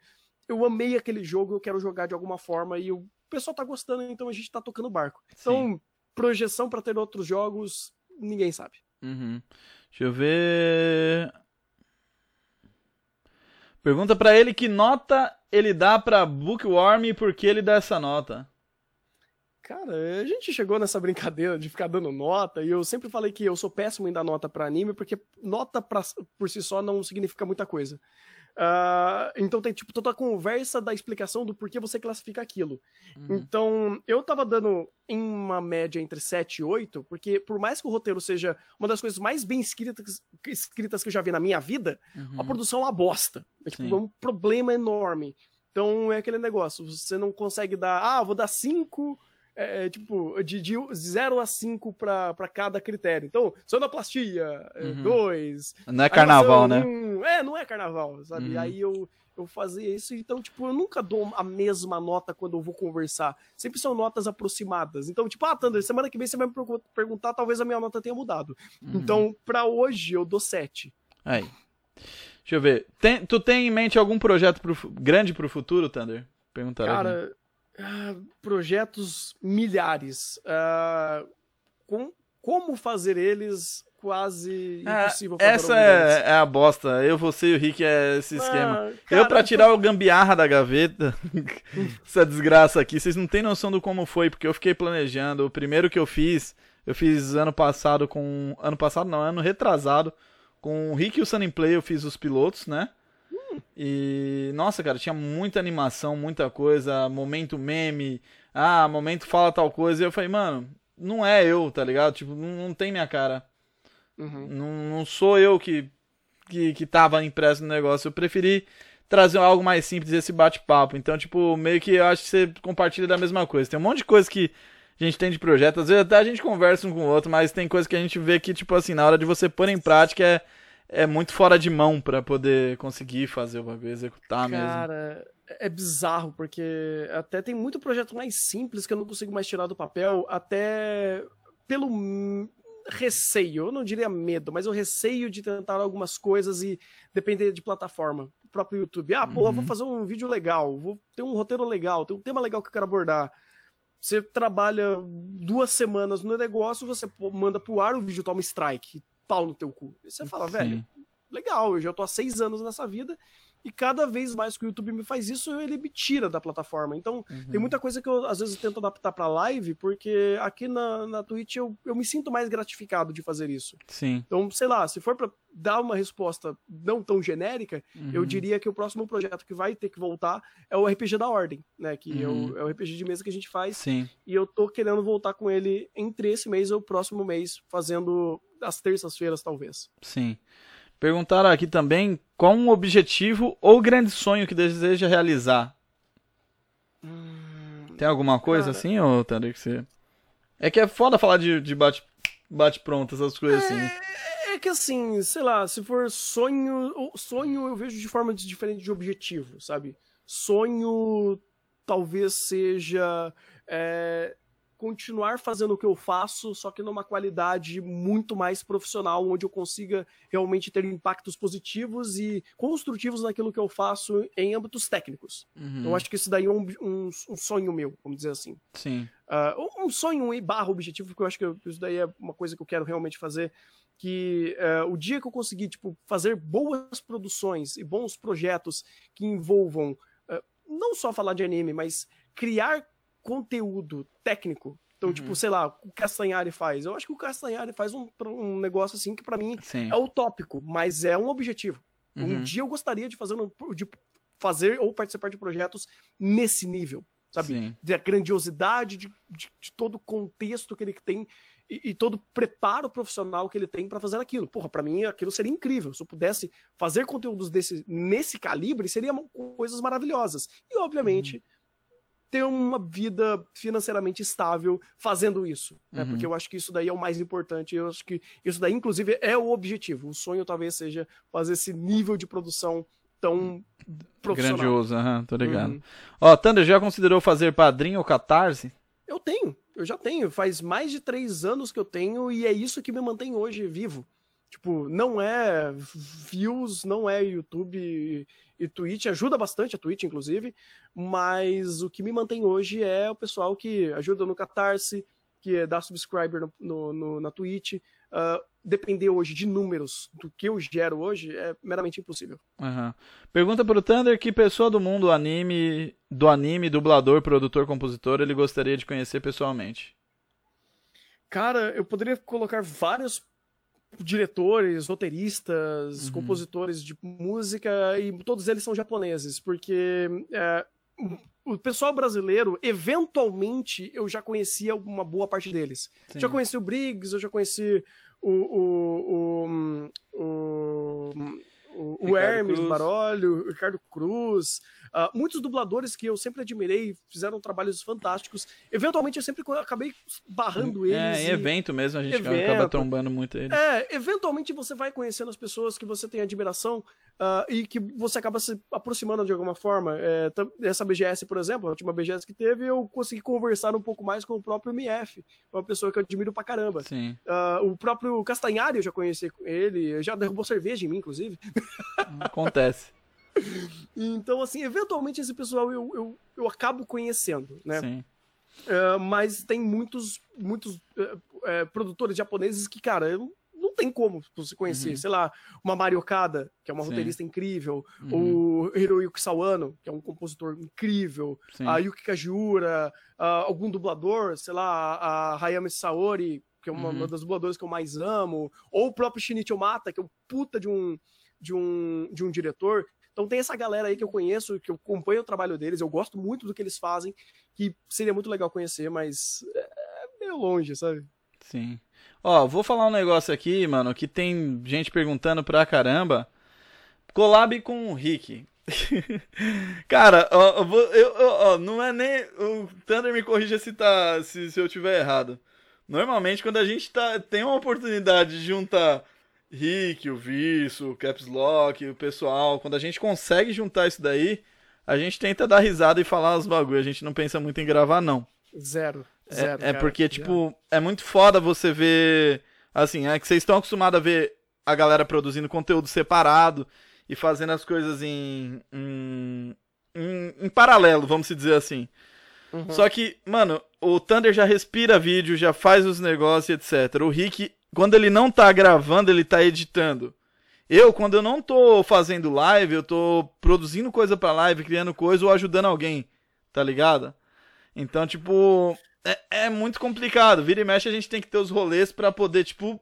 eu amei aquele jogo, eu quero jogar de alguma forma e o pessoal tá gostando, então a gente tá tocando barco. Então, Sim. projeção para ter outros jogos, ninguém sabe. Uhum. Deixa eu ver. Pergunta para ele que nota ele dá pra Bookworm e por que ele dá essa nota. Cara, a gente chegou nessa brincadeira de ficar dando nota, e eu sempre falei que eu sou péssimo em dar nota para anime, porque nota pra, por si só não significa muita coisa. Uh, então tem tipo toda a conversa da explicação do porquê você classifica aquilo. Uhum. Então, eu tava dando em uma média entre 7 e 8, porque por mais que o roteiro seja uma das coisas mais bem escritas, escritas que eu já vi na minha vida, uhum. a produção é uma bosta. É tipo, é um problema enorme. Então é aquele negócio, você não consegue dar, ah, vou dar 5 é, é, tipo, de, de 0 a 5 para cada critério. Então, sonoplastia, 2. É, uhum. Não é carnaval, né? Um, é, não é carnaval, sabe? Uhum. Aí eu, eu fazia isso, então, tipo, eu nunca dou a mesma nota quando eu vou conversar. Sempre são notas aproximadas. Então, tipo, ah, Thunder, semana que vem você vai me perguntar, talvez a minha nota tenha mudado. Uhum. Então, pra hoje, eu dou 7. Aí. Deixa eu ver. Tem, tu tem em mente algum projeto pro, grande pro futuro, Thunder? Perguntaram. Cara. Aqui uh, projetos milhares. Uh, com, como fazer eles quase é, impossível Essa é, é, a bosta. Eu, você e o Rick é esse ah, esquema. Cara, eu, pra tirar o gambiarra da gaveta, essa desgraça aqui, vocês não têm noção do como foi, porque eu fiquei planejando. O primeiro que eu fiz, eu fiz ano passado com. Ano passado não, ano retrasado. Com o Rick e o Sunny Play eu fiz os pilotos, né? E nossa, cara, tinha muita animação, muita coisa, momento meme, ah, momento fala tal coisa. E eu falei, mano, não é eu, tá ligado? Tipo, não, não tem minha cara. Uhum. Não, não sou eu que, que, que tava impresso no negócio. Eu preferi trazer algo mais simples esse bate-papo. Então, tipo, meio que eu acho que você compartilha da mesma coisa. Tem um monte de coisa que a gente tem de projeto. Às vezes até a gente conversa um com o outro, mas tem coisa que a gente vê que, tipo assim, na hora de você pôr em prática é é muito fora de mão para poder conseguir fazer o bagulho, executar Cara, mesmo. Cara, é bizarro, porque até tem muito projeto mais simples que eu não consigo mais tirar do papel, até pelo receio, eu não diria medo, mas o receio de tentar algumas coisas e depender de plataforma. O próprio YouTube. Ah, pô, uhum. vou fazer um vídeo legal, vou ter um roteiro legal, tem um tema legal que eu quero abordar. Você trabalha duas semanas no negócio, você manda pro ar, o vídeo toma strike pau no teu cu. E você fala, Sim. velho, legal, eu já tô há seis anos nessa vida e cada vez mais que o YouTube me faz isso, ele me tira da plataforma. Então, uhum. tem muita coisa que eu às vezes tento adaptar pra live, porque aqui na, na Twitch eu, eu me sinto mais gratificado de fazer isso. Sim. Então, sei lá, se for pra dar uma resposta não tão genérica, uhum. eu diria que o próximo projeto que vai ter que voltar é o RPG da Ordem, né? Que uhum. é, o, é o RPG de mesa que a gente faz. Sim. E eu tô querendo voltar com ele entre esse mês ou o próximo mês, fazendo às terças-feiras, talvez. Sim. Perguntaram aqui também qual um objetivo ou grande sonho que deseja realizar. Hum, Tem alguma coisa cara... assim, ou Thunder, que você... É que é foda falar de, de bate, bate pronto, essas coisas assim. é... assim. É que assim, sei lá, se for sonho, sonho eu vejo de forma diferente de objetivo, sabe? Sonho talvez seja é, continuar fazendo o que eu faço, só que numa qualidade muito mais profissional, onde eu consiga realmente ter impactos positivos e construtivos naquilo que eu faço em âmbitos técnicos. Uhum. Eu acho que isso daí é um, um, um, sonho meu, vamos dizer assim. Sim. Uh, um sonho e barra objetivo, porque eu acho que isso daí é uma coisa que eu quero realmente fazer, que uh, o dia que eu conseguir tipo, fazer boas produções e bons projetos que envolvam uh, não só falar de anime, mas criar conteúdo técnico. Então, tipo, uhum. tipo, sei lá, o Castanhari faz. Eu acho que o Castanhari faz um, um negócio assim que para mim Sim. é utópico, mas é um objetivo. Uhum. Um dia eu gostaria de fazer, de fazer ou participar de projetos nesse nível, sabe? Sim. De a grandiosidade de, de, de, todo o contexto que ele tem e, e todo o preparo profissional que ele tem para fazer aquilo. Porra, para mim aquilo seria incrível. Se eu pudesse fazer conteúdos desse, nesse calibre, seriam coisas maravilhosas. E, obviamente. Uhum ter uma vida financeiramente estável fazendo isso, né? Uhum. Porque eu acho que isso daí é o mais importante. Eu acho que isso daí, inclusive, é o objetivo. O sonho talvez seja fazer esse nível de produção tão profissional. Grandioso, aham, tô ligado. Uhum. Ó, Thunder, já considerou fazer padrinho ou catarse? Eu tenho, eu já tenho. Faz mais de três anos que eu tenho e é isso que me mantém hoje vivo. Tipo, não é views, não é YouTube e, Twitch, ajuda bastante a Twitch, inclusive, mas o que me mantém hoje é o pessoal que ajuda no Catarse, que dá subscriber no, no, no- na Twitch. Ah, depender hoje de números do que eu gero hoje é meramente impossível. Aham. Pergunta pro Thunder que pessoa do mundo anime, do anime, dublador, produtor, compositor, ele gostaria de conhecer pessoalmente. Cara, eu poderia colocar vários diretores, roteiristas, Uhum. compositores de música e todos eles são japoneses, porque é, o pessoal brasileiro, eventualmente, eu já conhecia uma boa parte deles. Sim. Já conheci o Briggs, eu já conheci o, o, o, o, o, Hermes Cruz. Barolho, o Ricardo Cruz, ah, muitos dubladores que eu sempre admirei, fizeram trabalhos fantásticos. Eventualmente eu sempre acabei barrando eles. É, em e- evento mesmo, a gente Evento. acaba trombando muito ele. é, eventualmente você vai conhecendo as pessoas que você tem admiração ah, e que você acaba se aproximando de alguma forma. É, essa BGS, por exemplo, a última BGS que teve, eu consegui conversar um pouco mais com o próprio MF, uma pessoa que eu admiro pra caramba. Sim. Ah, o próprio Castanhari eu já conheci ele, já derrubou cerveja em mim, inclusive. Acontece. Então, assim, eventualmente esse pessoal eu, eu, eu acabo conhecendo, né? Sim. Uh, mas tem muitos, muitos uh, uh, produtores japoneses que, cara, eu- não tem como você conhecer. Uhum. Sei lá, uma Mari Okada, que é uma Sim. roteirista incrível, Uhum. o Hiroyuki Sawano, que é um compositor incrível, Sim. a Yuki Kajiura, algum dublador, sei lá, a Hayami Saori, que é uma, Uhum. uma das dubladoras que eu mais amo, ou o próprio Shinichio Mata, que é um puta de um, de um, de um diretor. Então tem essa galera aí que eu conheço, que eu acompanho o trabalho deles, eu gosto muito do que eles fazem, que seria muito legal conhecer, mas é meio longe, sabe? Sim. Ó, vou falar um negócio aqui, mano, que tem gente perguntando pra caramba. Collab com o Rick. Cara, ó, eu- ó, não é nem. O Thunder me corrija se, tá, se, se eu tiver errado. Normalmente, quando a gente tá, tem uma oportunidade de juntar Rick, o Virso, o Caps Lock, o pessoal, quando a gente consegue juntar isso daí, a gente tenta dar risada e falar os bagulho. A gente não pensa muito em gravar, não. Zero. É- Zero. É, porque, tipo, é muito foda você ver. Assim, é que vocês estão acostumados a ver a galera produzindo conteúdo separado e fazendo as coisas em. em, em- em paralelo, vamos se dizer assim. Uhum. Só que, mano, o Thunder já respira vídeo, já faz os negócios, etc. O Rick, quando ele não tá gravando, ele tá editando. Eu, quando eu não tô fazendo live, eu tô produzindo coisa pra live, criando coisa ou ajudando alguém, tá ligado? Então, tipo, é, é muito complicado. Vira e mexe, a gente tem que ter os rolês pra poder, tipo,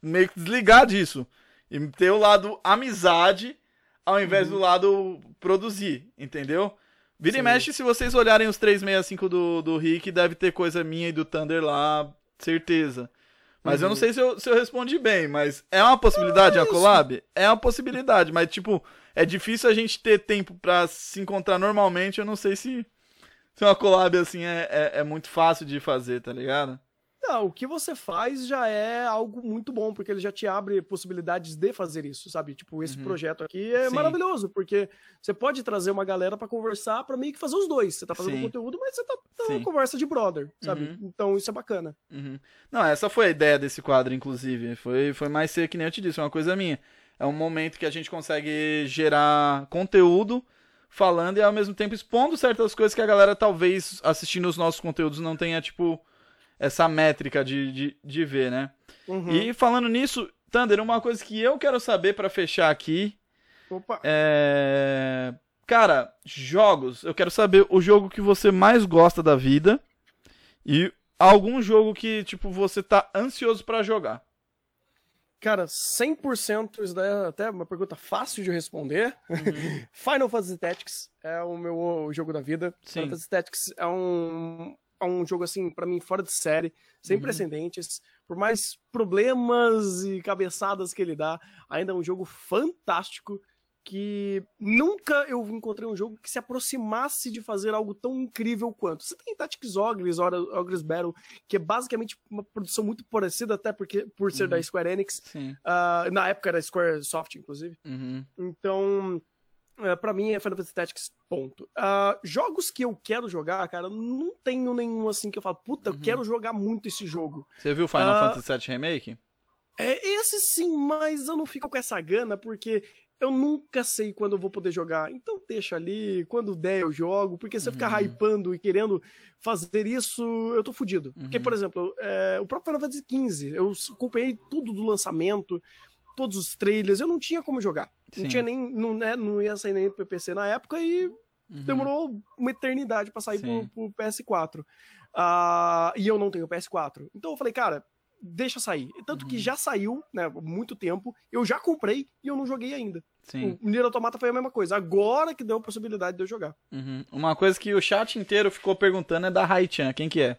meio que desligar disso. E ter o lado amizade ao invés do lado produzir, entendeu? Vira e Sim. mexe, se vocês olharem os 365 do, do Rick, deve ter coisa minha e do Thunder lá, certeza. Mas eu não Uhum. sei se eu, se eu respondi bem, mas é uma possibilidade a isso. collab? É uma possibilidade, mas tipo, é difícil a gente ter tempo pra se encontrar normalmente, eu não sei se, se uma collab assim é, é, é muito fácil de fazer, tá ligado? Não, o que você faz já é algo muito bom, porque ele já te abre possibilidades de fazer isso, sabe? Tipo, esse Uhum. projeto aqui é Sim. maravilhoso, porque você pode trazer uma galera pra conversar, pra meio que fazer os dois. Você tá fazendo Sim. conteúdo, mas você tá tendo Sim. uma conversa de brother, sabe? Uhum. Então isso é bacana. Uhum. Não, essa foi a ideia desse quadro, inclusive. Foi, foi mais ser que nem eu te disse, é uma coisa minha. É um momento que a gente consegue gerar conteúdo falando e ao mesmo tempo expondo certas coisas que a galera talvez assistindo os nossos conteúdos não tenha, tipo, essa métrica de, de, de ver, né? Uhum. E falando nisso, Thunder, uma coisa que eu quero saber pra fechar aqui Opa. é. Cara, jogos. Eu quero saber o jogo que você mais gosta da vida e algum jogo que, tipo, você tá ansioso pra jogar. Cara, 100% isso daí é até uma pergunta fácil de responder. Final Fantasy Tactics é o meu jogo da vida. Sim. Final Fantasy Tactics é um, é um jogo, assim, pra mim, fora de série, sem Uhum. precedentes. Por mais problemas e cabeçadas que ele dá, ainda é um jogo fantástico que nunca eu encontrei um jogo que se aproximasse de fazer algo tão incrível quanto. Você tem Tactics Ogres, Ogres Battle, que é basicamente uma produção muito parecida, até porque por ser uhum. da Square Enix. Uh, na época era Square Soft, inclusive. Uhum. Então, uh, para mim é Final Fantasy Tactics, ponto. Uh, jogos que eu quero jogar, cara, não tenho nenhum assim que eu falo, puta, uhum. eu quero jogar muito esse jogo. Você viu Final Fantasy VII Remake? É, esse sim, mas eu não fico com essa gana, porque eu nunca sei quando eu vou poder jogar. Então deixa ali, quando der eu jogo, porque se eu ficar uhum. hypando e querendo fazer isso, eu tô fudido. Uhum. Porque, por exemplo, é, o próprio Final Fantasy XV, eu acompanhei tudo do lançamento, todos os trailers, eu não tinha como jogar. Sim. Não tinha nem, não, né, não ia sair nem pro PC na época e uhum. demorou uma eternidade para sair pro, pro, PS4. Uh, ah, e eu não tenho PS4. Então eu falei, cara, deixa sair. Tanto uhum. que já saiu, né, muito tempo, eu já comprei e eu não joguei ainda. Sim. O Nier Automata foi a mesma coisa. Agora que deu a possibilidade de eu jogar. Uhum. Uma coisa que o chat inteiro ficou perguntando é da Haichan. Quem que é?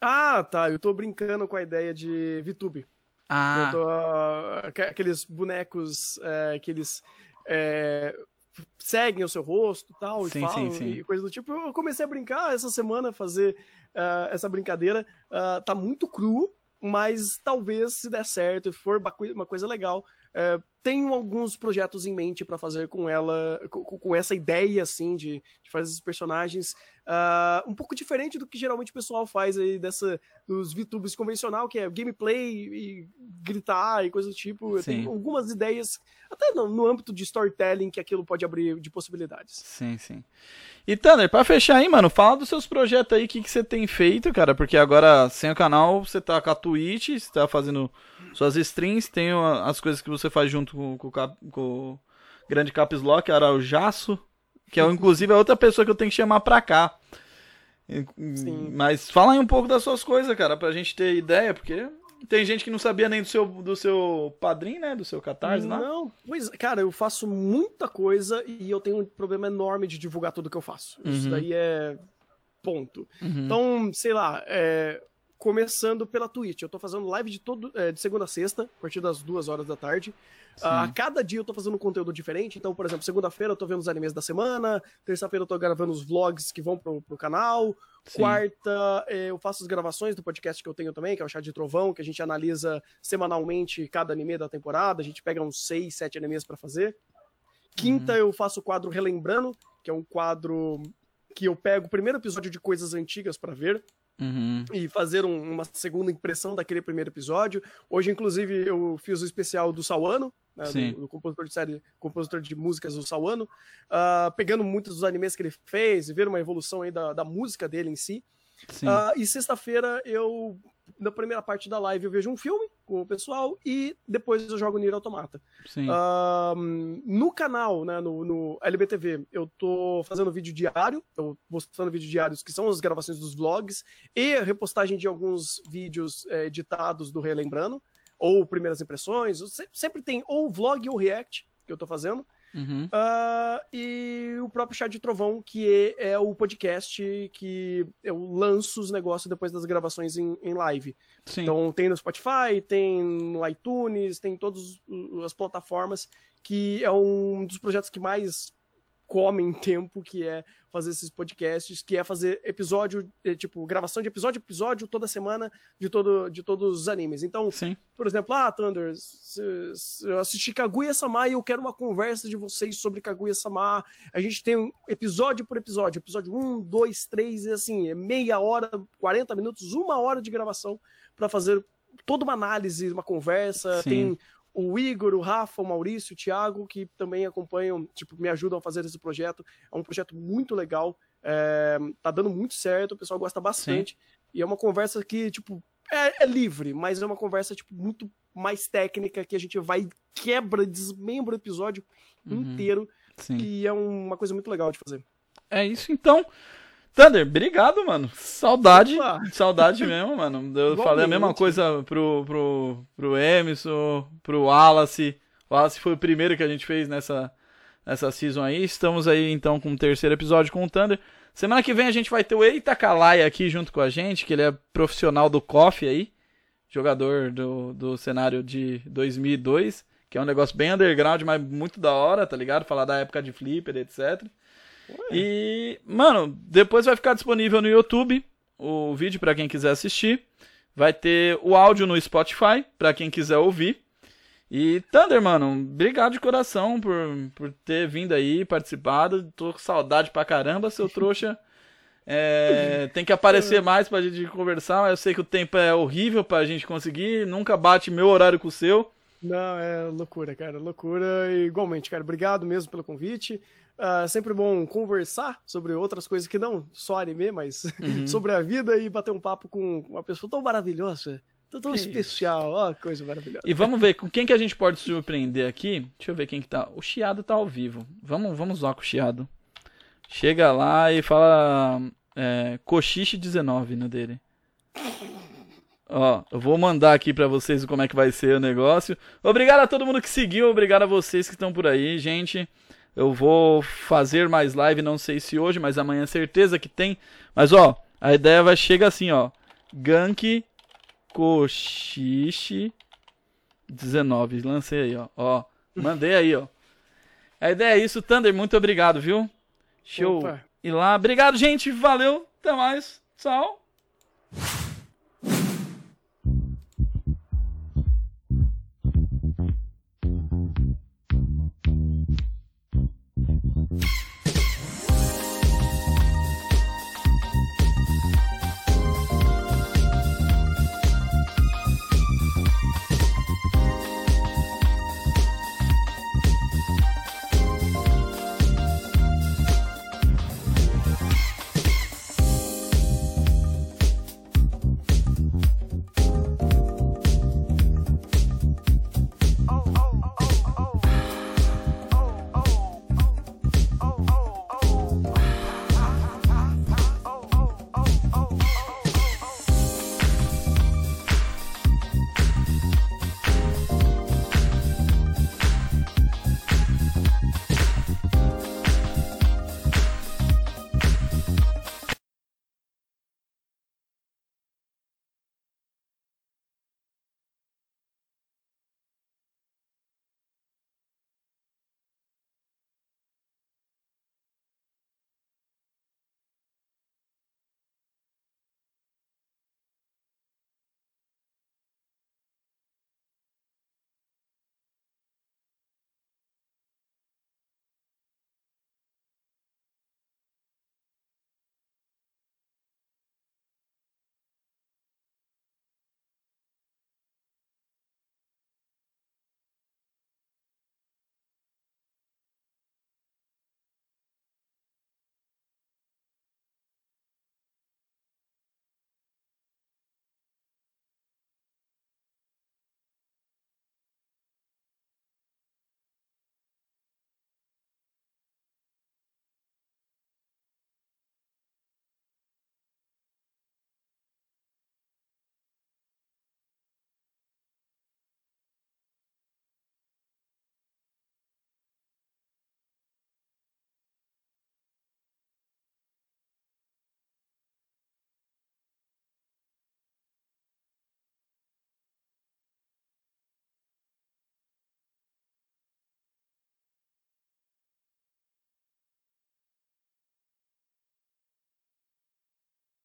Ah, tá. Eu tô brincando com a ideia de VTube. Ah. Uh, aqueles bonecos é, que eles é, seguem o seu rosto tal, sim, e falam sim, sim. e coisa do tipo. Eu comecei a brincar essa semana, fazer uh, essa brincadeira. Uh, tá muito cru, mas talvez se der certo e for uma coisa legal, é, tenho alguns projetos em mente para fazer com ela, com, com, essa ideia assim de, de fazer esses personagens uh, um pouco diferente do que geralmente o pessoal faz aí dessa dos VTubers convencional, que é gameplay e gritar e coisa do tipo. Eu tenho algumas ideias, até no, no âmbito de storytelling, que aquilo pode abrir de possibilidades. Sim, sim. E Thunder, pra fechar aí, mano, fala dos seus projetos aí, o que, que você tem feito, cara, porque agora sem o canal você tá com a Twitch, você tá fazendo suas streams, tem as coisas que você faz junto com, com, com o grande Caps Lock, era o Jaço, que é inclusive a outra pessoa que eu tenho que chamar pra cá. Sim. Mas fala aí um pouco das suas coisas, cara, pra gente ter ideia, porque tem gente que não sabia nem do seu, do seu padrinho, né? Do seu catarse, não? Não, pois, cara, eu faço muita coisa e eu tenho um problema enorme de divulgar tudo que eu faço. Uhum. Isso daí é ponto. Uhum. Então, sei lá, é, começando pela Twitch. Eu tô fazendo live de, todo, é, de segunda a sexta, a partir das duas horas da tarde. A cada dia eu tô fazendo um conteúdo diferente. Então, por exemplo, segunda-feira eu tô vendo os animes da semana, terça-feira eu tô gravando os vlogs que vão pro, pro canal. Sim. Quarta, é, eu faço as gravações do podcast que eu tenho também, que é o Chá de Trovão, que a gente analisa semanalmente cada anime da temporada. A gente pega uns seis, sete animes para fazer. Quinta, uhum. eu faço o quadro Relembrando, que é um quadro que eu pego o primeiro episódio de coisas antigas para ver. Uhum. E fazer um, uma segunda impressão daquele primeiro episódio. Hoje, inclusive, eu fiz o especial do Sawano, né, do, do, compositor de série, compositor de músicas do Sawano, uh, pegando muitos dos animes que ele fez e ver uma evolução aí da, da música dele em si. Uh, e sexta-feira eu na primeira parte da live eu vejo um filme com o pessoal e depois eu jogo Nier Automata. Uh, no canal, né, no, no, LBTV, eu tô fazendo vídeo diário, eu postando vídeos diários que são as gravações dos vlogs e a repostagem de alguns vídeos é, editados do Relembrando, ou primeiras impressões, sempre tem ou vlog ou react que eu tô fazendo. Uhum. Uh, e o próprio Chá de Trovão, que é, é, o podcast que eu lanço os negócios depois das gravações em, em live. Sim. Então tem no Spotify, tem no iTunes, tem todas as plataformas, que é um dos projetos que mais comem tempo, que é fazer esses podcasts, que é fazer episódio, é, tipo, gravação de episódio episódio toda semana de, todo, de todos os animes. Então, Sim. por exemplo, ah, Thunder, eu assisti Kaguya-sama e eu quero uma conversa de vocês sobre Kaguya-sama. A gente tem um episódio por episódio, episódio 1, 2, 3, e assim, é meia hora, 40 minutos, uma hora de gravação para fazer toda uma análise, uma conversa, Sim. tem o Igor, o Rafa, o Maurício, o Thiago, que também acompanham, tipo, me ajudam a fazer esse projeto. É um projeto muito legal, é, tá dando muito certo, o pessoal gosta bastante. Sim. E é uma conversa que, tipo, é, é, livre, mas é uma conversa, tipo, muito mais técnica, que a gente vai, quebra, desmembra o episódio uhum. inteiro. Sim. E é uma coisa muito legal de fazer. É isso, então. Thunder, obrigado, mano. Saudade. Opa. Saudade mesmo, mano. Eu falei a mesma coisa pro, pro, pro Emerson, pro Wallace. O Wallace foi o primeiro que a gente fez nessa, nessa season aí. Estamos aí então com o terceiro episódio com o Thunder. Semana que vem a gente vai ter o Eita Kalai aqui junto com a gente, que ele é profissional do KOF aí, jogador do, do cenário de 2002, que que é um negócio bem underground, mas muito da hora, tá ligado? Falar da época de Flipper, etc. Ué. E, mano, depois vai ficar disponível no YouTube o vídeo para quem quiser assistir. Vai ter o áudio no Spotify para quem quiser ouvir. E Thunder, mano, obrigado de coração por, por ter vindo aí, participado. Tô com saudade pra caramba, seu trouxa. É, tem que aparecer mais pra gente conversar, eu sei que o tempo é horrível pra gente conseguir, nunca bate meu horário com o seu. Não, é loucura, cara, loucura. E, igualmente, cara, obrigado mesmo pelo convite. Uh, sempre bom conversar sobre outras coisas que não só anime, mas uhum. sobre a vida e bater um papo com uma pessoa tão maravilhosa, tão, tão especial, ó, coisa maravilhosa. E vamos ver com quem que a gente pode surpreender aqui. Deixa eu ver quem que tá. O Chiado tá ao vivo. Vamos, vamos zoar com o Chiado. Chega lá e fala é, Cochiche 19 no dele. Ó, eu vou mandar aqui para vocês como é que vai ser o negócio. Obrigado a todo mundo que seguiu, obrigado a vocês que estão por aí, gente. Eu vou fazer mais live, não sei se hoje, mas amanhã certeza que tem. Mas ó, a ideia vai chegar assim, ó. Gank Cochiche 19. Lancei aí, ó. Ó, mandei aí, ó. A ideia é isso, Thunder, muito obrigado, viu? Show. Opa. E lá, obrigado, gente. Valeu. Até mais. Tchau.